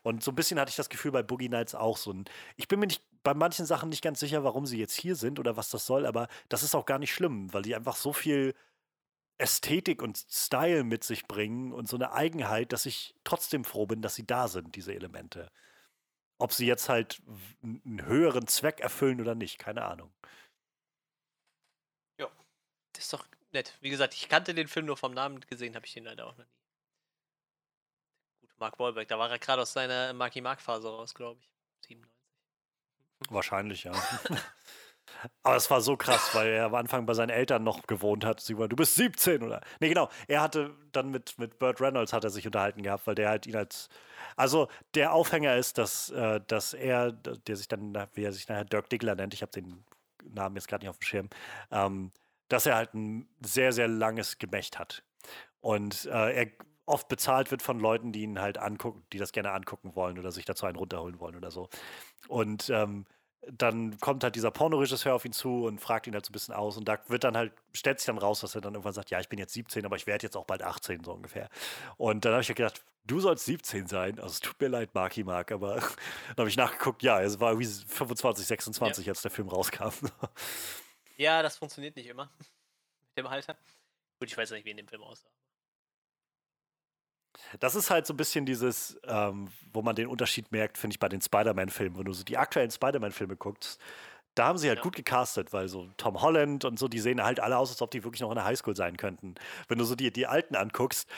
Und so ein bisschen hatte ich das Gefühl bei Boogie Nights auch so ein, ich bin mir nicht bei manchen Sachen nicht ganz sicher, warum sie jetzt hier sind oder was das soll, aber das ist auch gar nicht schlimm, weil die einfach so viel Ästhetik und Style mit sich bringen und so eine Eigenheit, dass ich trotzdem froh bin, dass sie da sind, diese Elemente. Ob sie jetzt halt einen höheren Zweck erfüllen oder nicht, keine Ahnung. Ja, das ist doch nett. Wie gesagt, ich kannte den Film nur vom Namen, gesehen habe ich den leider auch noch nie. Gut, Mark Wahlberg, da war er gerade aus seiner Marky Mark Phase raus, glaube ich. 97. Wahrscheinlich, ja. Aber es war so krass, weil er am Anfang bei seinen Eltern noch gewohnt hat. Sie war, du bist 17 oder. Nee, genau. Er hatte dann mit, mit Burt Reynolds hat er sich unterhalten gehabt, weil der halt ihn als. Also der Aufhänger ist, dass, äh, dass er, der sich dann, wie er sich nachher Dirk Diggler nennt, ich habe den Namen jetzt gerade nicht auf dem Schirm, ähm, dass er halt ein sehr, sehr langes Gemächt hat. Und äh, er oft bezahlt wird von Leuten, die ihn halt angucken, die das gerne angucken wollen oder sich dazu einen runterholen wollen oder so. Und ähm, dann kommt halt dieser Pornoregisseur auf ihn zu und fragt ihn halt so ein bisschen aus. Und da wird dann halt, stellt sich dann raus, dass er dann irgendwann sagt, ja, ich bin jetzt 17, aber ich werde jetzt auch bald 18, so ungefähr. Und dann habe ich halt gedacht, du sollst 17 sein. Also es tut mir leid, Marky Mark, aber dann habe ich nachgeguckt, ja, es war wie 25, 26, ja. als der Film rauskam. ja, das funktioniert nicht immer mit dem Alter. Gut, ich weiß nicht, wie in dem Film aussah. Das ist halt so ein bisschen dieses, ähm, wo man den Unterschied merkt, finde ich, bei den Spider-Man-Filmen. Wenn du so die aktuellen Spider-Man-Filme guckst, da haben sie halt ja. gut gecastet, weil so Tom Holland und so, die sehen halt alle aus, als ob die wirklich noch in der Highschool sein könnten. Wenn du so die, die alten anguckst,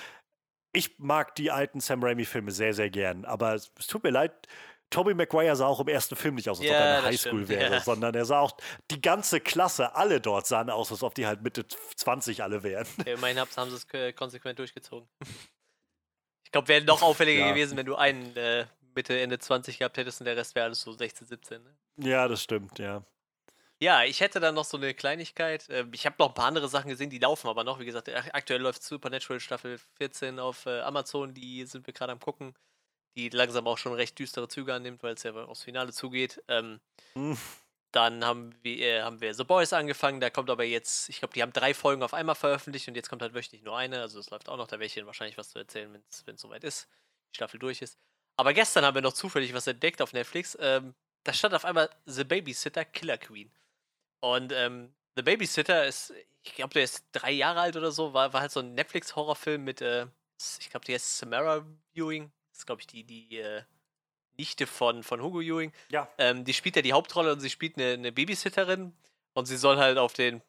ich mag die alten Sam Raimi-Filme sehr, sehr gern, aber es, es tut mir leid, Tobey Maguire sah auch im ersten Film nicht aus, als ob er in der Highschool wäre, ja. sondern er sah auch, die ganze Klasse, alle dort sahen aus, als ob die halt Mitte 20 alle wären. Ja, immerhin haben sie es konsequent durchgezogen. Ich glaube, wäre noch auffälliger ja. gewesen, wenn du einen äh, Mitte, Ende 20 gehabt hättest und der Rest wäre alles so 16, 17. Ne? Ja, das stimmt, ja. Ja, ich hätte dann noch so eine Kleinigkeit. Ähm, ich habe noch ein paar andere Sachen gesehen, die laufen aber noch. Wie gesagt, aktuell läuft Supernatural Staffel 14 auf äh, Amazon. Die sind wir gerade am gucken. Die langsam auch schon recht düstere Züge annimmt, weil es ja aufs Finale zugeht. Ähm, hm. Dann haben wir, äh, haben wir The Boys angefangen. Da kommt aber jetzt, ich glaube, die haben drei Folgen auf einmal veröffentlicht und jetzt kommt halt wöchentlich nur eine. Also es läuft auch noch. Da werde ich Ihnen wahrscheinlich was zu erzählen, wenn es soweit ist. Die Staffel durch ist. Aber gestern haben wir noch zufällig was entdeckt auf Netflix. Ähm, da stand auf einmal The Babysitter Killer Queen. Und ähm, The Babysitter ist, ich glaube, der ist drei Jahre alt oder so, war, war halt so ein Netflix-Horrorfilm mit, äh, ich glaube, die heißt Samara Viewing. Das ist, glaube ich, die, die äh, Nichte von, von Hugo Ewing. Ja. Ähm, die spielt ja die Hauptrolle und sie spielt eine, eine Babysitterin und sie soll halt auf den,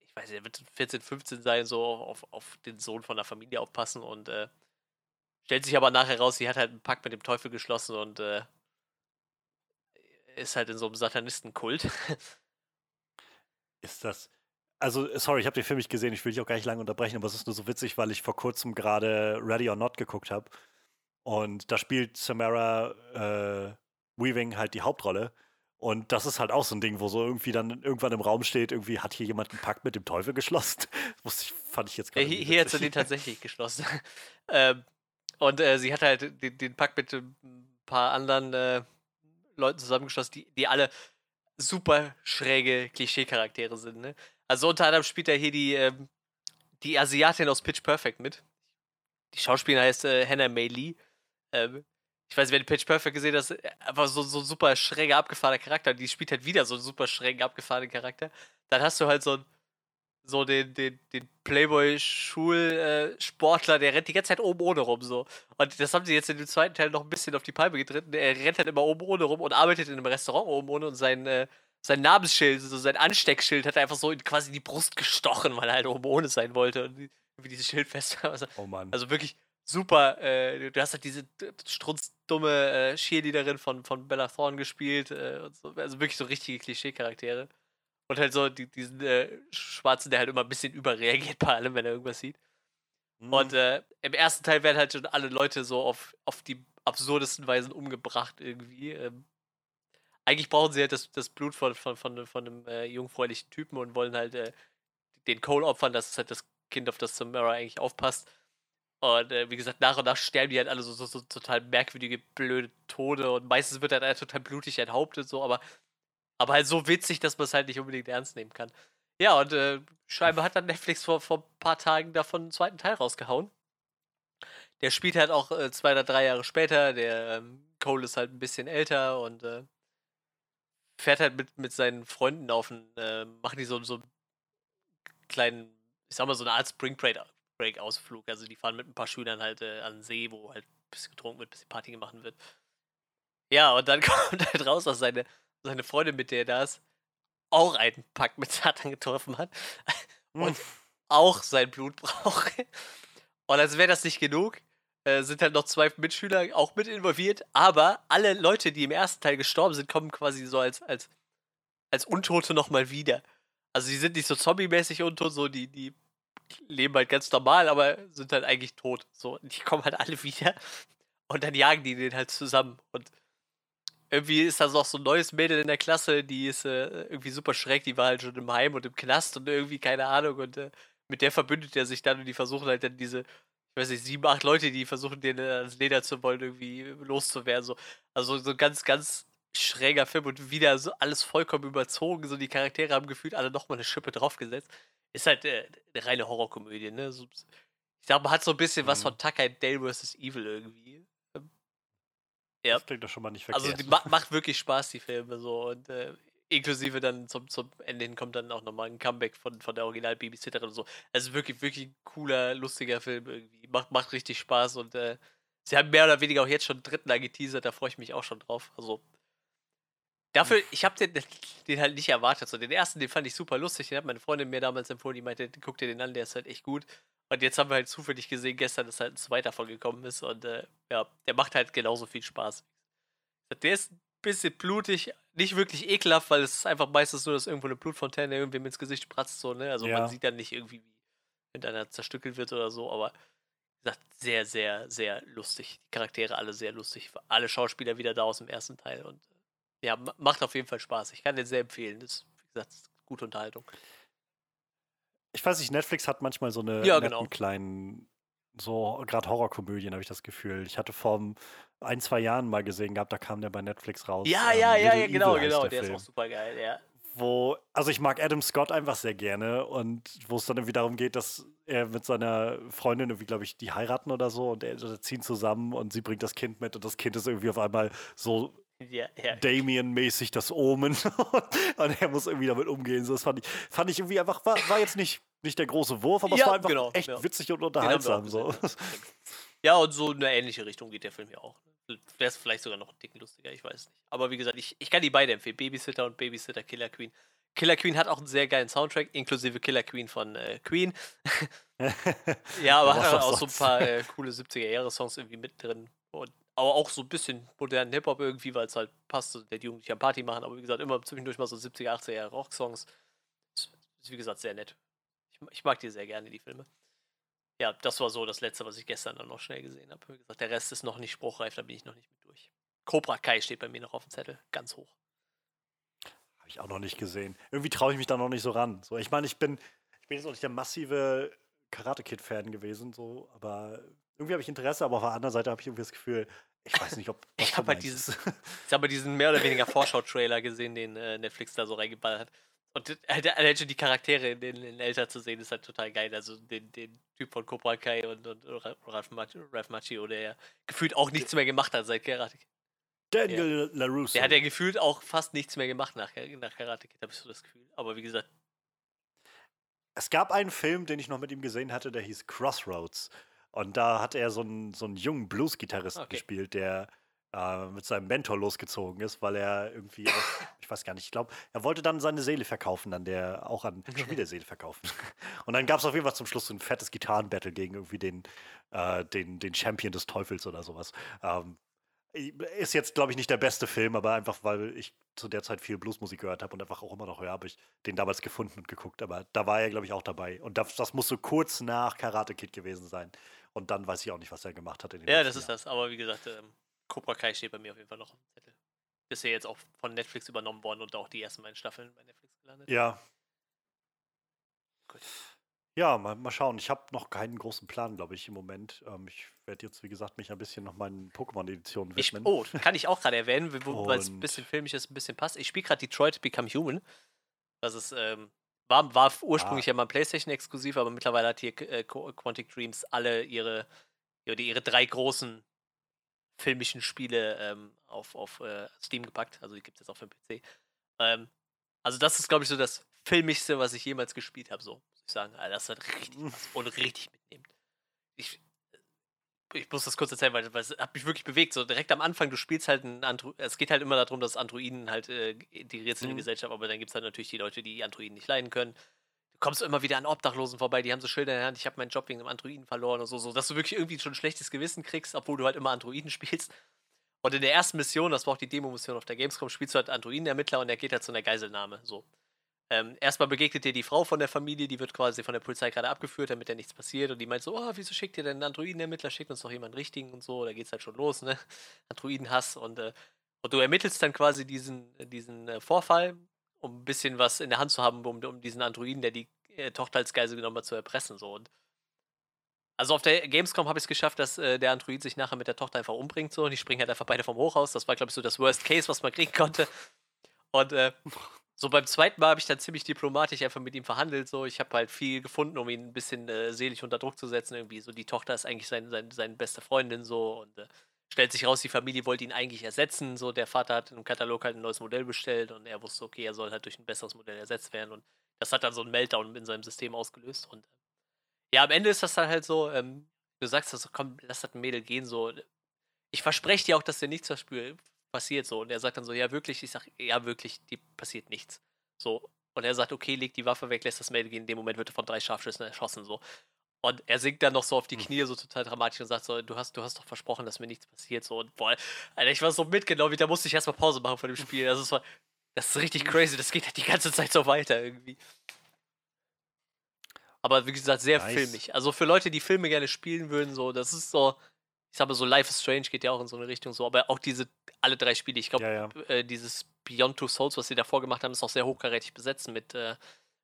ich weiß nicht, er wird 14, 15 sein, so auf, auf den Sohn von der Familie aufpassen und äh, stellt sich aber nachher raus, sie hat halt einen Pakt mit dem Teufel geschlossen und äh, ist halt in so einem Satanistenkult. ist das. Also, sorry, ich habe den Film nicht gesehen, ich will dich auch gar nicht lange unterbrechen, aber es ist nur so witzig, weil ich vor kurzem gerade Ready or Not geguckt habe. Und da spielt Samara äh, Weaving halt die Hauptrolle. Und das ist halt auch so ein Ding, wo so irgendwie dann irgendwann im Raum steht, irgendwie hat hier jemand einen Pakt mit dem Teufel geschlossen. Das ich, fand ich jetzt gerade. Ja, hier, hier hat sie den tatsächlich geschlossen. ähm, und äh, sie hat halt den, den, Pakt mit ein paar anderen äh, Leuten zusammengeschlossen, die, die alle super schräge Klischee-Charaktere sind. Ne? Also unter anderem spielt er hier die, ähm, die Asiatin aus Pitch Perfect mit. Die Schauspielerin heißt äh, Hannah May Lee. Ähm, ich weiß nicht, du Pitch Perfect gesehen äh, einfach so, so ein super schräger, abgefahrener Charakter. Die spielt halt wieder so einen super schrägen, abgefahrenen Charakter. Dann hast du halt so einen so den, den, den Playboy-Schulsportler, der rennt die ganze Zeit oben ohne rum so. Und das haben sie jetzt in dem zweiten Teil noch ein bisschen auf die Palme getreten. Er rennt halt immer oben ohne rum und arbeitet in einem Restaurant oben ohne und sein, äh, sein Namensschild, so sein Ansteckschild hat er einfach so in quasi die Brust gestochen, weil er halt oben ohne sein wollte und wie dieses Schild fest. Also, oh Mann. Also wirklich super. Äh, du hast halt diese strunzdumme äh, Cheerleaderin von, von Bella Thorne gespielt. Äh, so. Also wirklich so richtige Klischee-Charaktere. Und halt so die, diesen äh, Schwarzen, der halt immer ein bisschen überreagiert bei allem, wenn er irgendwas sieht. Mhm. Und äh, im ersten Teil werden halt schon alle Leute so auf, auf die absurdesten Weisen umgebracht irgendwie. Ähm, eigentlich brauchen sie halt das, das Blut von, von, von, von einem äh, jungfräulichen Typen und wollen halt äh, den Cole opfern. Das ist halt das Kind, auf das Samara eigentlich aufpasst. Und äh, wie gesagt, nach und nach sterben die halt alle so, so, so, total merkwürdige, blöde Tode. Und meistens wird halt total blutig enthauptet, so, aber aber halt so witzig, dass man es halt nicht unbedingt ernst nehmen kann. Ja, und äh, scheinbar hat dann Netflix vor, vor ein paar Tagen davon einen zweiten Teil rausgehauen. Der spielt halt auch äh, zwei oder drei Jahre später. Der ähm, Cole ist halt ein bisschen älter und äh, fährt halt mit, mit seinen Freunden auf einen, äh, machen die so, so einen kleinen, ich sag mal, so eine Art Spring Break Ausflug. Also die fahren mit ein paar Schülern halt äh, an den See, wo halt ein bisschen getrunken wird, ein bisschen Party gemacht wird. Ja, und dann kommt halt raus, dass seine seine Freundin, mit der er da ist, auch einen Pakt mit Satan getroffen hat und auch sein Blut braucht. Und als wäre das nicht genug, äh, sind halt noch zwei Mitschüler auch mit involviert, aber alle Leute, die im ersten Teil gestorben sind, kommen quasi so als, als, als Untote nochmal wieder. Also die sind nicht so zombie-mäßig untot, so die, die leben halt ganz normal, aber sind halt eigentlich tot. So, die kommen halt alle wieder und dann jagen die den halt zusammen. Und irgendwie ist da noch so ein neues Mädel in der Klasse, die ist äh, irgendwie super schräg, die war halt schon im Heim und im Knast und irgendwie, keine Ahnung, und äh, mit der verbündet er sich dann und die versuchen halt dann diese, ich weiß nicht, sieben, acht Leute, die versuchen, den äh, ans Leder zu wollen, irgendwie loszuwerden. So. Also so ganz, ganz schräger Film und wieder so alles vollkommen überzogen. So die Charaktere haben gefühlt alle nochmal eine Schippe draufgesetzt. Ist halt äh, eine reine Horrorkomödie, ne? So, ich glaube, man hat so ein bisschen mhm. was von Tucker and Dale vs. Evil irgendwie. Ja. Das klingt doch schon mal nicht also, verkehrt. Also die ma macht wirklich Spaß, die Filme so. Und äh, inklusive dann zum, zum Ende hin kommt dann auch nochmal ein Comeback von, von der Original-Babysitterin und so. Also wirklich, wirklich ein cooler, lustiger Film irgendwie. Macht, macht richtig Spaß und äh, sie haben mehr oder weniger auch jetzt schon einen dritten angeteasert, da freue ich mich auch schon drauf. Also Dafür, ich habe den, den halt nicht erwartet. So, den ersten, den fand ich super lustig. Den hat meine Freundin mir damals empfohlen. Die meinte, guck dir den an, der ist halt echt gut. Und jetzt haben wir halt zufällig gesehen, gestern, dass halt ein zweiter von gekommen ist. Und äh, ja, der macht halt genauso viel Spaß. Der ist ein bisschen blutig, nicht wirklich ekelhaft, weil es ist einfach meistens nur, dass irgendwo eine Blutfontäne irgendwem ins Gesicht spratzt. So, ne? Also ja. man sieht dann nicht irgendwie, wie mit einer zerstückelt wird oder so. Aber gesagt, sehr, sehr, sehr lustig. Die Charaktere alle sehr lustig. Alle Schauspieler wieder da aus dem ersten Teil. Und ja, macht auf jeden Fall Spaß. Ich kann den sehr empfehlen. Das ist, wie gesagt, gute Unterhaltung. Ich weiß nicht, Netflix hat manchmal so eine ja, genau. kleinen, so gerade Horrorkomödien, habe ich das Gefühl. Ich hatte vor ein, zwei Jahren mal gesehen gehabt, da kam der bei Netflix raus. Ja, ähm, ja, ja, ja, genau, genau. Der, der ist auch super geil, ja wo, also ich mag Adam Scott einfach sehr gerne und wo es dann irgendwie darum geht, dass er mit seiner Freundin irgendwie, glaube ich, die heiraten oder so und er, er ziehen zusammen und sie bringt das Kind mit und das Kind ist irgendwie auf einmal so ja, ja. Damien-mäßig das Omen und er muss irgendwie damit umgehen. So, das fand ich, fand ich irgendwie einfach, war, war jetzt nicht, nicht der große Wurf, aber ja, es war einfach genau, echt witzig und unterhaltsam. So. Ja, und so in eine ähnliche Richtung geht der Film ja auch. Wäre es vielleicht sogar noch ein Ticken lustiger, ich weiß nicht. Aber wie gesagt, ich, ich kann die beide empfehlen: Babysitter und Babysitter Killer Queen. Killer Queen hat auch einen sehr geilen Soundtrack, inklusive Killer Queen von äh, Queen. ja, aber hat auch so ein paar äh, coole 70er-Jahre-Songs irgendwie mit drin. Und, aber auch so ein bisschen modernen Hip-Hop irgendwie, weil es halt passt, der Jugendliche am Party machen. Aber wie gesagt, immer zwischendurch mal so 70er, 80er-Jahre Rock-Songs. Ist, wie gesagt, sehr nett. Ich, ich mag die sehr gerne, die Filme ja, das war so das letzte, was ich gestern dann noch schnell gesehen habe. Wie gesagt, der Rest ist noch nicht spruchreif, da bin ich noch nicht mit durch. Cobra Kai steht bei mir noch auf dem Zettel, ganz hoch. Habe ich auch noch nicht gesehen. Irgendwie traue ich mich da noch nicht so ran. So, ich meine, ich bin, ich bin jetzt auch nicht der massive Karate Kid-Fan gewesen, so, aber irgendwie habe ich Interesse, aber auf der anderen Seite habe ich irgendwie das Gefühl, ich weiß nicht, ob. ich habe halt dieses, ich habe diesen mehr oder weniger Vorschau-Trailer gesehen, den äh, Netflix da so reingeballert hat. Und halt schon die Charaktere in den, in Älter zu sehen, ist halt total geil. Also den, den Typ von Cobra Kai und, und Ralph, Macchio, der ja gefühlt auch nichts mehr gemacht hat seit Karate Kid. Daniel ja. LaRusso. Der hat ja gefühlt auch fast nichts mehr gemacht nach, nach Karate Kid, habe ich so das Gefühl. Aber wie gesagt. Es gab einen Film, den ich noch mit ihm gesehen hatte, der hieß Crossroads. Und da hat er so einen, so einen jungen Blues-Gitarristen okay. gespielt, der äh, mit seinem Mentor losgezogen ist, weil er irgendwie, auch, ich weiß gar nicht, ich glaube, er wollte dann seine Seele verkaufen, dann der auch an wieder Seele verkaufen. Und dann gab es auf jeden Fall zum Schluss so ein fettes Gitarrenbattle gegen irgendwie den, äh, den, den Champion des Teufels oder sowas. Ähm, ist jetzt, glaube ich, nicht der beste Film, aber einfach, weil ich zu der Zeit viel Bluesmusik gehört habe und einfach auch immer noch höre, habe ich den damals gefunden und geguckt. Aber da war er, glaube ich, auch dabei. Und das, das muss so kurz nach Karate Kid gewesen sein. Und dann weiß ich auch nicht, was er gemacht hat. ja, das Jahren. ist das. Aber wie gesagt, ähm, Cobra Kai steht bei mir auf jeden Fall noch dem Zettel. Ist ja jetzt auch von Netflix übernommen worden und auch die ersten beiden Staffeln bei Netflix gelandet. Ja. Gut. Ja, mal, mal schauen. Ich habe noch keinen großen Plan, glaube ich, im Moment. Ähm, ich werde jetzt, wie gesagt, mich ein bisschen noch meinen Pokémon-Editionen widmen. Ich, oh, kann ich auch gerade erwähnen, weil es ein bisschen filmisch ist, ein bisschen passt. Ich spiele gerade Detroit Become Human. Das ist, ähm, war, war ursprünglich ah. ja mal PlayStation-exklusiv, aber mittlerweile hat hier äh, Quantic Dreams alle ihre, ihre, ihre drei großen filmischen Spiele ähm, auf, auf äh, Steam gepackt. Also die gibt es jetzt auch für den PC. Ähm, also das ist, glaube ich, so das filmischste, was ich jemals gespielt habe, so ich sagen. Also das hat richtig was und richtig mitnehmen. Ich, äh, ich muss das kurz erzählen, weil, weil es hat mich wirklich bewegt. So direkt am Anfang, du spielst halt ein Andro es geht halt immer darum, dass Androiden halt äh, integriert sind mhm. in die. Gesellschaft, aber dann gibt es halt natürlich die Leute, die Androiden nicht leiden können kommst du immer wieder an Obdachlosen vorbei, die haben so Schilder in der Hand, ich habe meinen Job wegen einem Androiden verloren und so, so, dass du wirklich irgendwie schon ein schlechtes Gewissen kriegst, obwohl du halt immer Androiden spielst. Und in der ersten Mission, das war auch die Demo-Mission auf der Gamescom, spielst du halt Androiden-Ermittler und der geht halt zu einer Geiselnahme. So. Ähm, erstmal begegnet dir die Frau von der Familie, die wird quasi von der Polizei gerade abgeführt, damit da nichts passiert. Und die meint so, oh, wieso schickt ihr denn einen Androiden-Ermittler? Schickt uns doch jemanden richtigen und so. Da geht's halt schon los, ne? Androiden-Hass. Und, äh, und du ermittelst dann quasi diesen, diesen äh, Vorfall, um ein bisschen was in der Hand zu haben, um, um diesen Androiden, der die äh, Tochter als Geisel genommen hat, zu erpressen. So. Und also auf der Gamescom habe ich es geschafft, dass äh, der Android sich nachher mit der Tochter einfach umbringt. So. Und die springen halt einfach beide vom Hochhaus. Das war, glaube ich, so das Worst Case, was man kriegen konnte. Und äh, so beim zweiten Mal habe ich dann ziemlich diplomatisch einfach mit ihm verhandelt. So. Ich habe halt viel gefunden, um ihn ein bisschen äh, seelisch unter Druck zu setzen. Irgendwie so, die Tochter ist eigentlich sein, sein, seine beste Freundin so. Und äh, stellt sich raus, die Familie wollte ihn eigentlich ersetzen. So, der Vater hat im Katalog halt ein neues Modell bestellt und er wusste, okay, er soll halt durch ein besseres Modell ersetzt werden. Und das hat dann so einen Meltdown in seinem System ausgelöst. Und ja, am Ende ist das dann halt so, ähm, du sagst das, komm, lass das Mädel gehen, so. Ich verspreche dir auch, dass dir nichts passiert, so. Und er sagt dann so, ja, wirklich, ich sag, ja, wirklich, die passiert nichts. So. Und er sagt, okay, leg die Waffe weg, lässt das Mädel gehen. In dem Moment wird er von drei Scharfschüssen erschossen, so. Und er sinkt dann noch so auf die hm. Knie, so total dramatisch und sagt so, du hast, du hast doch versprochen, dass mir nichts passiert. So, und boah, Alter, ich war so mitgenommen, da musste ich erstmal Pause machen von dem Spiel. Es war, das ist richtig crazy, das geht halt die ganze Zeit so weiter irgendwie. Aber wie gesagt, sehr nice. filmig. Also für Leute, die Filme gerne spielen würden, so, das ist so, ich sag mal so, Life is Strange geht ja auch in so eine Richtung so, aber auch diese, alle drei Spiele, ich glaube, ja, ja. äh, dieses Beyond Two Souls, was sie davor gemacht haben, ist auch sehr hochkarätig besetzt mit äh,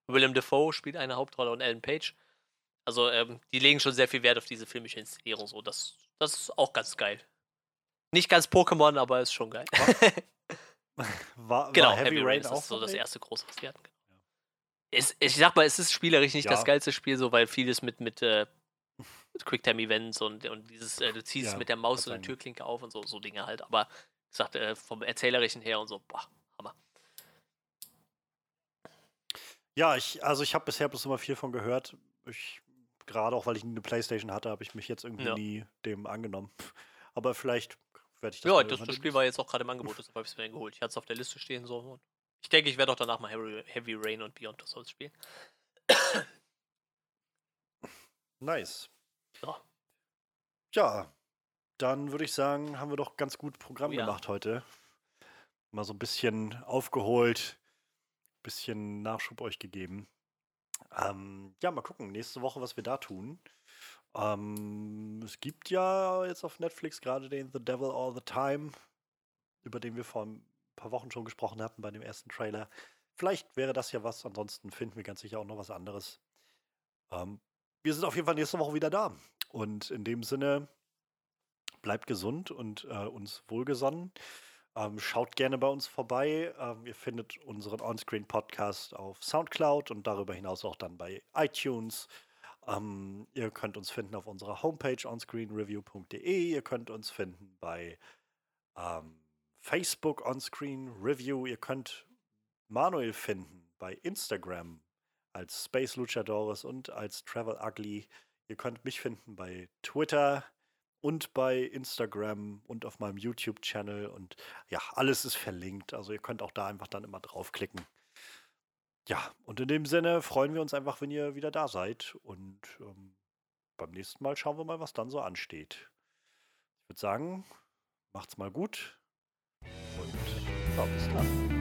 Willem Dafoe spielt eine Hauptrolle und Ellen Page. Also, ähm, die legen schon sehr viel Wert auf diese filmische Inszenierung, so, das, das ist auch ganz geil. Nicht ganz Pokémon, aber ist schon geil. War, war genau, Heavy, Heavy Rain, Rain ist so das erste große, was die hatten. Genau. Es, ich sag mal, es ist spielerisch nicht ja. das geilste Spiel, so weil vieles mit, mit äh, Quicktime-Events und, und dieses, äh, du ziehst ja, mit der Maus so eine Türklinke auf und so, so Dinge halt. Aber wie gesagt, äh, vom Erzählerischen her und so, boah, Hammer. Ja, ich, also ich habe bisher bloß immer viel von gehört. Ich, gerade auch weil ich eine Playstation hatte, habe ich mich jetzt irgendwie ja. nie dem angenommen. Aber vielleicht werde ich das. Ja, das, das Spiel war jetzt auch gerade im Angebot, deshalb habe ich es mir geholt. Ich hatte es auf der Liste stehen so. Ich denke, ich werde auch danach mal Heavy, Heavy Rain und Beyond the Souls spielen. Nice. Ja. Ja, dann würde ich sagen, haben wir doch ganz gut Programm ja. gemacht heute. Mal so ein bisschen aufgeholt, ein bisschen Nachschub euch gegeben. Ähm, ja, mal gucken, nächste Woche, was wir da tun. Ähm, es gibt ja jetzt auf Netflix gerade den The Devil All the Time, über den wir vor ein paar Wochen schon gesprochen hatten bei dem ersten Trailer. Vielleicht wäre das ja was, ansonsten finden wir ganz sicher auch noch was anderes. Ähm, wir sind auf jeden Fall nächste Woche wieder da. Und in dem Sinne, bleibt gesund und äh, uns wohlgesonnen. Ähm, schaut gerne bei uns vorbei. Ähm, ihr findet unseren Onscreen-Podcast auf Soundcloud und darüber hinaus auch dann bei iTunes. Ähm, ihr könnt uns finden auf unserer Homepage onscreenreview.de. Ihr könnt uns finden bei ähm, Facebook Onscreen Review. Ihr könnt Manuel finden bei Instagram als Space Luchadores und als Travel Ugly. Ihr könnt mich finden bei Twitter und bei Instagram und auf meinem YouTube-Channel und ja, alles ist verlinkt. Also ihr könnt auch da einfach dann immer draufklicken. Ja, und in dem Sinne freuen wir uns einfach, wenn ihr wieder da seid und ähm, beim nächsten Mal schauen wir mal, was dann so ansteht. Ich würde sagen, macht's mal gut und ja, bis dann.